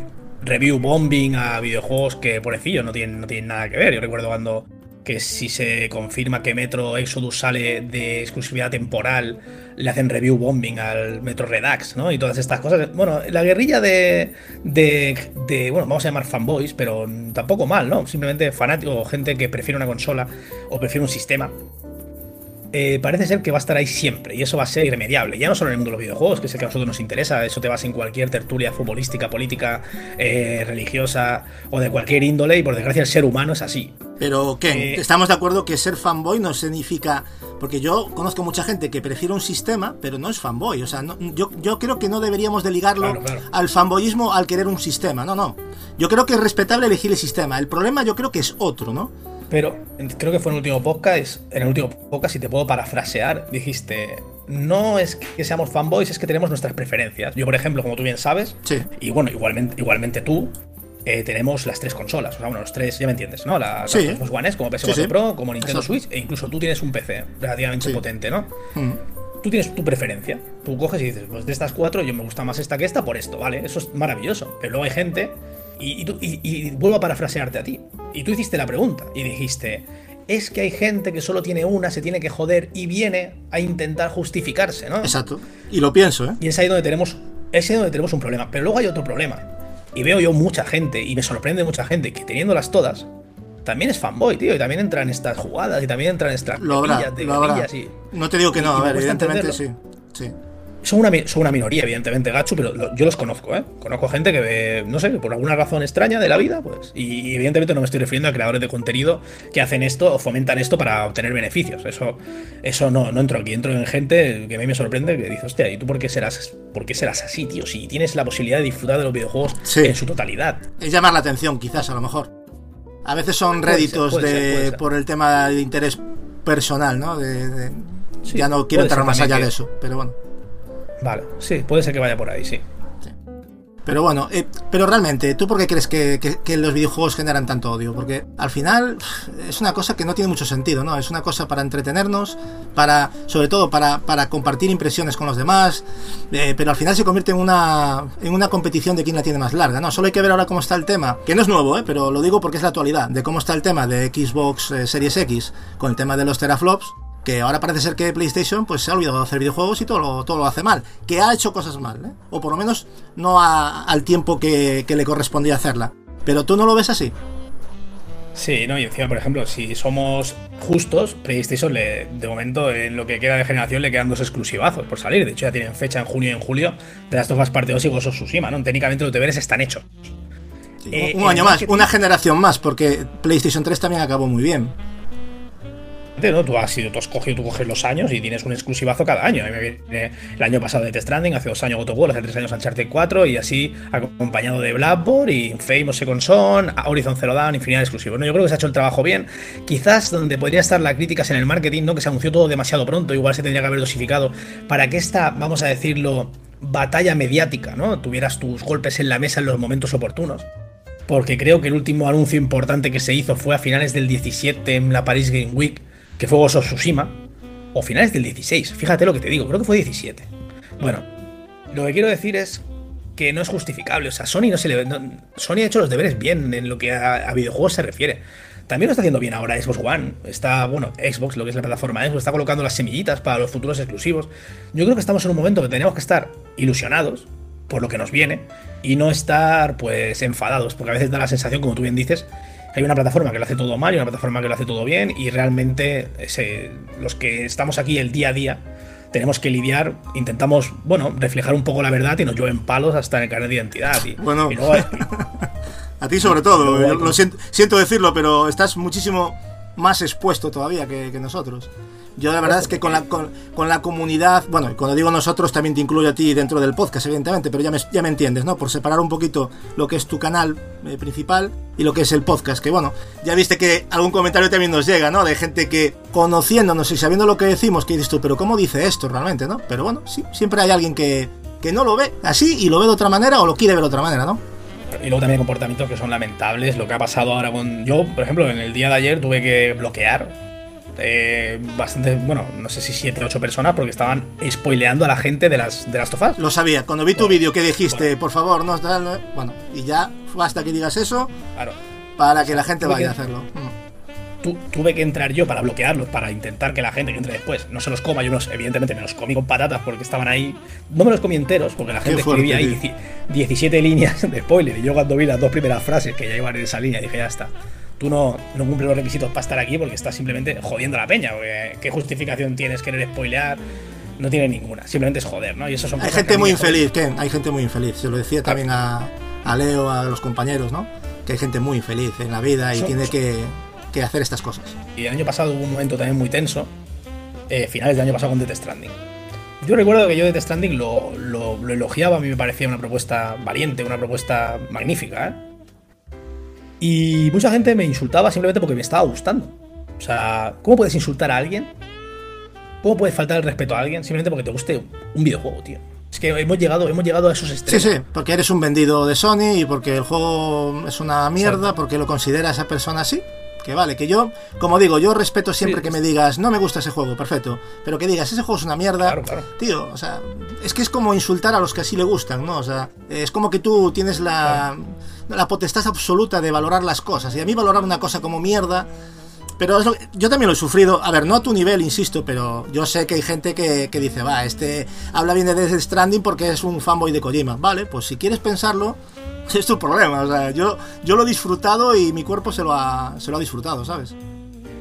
review bombing a videojuegos que, pobrecillo, no tienen, no tienen nada que ver. Yo recuerdo cuando que si se confirma que Metro Exodus sale de exclusividad temporal, le hacen review bombing al Metro Redux, ¿no? Y todas estas cosas. Bueno, la guerrilla de, de, de bueno, vamos a llamar fanboys, pero tampoco mal, ¿no? Simplemente fanáticos, gente que prefiere una consola o prefiere un sistema. Eh, parece ser que va a estar ahí siempre y eso va a ser irremediable. Ya no solo en el mundo de los videojuegos, que es el que a nosotros nos interesa, eso te vas en cualquier tertulia futbolística, política, eh, religiosa o de cualquier índole y por desgracia el ser humano es así. Pero, ¿qué? Eh, estamos de acuerdo que ser fanboy no significa. Porque yo conozco mucha gente que prefiere un sistema, pero no es fanboy. O sea, yo, yo creo que no deberíamos de ligarlo al fanboyismo al querer un sistema. No, no. Yo creo que es respetable elegir el sistema. El problema yo creo que es otro, ¿no? Pero creo que fue en el último podcast, en el último podcast, si te puedo parafrasear, dijiste, no es que seamos fanboys, es que tenemos nuestras preferencias. Yo, por ejemplo, como tú bien sabes, y bueno, igualmente, igualmente tú, eh, tenemos las tres consolas, o sea, bueno, los tres, ya me entiendes, ¿no? La, sí. Xbox One S, como PS4 Pro, como Nintendo Switch, e incluso tú tienes un PC relativamente potente, ¿no? Mm. Tú tienes tu preferencia. Tú coges y dices, pues de estas cuatro yo me gusta más esta que esta por esto, ¿vale? Eso es maravilloso. Pero luego hay gente y, vuelvo a parafrasearte a ti. Y tú hiciste la pregunta y dijiste, es que hay gente que solo tiene una, se tiene que joder y viene a intentar justificarse, ¿no? Exacto. Y lo pienso, ¿eh? Y es ahí donde tenemos, es ahí donde tenemos un problema. Pero luego hay otro problema. Y veo yo mucha gente, y me sorprende mucha gente, que teniéndolas todas, también es fanboy, tío, y también entra en estas jugadas, y también entra en estas lo habrá, Y, no te digo que no, a ver, evidentemente sí. Sí son una, son una minoría, evidentemente, Gachu, pero yo los conozco, ¿eh? Conozco gente que ve, no sé, por alguna razón extraña de la vida, pues. Y, evidentemente no me estoy refiriendo a creadores de contenido que hacen esto o fomentan esto para obtener beneficios. Eso, eso no, no entro aquí, entro en gente que a mí me sorprende que dice, hostia, ¿y tú por qué serás, por qué serás así, tío? Si tienes la posibilidad de disfrutar de los videojuegos en su totalidad. Es llamar la atención, quizás, a lo mejor. A veces son réditos de, por el tema de interés personal, ¿no? De, ya no quiero entrar más allá de eso, pero bueno. Vale, sí, puede ser que vaya por ahí, sí. Pero bueno, eh, pero realmente, ¿tú por qué crees que, los videojuegos generan tanto odio? Porque al final es una cosa que no tiene mucho sentido, ¿no? Es una cosa para entretenernos, para, sobre todo para, para compartir impresiones con los demás, eh, pero al final se convierte en una, en una competición de quién la tiene más larga, ¿no? Solo hay que ver ahora cómo está el tema, que no es nuevo, ¿eh? Pero lo digo porque es la actualidad, de cómo está el tema de Xbox eh, Series X con el tema de los teraflops que ahora parece ser que PlayStation pues se ha olvidado de hacer videojuegos y todo lo, todo lo hace mal, que ha hecho cosas mal, ¿eh? o por lo menos no al tiempo que, le correspondía hacerla. Pero tú no lo ves así. Sí, no, y encima, por ejemplo, si somos justos, PlayStation le, de momento en lo que queda de generación le quedan dos exclusivazos por salir. De hecho, ya tienen fecha en junio y en julio de las dos Parte 2 y Ghost of Tsushima, ¿no? Técnicamente los deberes están hechos. un año más, una generación más, porque PlayStation 3 también acabó muy bien. ¿No? Tú has sido, tú has cogido, tú coges los años y tienes un exclusivazo cada año. Me viene el año pasado de Test Stranding, hace dos años God hace tres años Uncharted 4 y así acompañado de Blackboard y Famous Second Son, Horizon Zero Dawn, infinidad de exclusivos. ¿no? Yo creo que se ha hecho el trabajo bien. Quizás donde podría estar la crítica es en el marketing, ¿no? Que se anunció todo demasiado pronto, igual se tendría que haber dosificado para que esta, vamos a decirlo, batalla mediática, ¿no? Tuvieras tus golpes en la mesa en los momentos oportunos porque creo que el último anuncio importante que se hizo fue a finales del 17 en la Paris Game Week, que fue Ghost of o finales del 16, fíjate lo que te digo, creo que fue 17. Bueno, lo que quiero decir es que no es justificable, o sea, Sony no se le Sony ha hecho los deberes bien en lo que a, videojuegos se refiere. También lo está haciendo bien ahora Xbox One, está, bueno, Xbox, lo que es la plataforma Xbox, está colocando las semillitas para los futuros exclusivos. Yo creo que estamos en un momento que tenemos que estar ilusionados por lo que nos viene y no estar, pues, enfadados, porque a veces da la sensación, como tú bien dices, hay una plataforma que lo hace todo mal y una plataforma que lo hace todo bien y realmente los que estamos aquí el día a día tenemos que lidiar, intentamos, bueno, reflejar un poco la verdad y nos llueven palos hasta en el carnet de identidad. Y, bueno, [laughs] [laughs] a ti sobre todo, lo siento, decirlo, pero estás muchísimo más expuesto todavía que nosotros. Yo la verdad es que con la, con, la comunidad, bueno, cuando digo nosotros también te incluyo a ti dentro del podcast, evidentemente, pero ya me, ya me entiendes, ¿no? Por separar un poquito lo que es tu canal eh, principal y lo que es el podcast, que bueno, ya viste que algún comentario también nos llega, ¿no? De gente que conociéndonos y sabiendo lo que decimos, que dices tú, pero ¿cómo dice esto realmente, ¿no? Pero bueno, sí, siempre hay alguien que, que no lo ve así y lo ve de otra manera o lo quiere ver de otra manera, ¿no? Y luego también comportamientos que son lamentables. Lo que ha pasado ahora con. Yo, por ejemplo, en el día de ayer tuve que bloquear eh, bastante, bueno, no sé si 7 o 8 personas porque estaban spoileando a la gente de las, de las tofas. Lo sabía, cuando vi tu vídeo que dijiste, por favor, no, bueno, y ya basta que digas eso claro. para que la gente vaya a hacerlo. Mm. tuve que entrar yo para bloquearlos, para intentar que la gente que entre después no se los coma. Yo unos, evidentemente me los comí con patatas porque estaban ahí. No me los comí enteros porque la gente escribía ahí 17 líneas [laughs] de spoiler. Y yo cuando vi las dos primeras frases que ya iban en esa línea dije, ya está tú no, no cumples los requisitos para estar aquí porque estás simplemente jodiendo a la peña. ¿Qué justificación tienes querer spoilear? No tiene ninguna, simplemente es joder, ¿no? Y eso son Hay gente muy infeliz, Ken, hay gente muy infeliz. Se lo decía también a, Leo, a los compañeros, ¿no? Que hay gente muy infeliz en la vida y tiene que, que, hacer estas cosas. Y el año pasado hubo un momento también muy tenso, eh, finales del año pasado con Death Stranding. Yo recuerdo que yo Death Stranding lo, lo, lo elogiaba, a mí me parecía una propuesta valiente, una propuesta magnífica, ¿eh? Y mucha gente me insultaba simplemente porque me estaba gustando. O sea, ¿cómo puedes insultar a alguien? ¿Cómo puedes faltar el respeto a alguien simplemente porque te guste un videojuego, tío? Es que hemos llegado, hemos llegado a esos extremos. Sí, sí, porque eres un vendido de Sony y porque el juego es una mierda, porque lo considera esa persona así. Que vale, que yo, como digo, yo respeto siempre que me digas, no me gusta ese juego, perfecto. Pero que digas, ese juego es una mierda. Claro, claro. Tío, o sea, es que es como insultar a los que así le gustan, ¿no? O sea, es como que tú tienes la la potestad absoluta de valorar las cosas. Y a mí valorar una cosa como mierda... Pero yo también lo he sufrido, a ver, no a tu nivel, insisto, pero yo sé que hay gente que, dice, va, este habla bien de Death Stranding porque es un fanboy de Kojima. Vale, pues si quieres pensarlo, [laughs] es tu problema. O sea, yo, yo lo he disfrutado y mi cuerpo se lo ha, se lo ha disfrutado, ¿sabes?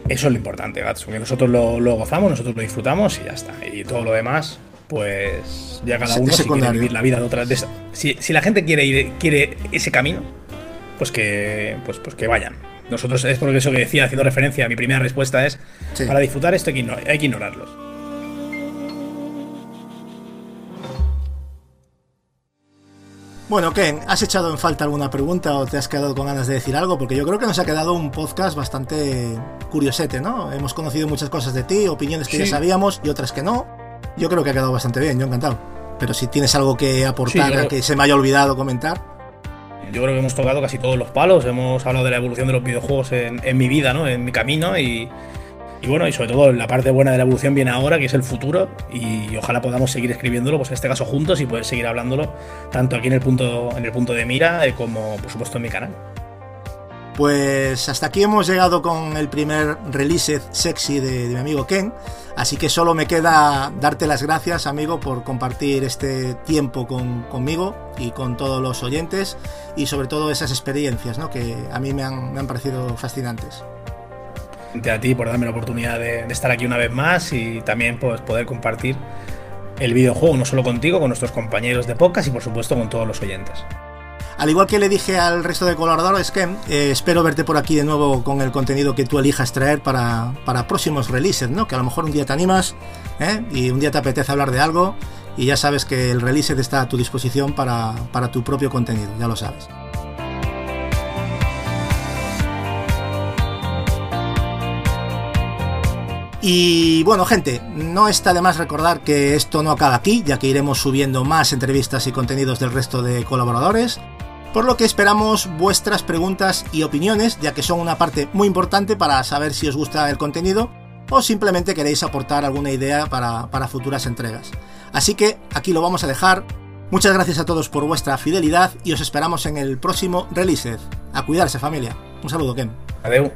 Eso es lo importante, Gats, que nosotros lo, lo, gozamos, nosotros lo disfrutamos y ya está. Y todo lo demás, pues ya cada uno si quiere vivir la vida de otra. De si, si, la gente quiere ir quiere ese camino, pues que pues, pues que vayan. Nosotros es por eso que decía, haciendo referencia, a mi primera respuesta es para disfrutar esto hay que, hay que ignorarlos. Bueno, Ken, ¿has echado en falta alguna pregunta o te has quedado con ganas de decir algo? Porque yo creo que nos ha quedado un podcast bastante curiosete, ¿no? Hemos conocido muchas cosas de ti, opiniones que ya sabíamos y otras que no. Yo creo que ha quedado bastante bien, yo encantado. Pero si tienes algo que aportar, que se me haya olvidado comentar. Yo creo que hemos tocado casi todos los palos, hemos hablado de la evolución de los videojuegos en, mi vida, ¿no? En mi camino y, bueno, y sobre todo la parte buena de la evolución viene ahora, que es el futuro, y ojalá podamos seguir escribiéndolo, pues en este caso juntos y poder seguir hablándolo, tanto aquí en el punto, en el punto de mira eh, como por supuesto en mi canal. Pues hasta aquí hemos llegado con el primer release sexy de, mi amigo Ken. Así que solo me queda darte las gracias, amigo, por compartir este tiempo conmigo y con todos los oyentes y sobre todo esas experiencias ¿no? que a mí me han, parecido fascinantes. A ti por darme la oportunidad de, estar aquí una vez más y también pues, poder compartir el videojuego no solo contigo, con nuestros compañeros de podcast y por supuesto con todos los oyentes. Al igual que le dije al resto de colaboradores que eh, espero verte por aquí de nuevo con el contenido que tú elijas traer para, para próximos releases, ¿no? Que a lo mejor un día te animas ¿eh? y un día te apetece hablar de algo y ya sabes que el release está a tu disposición para, para tu propio contenido, ya lo sabes. Y bueno, gente, no está de más recordar que esto no acaba aquí, ya que iremos subiendo más entrevistas y contenidos del resto de colaboradores, por lo que esperamos vuestras preguntas y opiniones, ya que son una parte muy importante para saber si os gusta el contenido o simplemente queréis aportar alguna idea para, futuras entregas. Así que aquí lo vamos a dejar. Muchas gracias a todos por vuestra fidelidad y os esperamos en el próximo release. A cuidarse familia. Un saludo, Ken. Adiós.